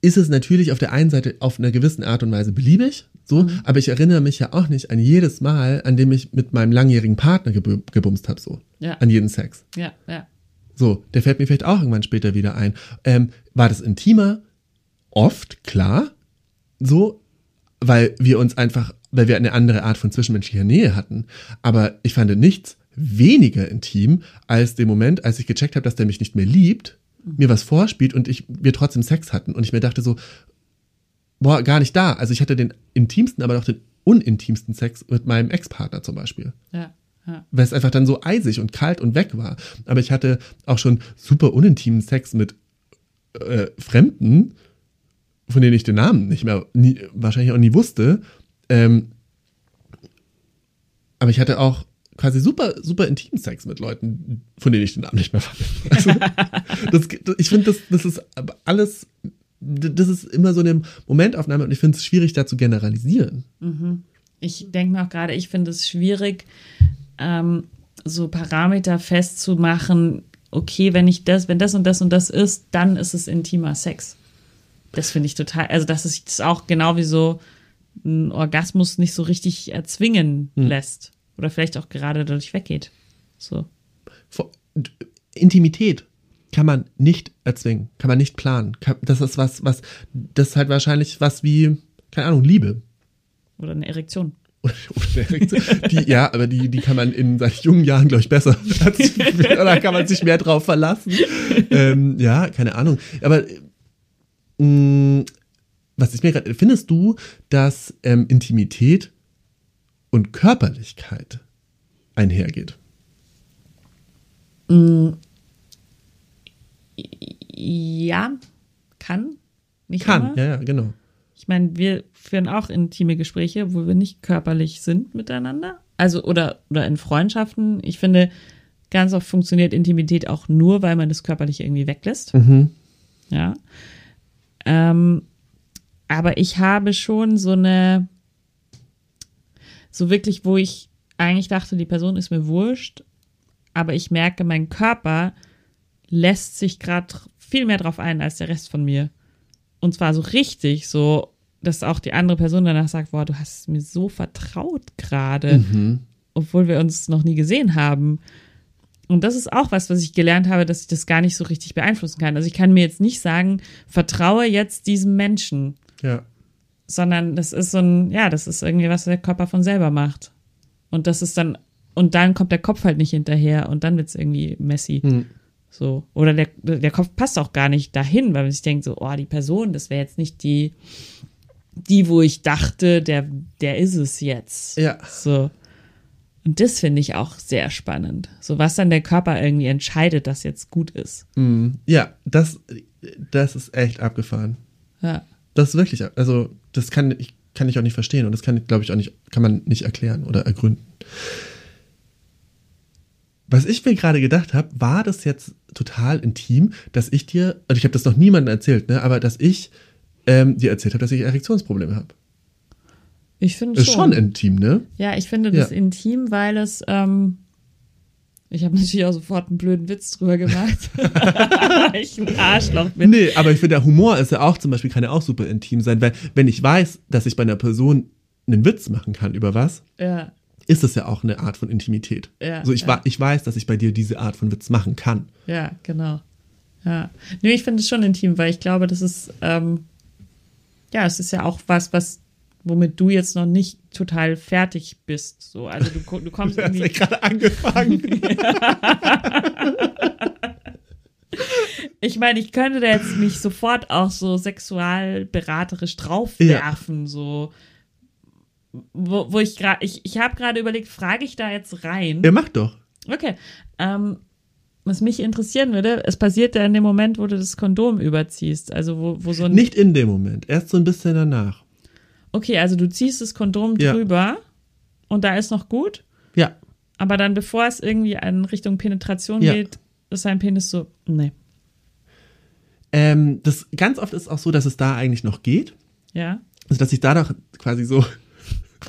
ist es natürlich auf der einen Seite auf einer gewissen Art und Weise beliebig, So, aber ich erinnere mich ja auch nicht an jedes Mal, an dem ich mit meinem langjährigen Partner geb gebumst habe, so. Ja. An jeden Sex. Ja, ja. So, der fällt mir vielleicht auch irgendwann später wieder ein. Ähm, war das intimer? Oft, klar. So, weil wir uns einfach, weil wir eine andere Art von zwischenmenschlicher Nähe hatten. Aber ich fand nichts weniger intim als den Moment, als ich gecheckt habe, dass der mich nicht mehr liebt, mir was vorspielt und ich, wir trotzdem Sex hatten. Und ich mir dachte so, boah, gar nicht da. Also ich hatte den intimsten, aber auch den unintimsten Sex mit meinem Ex-Partner zum Beispiel Ja, ja. weil es einfach dann so eisig und kalt und weg war. Aber ich hatte auch schon super unintimen Sex mit äh, Fremden, von denen ich den Namen nicht mehr, nie, wahrscheinlich auch nie wusste. Ähm, aber ich hatte auch quasi super, super intimen Sex mit Leuten, von denen ich den Namen nicht mehr weiß. Also, das, ich finde, das, das ist alles, das ist immer so eine Momentaufnahme und ich finde es schwierig, da zu generalisieren. Ich denke mir auch gerade, ich finde es schwierig, ähm, so Parameter festzumachen, okay, wenn ich das, wenn das und das und das ist, dann ist es intimer Sex. Das finde ich total, also das auch genau wie so ein Orgasmus nicht so richtig erzwingen lässt. Oder vielleicht auch gerade dadurch weggeht. So. Intimität kann man nicht erzwingen, kann man nicht planen. Das ist was, was, das ist halt wahrscheinlich was wie, keine Ahnung, Liebe. Oder eine Erektion. Oder eine Erektion. die, ja, aber die, die kann man in seinen jungen Jahren, glaube ich, besser. Oder kann man sich mehr drauf verlassen. Ähm, ja, keine Ahnung. Aber mh, was ich mir gerade, findest du, dass ähm, Intimität und Körperlichkeit einhergeht? Ja, kann. Nicht Kann, immer. ja, ja, genau. Ich meine, wir führen auch intime Gespräche, wo wir nicht körperlich sind miteinander. Also, oder, oder in Freundschaften. Ich finde, ganz oft funktioniert Intimität auch nur, weil man das körperlich irgendwie weglässt. Ja. Ähm, aber ich habe schon so eine, so wirklich, wo ich eigentlich dachte, die Person ist mir wurscht, aber ich merke, mein Körper lässt sich gerade viel mehr drauf ein als der Rest von mir. Und zwar so richtig, so, dass auch die andere Person danach sagt, boah, du hast mir so vertraut gerade, obwohl wir uns noch nie gesehen haben. Und das ist auch was, was ich gelernt habe, dass ich das gar nicht so richtig beeinflussen kann. Also ich kann mir jetzt nicht sagen, vertraue jetzt diesem Menschen, Ja. sondern das ist so ein, ja, das ist irgendwie, was der Körper von selber macht. Und das ist dann, und dann kommt der Kopf halt nicht hinterher und dann wird's irgendwie messy. So. Oder der, der Kopf passt auch gar nicht dahin, weil man sich denkt, so, oh, die Person, das wäre jetzt nicht die, die, wo ich dachte, der, der ist es jetzt. Ja. So. Und das finde ich auch sehr spannend. So, was dann der Körper irgendwie entscheidet, dass jetzt gut ist. Ja, das, das ist echt abgefahren. Ja. Das ist wirklich, also das kann ich, kann ich auch nicht verstehen und das kann, glaube ich, auch nicht, kann man nicht erklären oder ergründen. Was ich mir gerade gedacht habe, war das jetzt total intim, dass ich dir, also ich habe das noch niemandem erzählt, ne, aber dass ich ähm, dir erzählt habe, dass ich Erektionsprobleme habe. Ich finde Ist schon. schon intim, ne? Ja, ich finde das Ja. intim, weil es, ähm, ich habe natürlich auch sofort einen blöden Witz drüber gemacht. weil ich ein Arschloch bin. Nee, aber ich finde, der Humor ist ja auch zum Beispiel, kann ja auch super intim sein, weil wenn ich weiß, dass ich bei einer Person einen Witz machen kann über was, Ja, ist es ja auch eine Art von Intimität. Ja, so ich, ja. ich weiß, dass ich bei dir diese Art von Witz machen kann. ja, genau. Ja. Nee, ich finde es schon intim, weil ich glaube, das ist, ähm, ja, es ist ja auch was, was, womit du jetzt noch nicht total fertig bist. So, also du, du kommst Du hast ja irgendwie. gerade angefangen. Ich meine, ich könnte da jetzt mich sofort auch so sexualberaterisch draufwerfen, so. Wo, wo ich gerade, ich, ich habe gerade überlegt, frage ich da jetzt rein? ja, mach doch. Okay. Ähm, was mich interessieren würde, es passiert ja in dem Moment, wo du das Kondom überziehst. Also wo, wo so ein. Nicht in dem Moment, erst so ein bisschen danach. Okay, also du ziehst das Kondom Ja. drüber und da ist noch gut, Ja, aber dann bevor es irgendwie in Richtung Penetration Ja. geht, ist dein Penis so, nee. ähm, das ganz oft ist auch so, dass es da eigentlich noch geht. Ja? Also, dass ich da doch quasi so,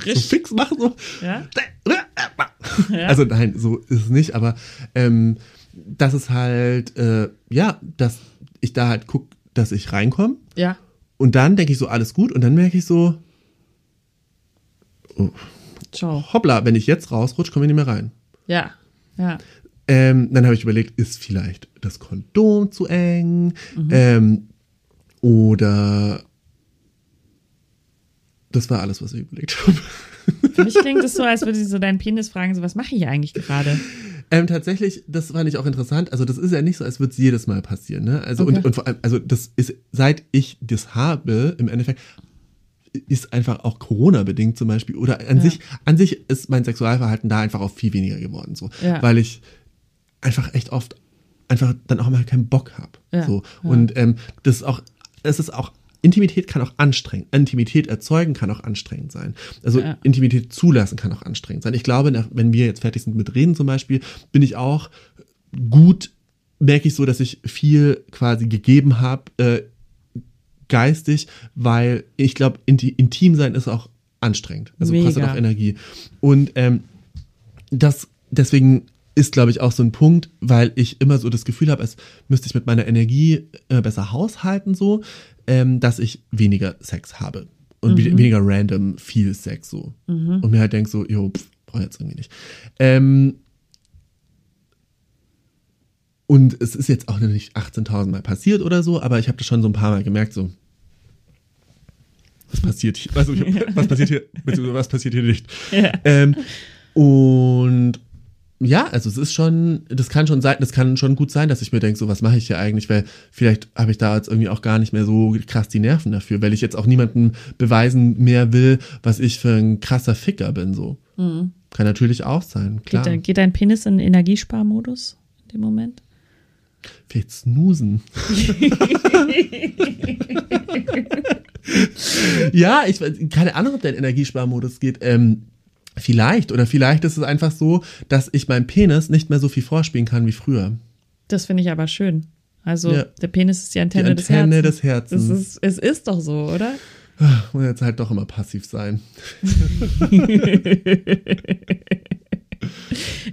so fix mache. So. Ja? Ja. Also nein, so ist es nicht, aber ähm, das ist halt, äh, ja, dass ich da halt gucke, dass ich reinkomme. Ja. Und dann denke ich so, alles gut. Und dann merke ich so, Ciao. hoppla, wenn ich jetzt rausrutsche, komme ich nicht mehr rein. Ja. Ja. Ähm, dann habe ich überlegt, ist vielleicht das Kondom zu eng? Ähm, oder das war alles, was ich überlegt habe. Für mich klingt es so, als würde sie so deinen Penis fragen, so was mache ich hier eigentlich gerade? Ähm, tatsächlich, das fand ich auch interessant. Also, das ist ja nicht so, als würde es jedes Mal passieren. Ne? Also, Okay. und, und vor allem, also, das ist, seit ich das habe, im Endeffekt, ist einfach auch Corona-bedingt zum Beispiel. Oder an Ja. sich, an sich ist mein Sexualverhalten da einfach auch viel weniger geworden. So. Ja. Weil ich einfach echt oft einfach dann auch mal keinen Bock habe. Ja. So. Und ähm, das ist auch, es ist auch, Intimität kann auch anstrengend, Intimität erzeugen kann auch anstrengend sein. Also. Intimität zulassen kann auch anstrengend sein. Ich glaube, wenn wir jetzt fertig sind mit Reden zum Beispiel, bin ich auch gut, merke ich so, dass ich viel quasi gegeben habe, äh, geistig, weil ich glaube, inti intim sein ist auch anstrengend. Also kostet Mega. auch Energie. Und ähm, das deswegen ist, glaube ich, auch so ein Punkt, weil ich immer so das Gefühl habe, als müsste ich mit meiner Energie äh, besser haushalten, so, ähm, dass ich weniger Sex habe. Und we- weniger random viel Sex so. Und mir halt denk so, jo, pff, brauch ich jetzt irgendwie nicht. Ähm, und es ist jetzt auch noch nicht 18.000 Mal passiert oder so, aber ich habe das schon so ein paar Mal gemerkt, so, was passiert hier? Also, hab, was passiert hier? Beziehungsweise was passiert hier nicht? Ja. Ähm, und ja, also es ist schon, das kann schon sein, das kann schon gut sein, dass ich mir denke, so was mache ich hier eigentlich, weil vielleicht habe ich da jetzt irgendwie auch gar nicht mehr so krass die Nerven dafür, weil ich jetzt auch niemandem beweisen mehr will, was ich für ein krasser Ficker bin, so. Kann natürlich auch sein, klar. Geht, dein- geht dein Penis in Energiesparmodus in dem Moment? Vielleicht snoosen. ja, ich keine Ahnung, ob der in Energiesparmodus geht. Ähm, vielleicht oder vielleicht ist es einfach so, dass ich meinem Penis nicht mehr so viel vorspielen kann wie früher. Das finde ich aber schön. Also Ja. der Penis ist die Die Antenne, Antenne des des Herzens. Herzens. Das ist, es ist doch so, oder? Muss jetzt halt doch immer passiv sein.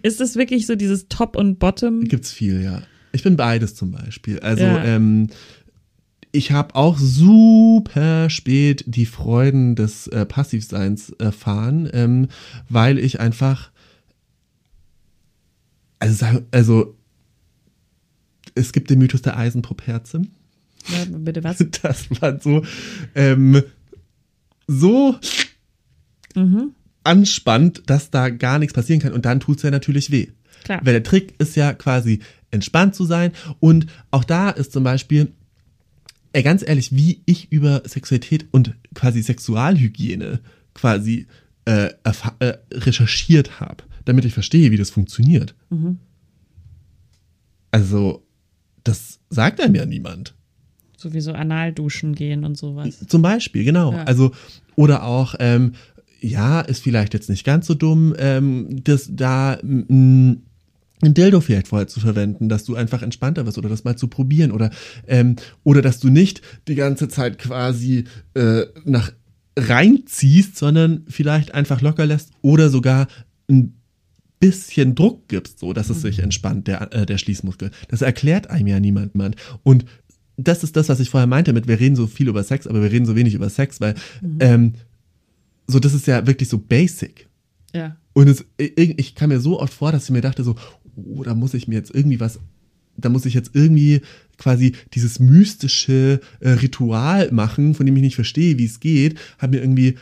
Ist das wirklich so dieses Top und Bottom? Gibt's viel, ja. Ich bin beides zum Beispiel. Also, Ja. ähm, ich habe auch super spät die Freuden des äh, Passivseins erfahren, ähm, weil ich einfach, also, also es gibt den Mythos der Eisenproperze. Ja, bitte was? Das war so, ähm, so Mhm. anspannt, dass da gar nichts passieren kann und dann tut's ja natürlich weh. Klar. Weil der Trick ist ja quasi entspannt zu sein und auch da ist zum Beispiel, ey, ganz ehrlich, wie ich über Sexualität und quasi Sexualhygiene quasi äh, äh, recherchiert habe, damit ich verstehe, wie das funktioniert. Also, das sagt einem ja niemand. Sowieso anal duschen gehen und sowas. Zum Beispiel, genau. Ja. Also, oder auch, ähm, ja, ist vielleicht jetzt nicht ganz so dumm, ähm, das da mm, ein Dildo vielleicht vorher zu verwenden, dass du einfach entspannter wirst oder das mal zu probieren oder ähm, oder dass du nicht die ganze Zeit quasi äh, nach reinziehst, sondern vielleicht einfach locker lässt oder sogar ein bisschen Druck gibst, so dass es sich entspannt, der, äh, der Schließmuskel. Das erklärt einem ja niemand. Und das ist das, was ich vorher meinte mit, wir reden so viel über Sex, aber wir reden so wenig über Sex, weil ähm, so, das ist ja wirklich so basic. Ja. Und es, ich ich kam mir so oft vor, dass ich mir dachte so, oh, da muss ich mir jetzt irgendwie was, da muss ich jetzt irgendwie quasi dieses mystische äh, Ritual machen, von dem ich nicht verstehe, wie es geht, habe mir irgendwie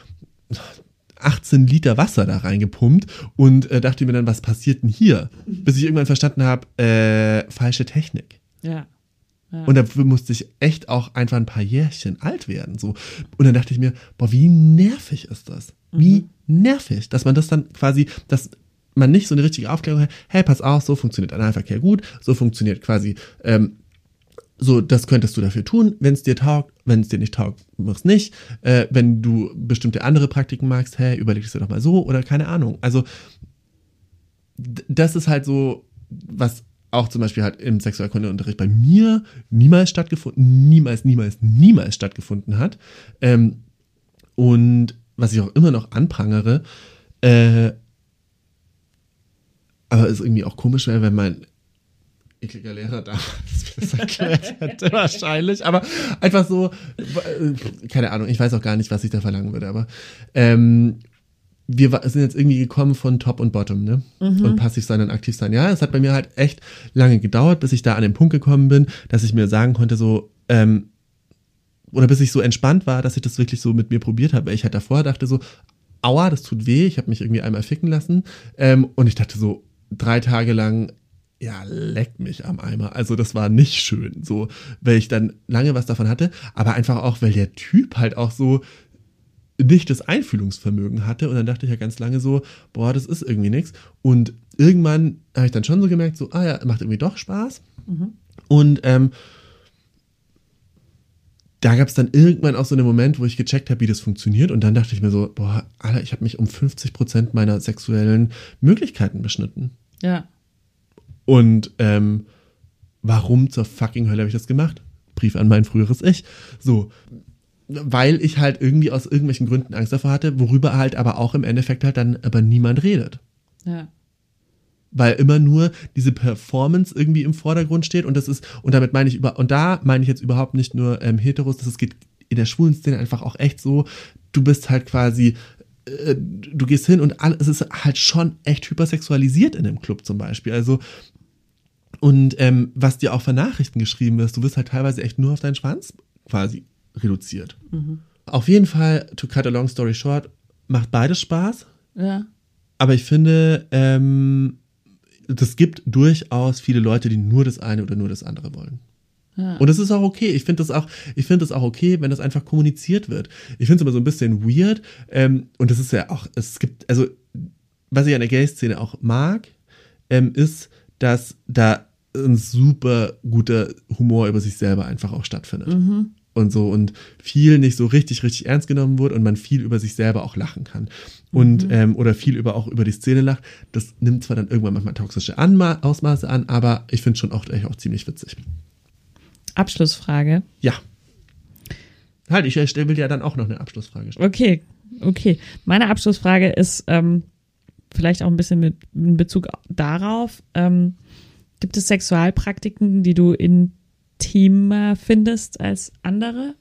18 Liter Wasser da reingepumpt und äh, dachte mir dann, was passiert denn hier? Bis ich irgendwann verstanden habe, äh, falsche Technik. Ja. ja. Und dafür musste ich echt auch einfach ein paar Jährchen alt werden. So. Und dann dachte ich mir, boah, wie nervig ist das? Wie nervig, dass man das dann quasi, dass man nicht so eine richtige Aufklärung hat, hey, pass auf, so funktioniert Analverkehr gut, so funktioniert quasi, ähm, so, das könntest du dafür tun, wenn es dir taugt, wenn es dir nicht taugt, mach's nicht. Äh, wenn du bestimmte andere Praktiken magst, hey, überleg es dir doch mal so oder keine Ahnung. Also, das ist halt so, was auch zum Beispiel halt im Sexualkundeunterricht bei mir niemals stattgefunden, niemals, niemals, niemals stattgefunden hat. Ähm, und was ich auch immer noch anprangere, äh, aber es irgendwie auch komisch wäre, wenn mein ekliger Lehrer damals das erklärt hätte, wahrscheinlich. Aber einfach so, äh, keine Ahnung, ich weiß auch gar nicht, was ich da verlangen würde, aber ähm, wir sind jetzt irgendwie gekommen von Top und Bottom, ne? Und passiv sein und aktiv sein. Ja, es hat bei mir halt echt lange gedauert, bis ich da an den Punkt gekommen bin, dass ich mir sagen konnte, so, ähm, oder bis ich so entspannt war, dass ich das wirklich so mit mir probiert habe. Weil ich halt davor dachte so, aua, das tut weh, ich habe mich irgendwie einmal ficken lassen. Ähm, und ich dachte so, drei Tage lang, ja, leck mich am Eimer. Also das war nicht schön, so, weil ich dann lange was davon hatte, aber einfach auch, weil der Typ halt auch so nicht das Einfühlungsvermögen hatte. Und dann dachte ich ja ganz lange so, boah, das ist irgendwie nichts. Und irgendwann habe ich dann schon so gemerkt, so, ah ja, macht irgendwie doch Spaß. Und ähm, da gab es dann irgendwann auch so einen Moment, wo ich gecheckt habe, wie das funktioniert. Und dann dachte ich mir so, boah, Alter, ich habe mich um 50 Prozent meiner sexuellen Möglichkeiten beschnitten. Ja. Und ähm, warum zur fucking Hölle habe ich das gemacht? Brief an mein früheres Ich. So. Weil ich halt irgendwie aus irgendwelchen Gründen Angst davor hatte, worüber halt aber auch im Endeffekt halt dann aber niemand redet. Ja. Weil immer nur diese Performance irgendwie im Vordergrund steht und das ist, und damit meine ich über, und da meine ich jetzt überhaupt nicht nur ähm, Heteros, das geht in der schwulen Szene einfach auch echt so, du bist halt quasi, äh, du gehst hin und alles, es ist halt schon echt hypersexualisiert in dem Club zum Beispiel. Also, und ähm, was dir auch von Nachrichten geschrieben ist, du wirst halt teilweise echt nur auf deinen Schwanz quasi reduziert. Auf jeden Fall, to cut a long story short, macht beides Spaß. Ja. Aber ich finde, ähm, das gibt durchaus viele Leute, die nur das eine oder nur das andere wollen. Ja. Und das ist auch okay. Ich finde das auch, ich finde das auch okay, wenn das einfach kommuniziert wird. Ich finde es immer so ein bisschen weird. Ähm, und das ist ja auch, es gibt, also, was ich an der Gay-Szene auch mag, ähm, ist, dass da ein super guter Humor über sich selber einfach auch stattfindet. Und so und viel nicht so richtig, richtig ernst genommen wird und man viel über sich selber auch lachen kann. Und, ähm, oder viel über auch über die Szene lacht. Das nimmt zwar dann irgendwann manchmal toxische Anma Ausmaße an, aber ich finde schon auch, echt auch ziemlich witzig. Abschlussfrage. Ja. Halt, ich stell- will ja dann auch noch eine Abschlussfrage stellen. Okay, okay. Meine Abschlussfrage ist ähm, vielleicht auch ein bisschen mit in Bezug darauf. Ähm, gibt es Sexualpraktiken, die du intimer findest als andere?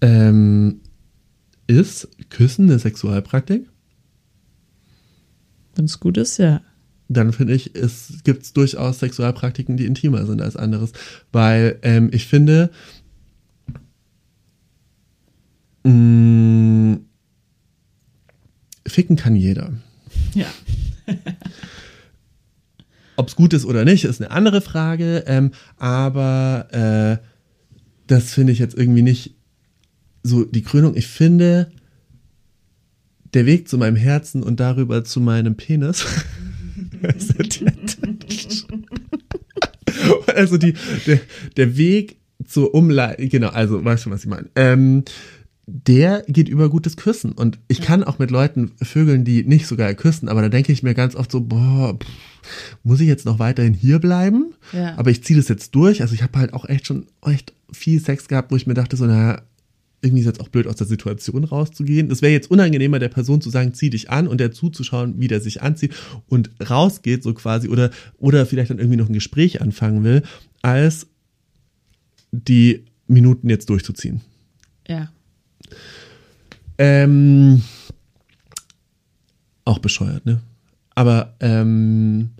Ähm, ist Küssen eine Sexualpraktik? Wenn es gut ist, ja. Dann finde ich, es gibt durchaus Sexualpraktiken, die intimer sind als anderes. Weil ähm, ich finde, mh, ficken kann jeder. Ja. Ob es gut ist oder nicht, ist eine andere Frage. Ähm, aber äh, das finde ich jetzt irgendwie nicht so die Krönung. Ich finde, der Weg zu meinem Herzen und darüber zu meinem Penis. also die, der, der Weg zur Umleitung, genau, also weißt du, was ich meine. Ähm, der geht über gutes Küssen. Und ich kann auch mit Leuten vögeln, die nicht so geil küssen, aber da denke ich mir ganz oft so, boah, pff, muss ich jetzt noch weiterhin hier bleiben? Ja. Aber ich ziehe das jetzt durch. Also ich habe halt auch echt schon echt viel Sex gehabt, wo ich mir dachte, so, naja, irgendwie ist jetzt auch blöd, aus der Situation rauszugehen. Es wäre jetzt unangenehmer, der Person zu sagen, zieh dich an und der zuzuschauen, wie der sich anzieht und rausgeht, so quasi, oder, oder vielleicht dann irgendwie noch ein Gespräch anfangen will, als die Minuten jetzt durchzuziehen. Ja. Ähm, auch bescheuert, ne? Aber ähm,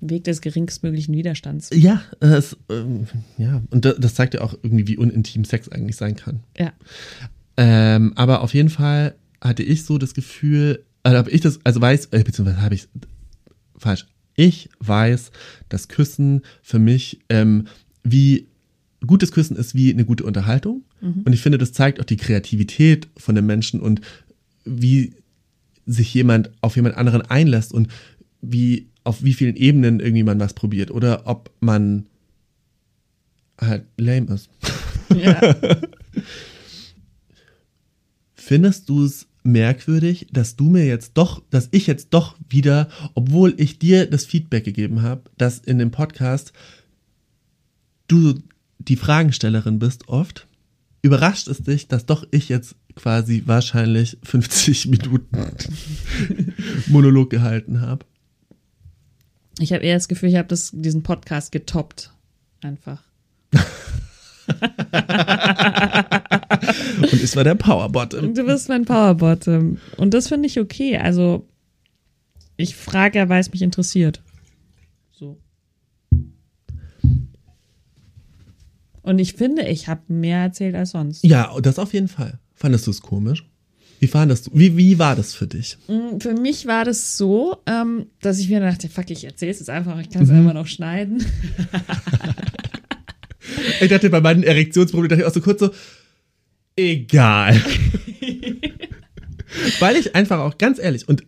Weg des geringstmöglichen Widerstands. ja, es, ähm, ja, und das, zeigt ja auch irgendwie, wie unintim Sex eigentlich sein kann. Ja. Ähm, aber auf jeden Fall hatte ich so das Gefühl, also habe ich das, also weiß, äh, beziehungsweise habe ich falsch. Ich weiß, dass Küssen für mich ähm, wie gutes Küssen ist wie eine gute Unterhaltung. Und ich finde, das zeigt auch die Kreativität von den Menschen und wie sich jemand auf jemand anderen einlässt und wie auf wie vielen Ebenen irgendwie man was probiert oder ob man halt lame ist. ja. Findest du es merkwürdig, dass du mir jetzt doch, dass ich jetzt doch wieder, obwohl ich dir das Feedback gegeben habe, dass in dem Podcast du die Fragenstellerin bist oft, überrascht es dich, dass doch ich jetzt quasi wahrscheinlich 50 Minuten Monolog gehalten habe. Ich habe eher das Gefühl, ich habe diesen Podcast getoppt. Einfach. Und ich war der Powerbottom. Du bist mein Powerbottom. Und das finde ich okay. Also, ich frage ja, weil es mich interessiert. So. Und ich finde, ich habe mehr erzählt als sonst. Ja, das auf jeden Fall. Fandest du es komisch? Wie fandest du, wie, wie war das für dich? Mm, Für mich war das so, ähm, dass ich mir dachte, fuck, ich erzähle es jetzt einfach, ich kann es einfach noch schneiden. Ich dachte, bei meinen Erektionsproblemen dachte ich auch so kurz so, egal. Weil ich einfach auch, ganz ehrlich, und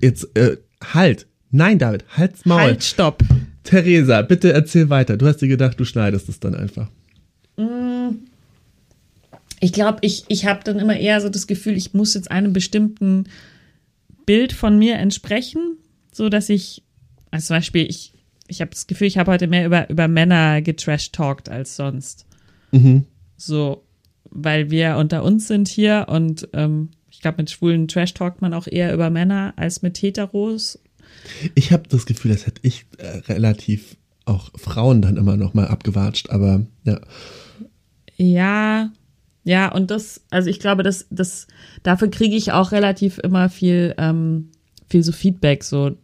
jetzt, äh, halt. Nein, David, halt's Maul. Halt, stopp. Theresa, bitte erzähl weiter. Du hast dir gedacht, du schneidest es dann einfach. Ich glaube, ich, ich habe dann immer eher so das Gefühl, ich muss jetzt einem bestimmten Bild von mir entsprechen, so dass ich, als zum Beispiel, ich, ich habe das Gefühl, ich habe heute mehr über, über Männer getrash-talkt als sonst. Mhm. So, weil wir unter uns sind hier und ähm, ich glaube, mit Schwulen trash-talkt man auch eher über Männer als mit Heteros. Ich habe das Gefühl, das hätte ich äh, relativ auch Frauen dann immer noch mal abgewatscht, aber ja. Ja, ja, und das, also ich glaube, das, das, dafür kriege ich auch relativ immer viel, ähm, viel so Feedback, so,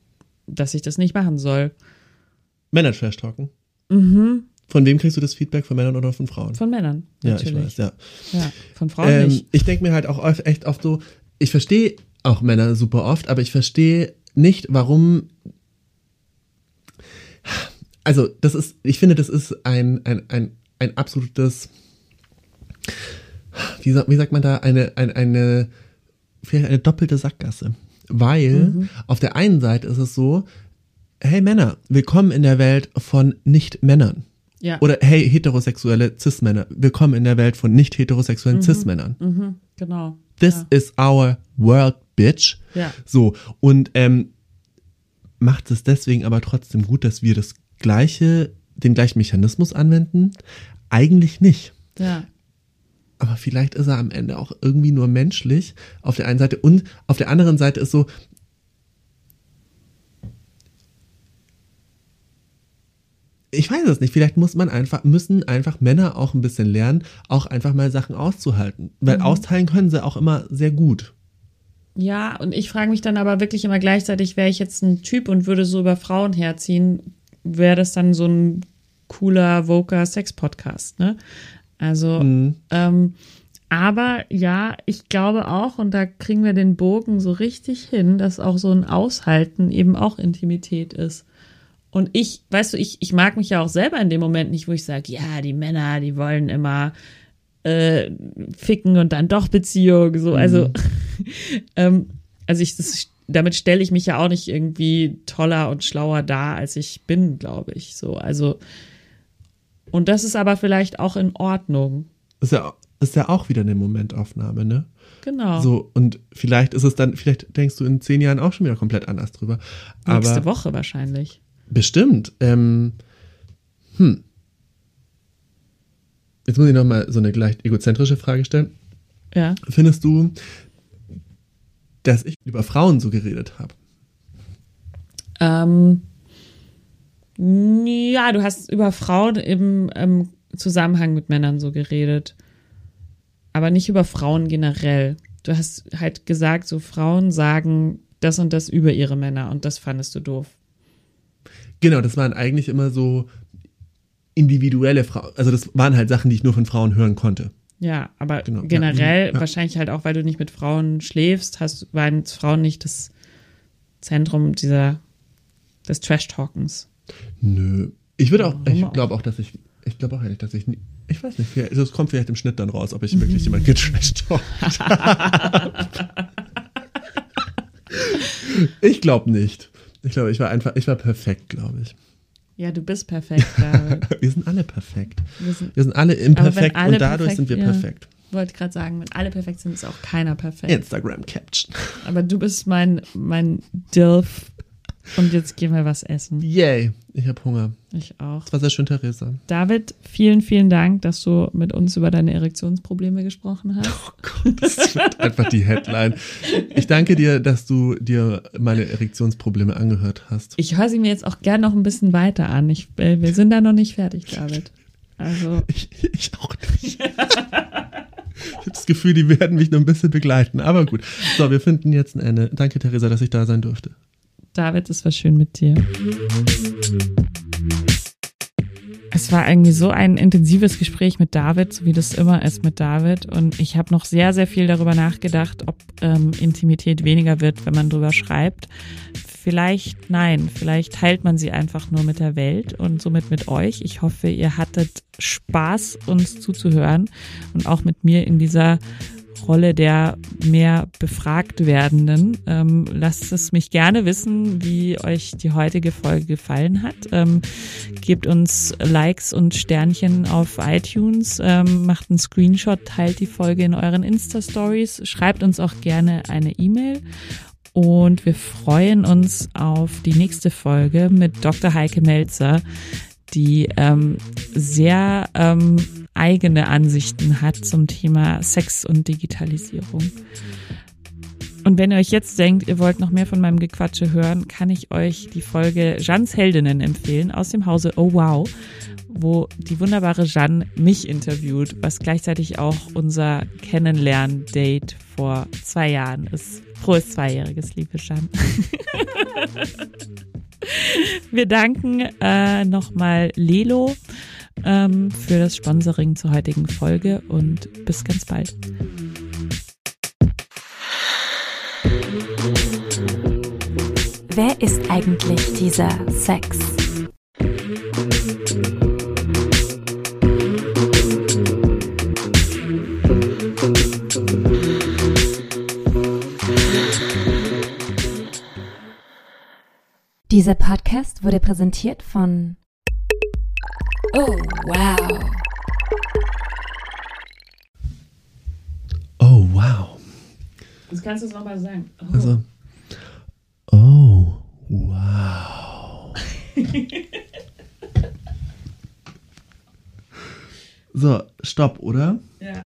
dass ich das nicht machen soll. Männer trash talken. Mhm. Von wem kriegst du das Feedback? Von Männern oder von Frauen? Von Männern. ja, Natürlich. ich weiß, ja. Ja, von Frauen Ähm, nicht. ich denke mir halt auch oft, echt oft so, ich verstehe auch Männer super oft, aber ich verstehe nicht, warum. Also, das ist, ich finde, das ist ein, ein, ein, ein absolutes, wie, sagt- wie sagt man da, eine, eine, eine, vielleicht eine doppelte Sackgasse. Weil auf der einen Seite ist es so, hey Männer, willkommen in der Welt von Nicht-Männern. Ja. Oder hey, heterosexuelle Cis-Männer, willkommen in der Welt von nicht heterosexuellen Cis-Männern. Mhm, genau. This ja. is our world, bitch. Ja. So, und ähm, macht es deswegen aber trotzdem gut, dass wir das gleiche, den gleichen Mechanismus anwenden? Eigentlich nicht. ja. Aber vielleicht ist er am Ende auch irgendwie nur menschlich auf der einen Seite und auf der anderen Seite ist so, ich weiß es nicht, vielleicht muss man einfach, müssen einfach Männer auch ein bisschen lernen, auch einfach mal Sachen auszuhalten. Weil austeilen können sie auch immer sehr gut. Ja, und ich frage mich dann aber wirklich immer gleichzeitig, wäre ich jetzt ein Typ und würde so über Frauen herziehen, wäre das dann so ein cooler, voker Sex-Podcast, ne? Also, ähm, aber ja, ich glaube auch, und da kriegen wir den Bogen so richtig hin, dass auch so ein Aushalten eben auch Intimität ist. Und ich, weißt du, ich, ich mag mich ja auch selber in dem Moment nicht, wo ich sage, ja, die Männer, die wollen immer äh, ficken und dann doch Beziehung, so, also, ähm, also ich, das, damit stelle ich mich ja auch nicht irgendwie toller und schlauer dar, als ich bin, glaube ich, so, also, und das ist aber vielleicht auch in Ordnung, Ist ja, ist ja auch wieder eine Momentaufnahme, ne? genau. So, und vielleicht ist es dann, vielleicht denkst du in zehn Jahren auch schon wieder komplett anders drüber. Nächste Aber Woche wahrscheinlich. bestimmt. Ähm, hm. Jetzt muss ich noch mal so eine leicht egozentrische Frage stellen. Ja. Findest du, dass ich über Frauen so geredet habe? Ähm, ja, du hast über Frauen im ähm, Zusammenhang mit Männern so geredet. Aber nicht über Frauen generell. Du hast halt gesagt, so Frauen sagen das und das über ihre Männer und das fandest du doof. Genau, das waren eigentlich immer so individuelle Frauen. Also das waren halt Sachen, die ich nur von Frauen hören konnte. Ja, aber Genau, generell, mhm, ja. wahrscheinlich halt auch, weil du nicht mit Frauen schläfst, hast, waren Frauen nicht das Zentrum dieser, des Trash-Talkens. Nö. Ich würde auch, ich glaube auch, dass ich, ich glaube auch ehrlich, dass ich, nie, ich weiß nicht, vielleicht- das kommt vielleicht im Schnitt dann raus, ob ich wirklich jemand getrasht Ich glaube nicht. Ich glaube, ich war einfach, ich war perfekt, glaube ich. Ja, du bist perfekt, David. Wir sind alle perfekt. Wir sind, Wir sind alle imperfekt alle und dadurch perfekt- sind wir ja. perfekt. wollte gerade sagen, wenn alle perfekt sind, ist auch keiner perfekt. Instagram Caption. Aber du bist mein, mein Dilf. Und jetzt gehen wir was essen. Yay, ich habe Hunger. Ich auch. Das war sehr schön, Theresa. David, vielen, vielen Dank, dass du mit uns über deine Erektionsprobleme gesprochen hast. Oh Gott, das wird einfach die Headline. Ich danke dir, dass du dir meine Erektionsprobleme angehört hast. Ich höre sie mir jetzt auch gern noch ein bisschen weiter an. Ich, äh, wir sind da noch nicht fertig, David. Also. Ich, ich auch nicht. ich habe das Gefühl, die werden mich noch ein bisschen begleiten. Aber gut. So, wir finden jetzt ein Ende. Danke, Theresa, dass ich da sein durfte. David, es war schön mit dir. Es war irgendwie so ein intensives Gespräch mit David, so wie das immer ist mit David. Und ich habe noch sehr, sehr viel darüber nachgedacht, ob ähm, Intimität weniger wird, wenn man drüber schreibt. Vielleicht nein, vielleicht teilt man sie einfach nur mit der Welt und somit mit euch. Ich hoffe, ihr hattet Spaß, uns zuzuhören und auch mit mir in dieser Rolle der mehr befragt werdenden. Ähm, lasst es mich gerne wissen, wie euch die heutige Folge gefallen hat. Ähm, gebt uns Likes und Sternchen auf iTunes, ähm, macht einen Screenshot, teilt die Folge in euren Insta-Stories, schreibt uns auch gerne eine E-Mail. Und wir freuen uns auf die nächste Folge mit Dr. Heike Melzer, die ähm, sehr ähm, eigene Ansichten hat zum Thema Sex und Digitalisierung. Und wenn ihr euch jetzt denkt, ihr wollt noch mehr von meinem Gequatsche hören, kann ich euch die Folge Jeannes Heldinnen empfehlen aus dem Hause Oh Wow, wo die wunderbare Jeanne mich interviewt, was gleichzeitig auch unser Kennenlern-Date vor zwei Jahren ist. Frohes Zweijähriges, liebe Jeanne. Wir danken äh, nochmal Lelo ähm, für das Sponsoring zur heutigen Folge und bis ganz bald. Wer ist eigentlich dieser Sex? Dieser Podcast wurde präsentiert von Oh, wow. Oh, wow. Das kannst du es nochmal sagen. Oh. Also, oh, wow. so, stopp, oder?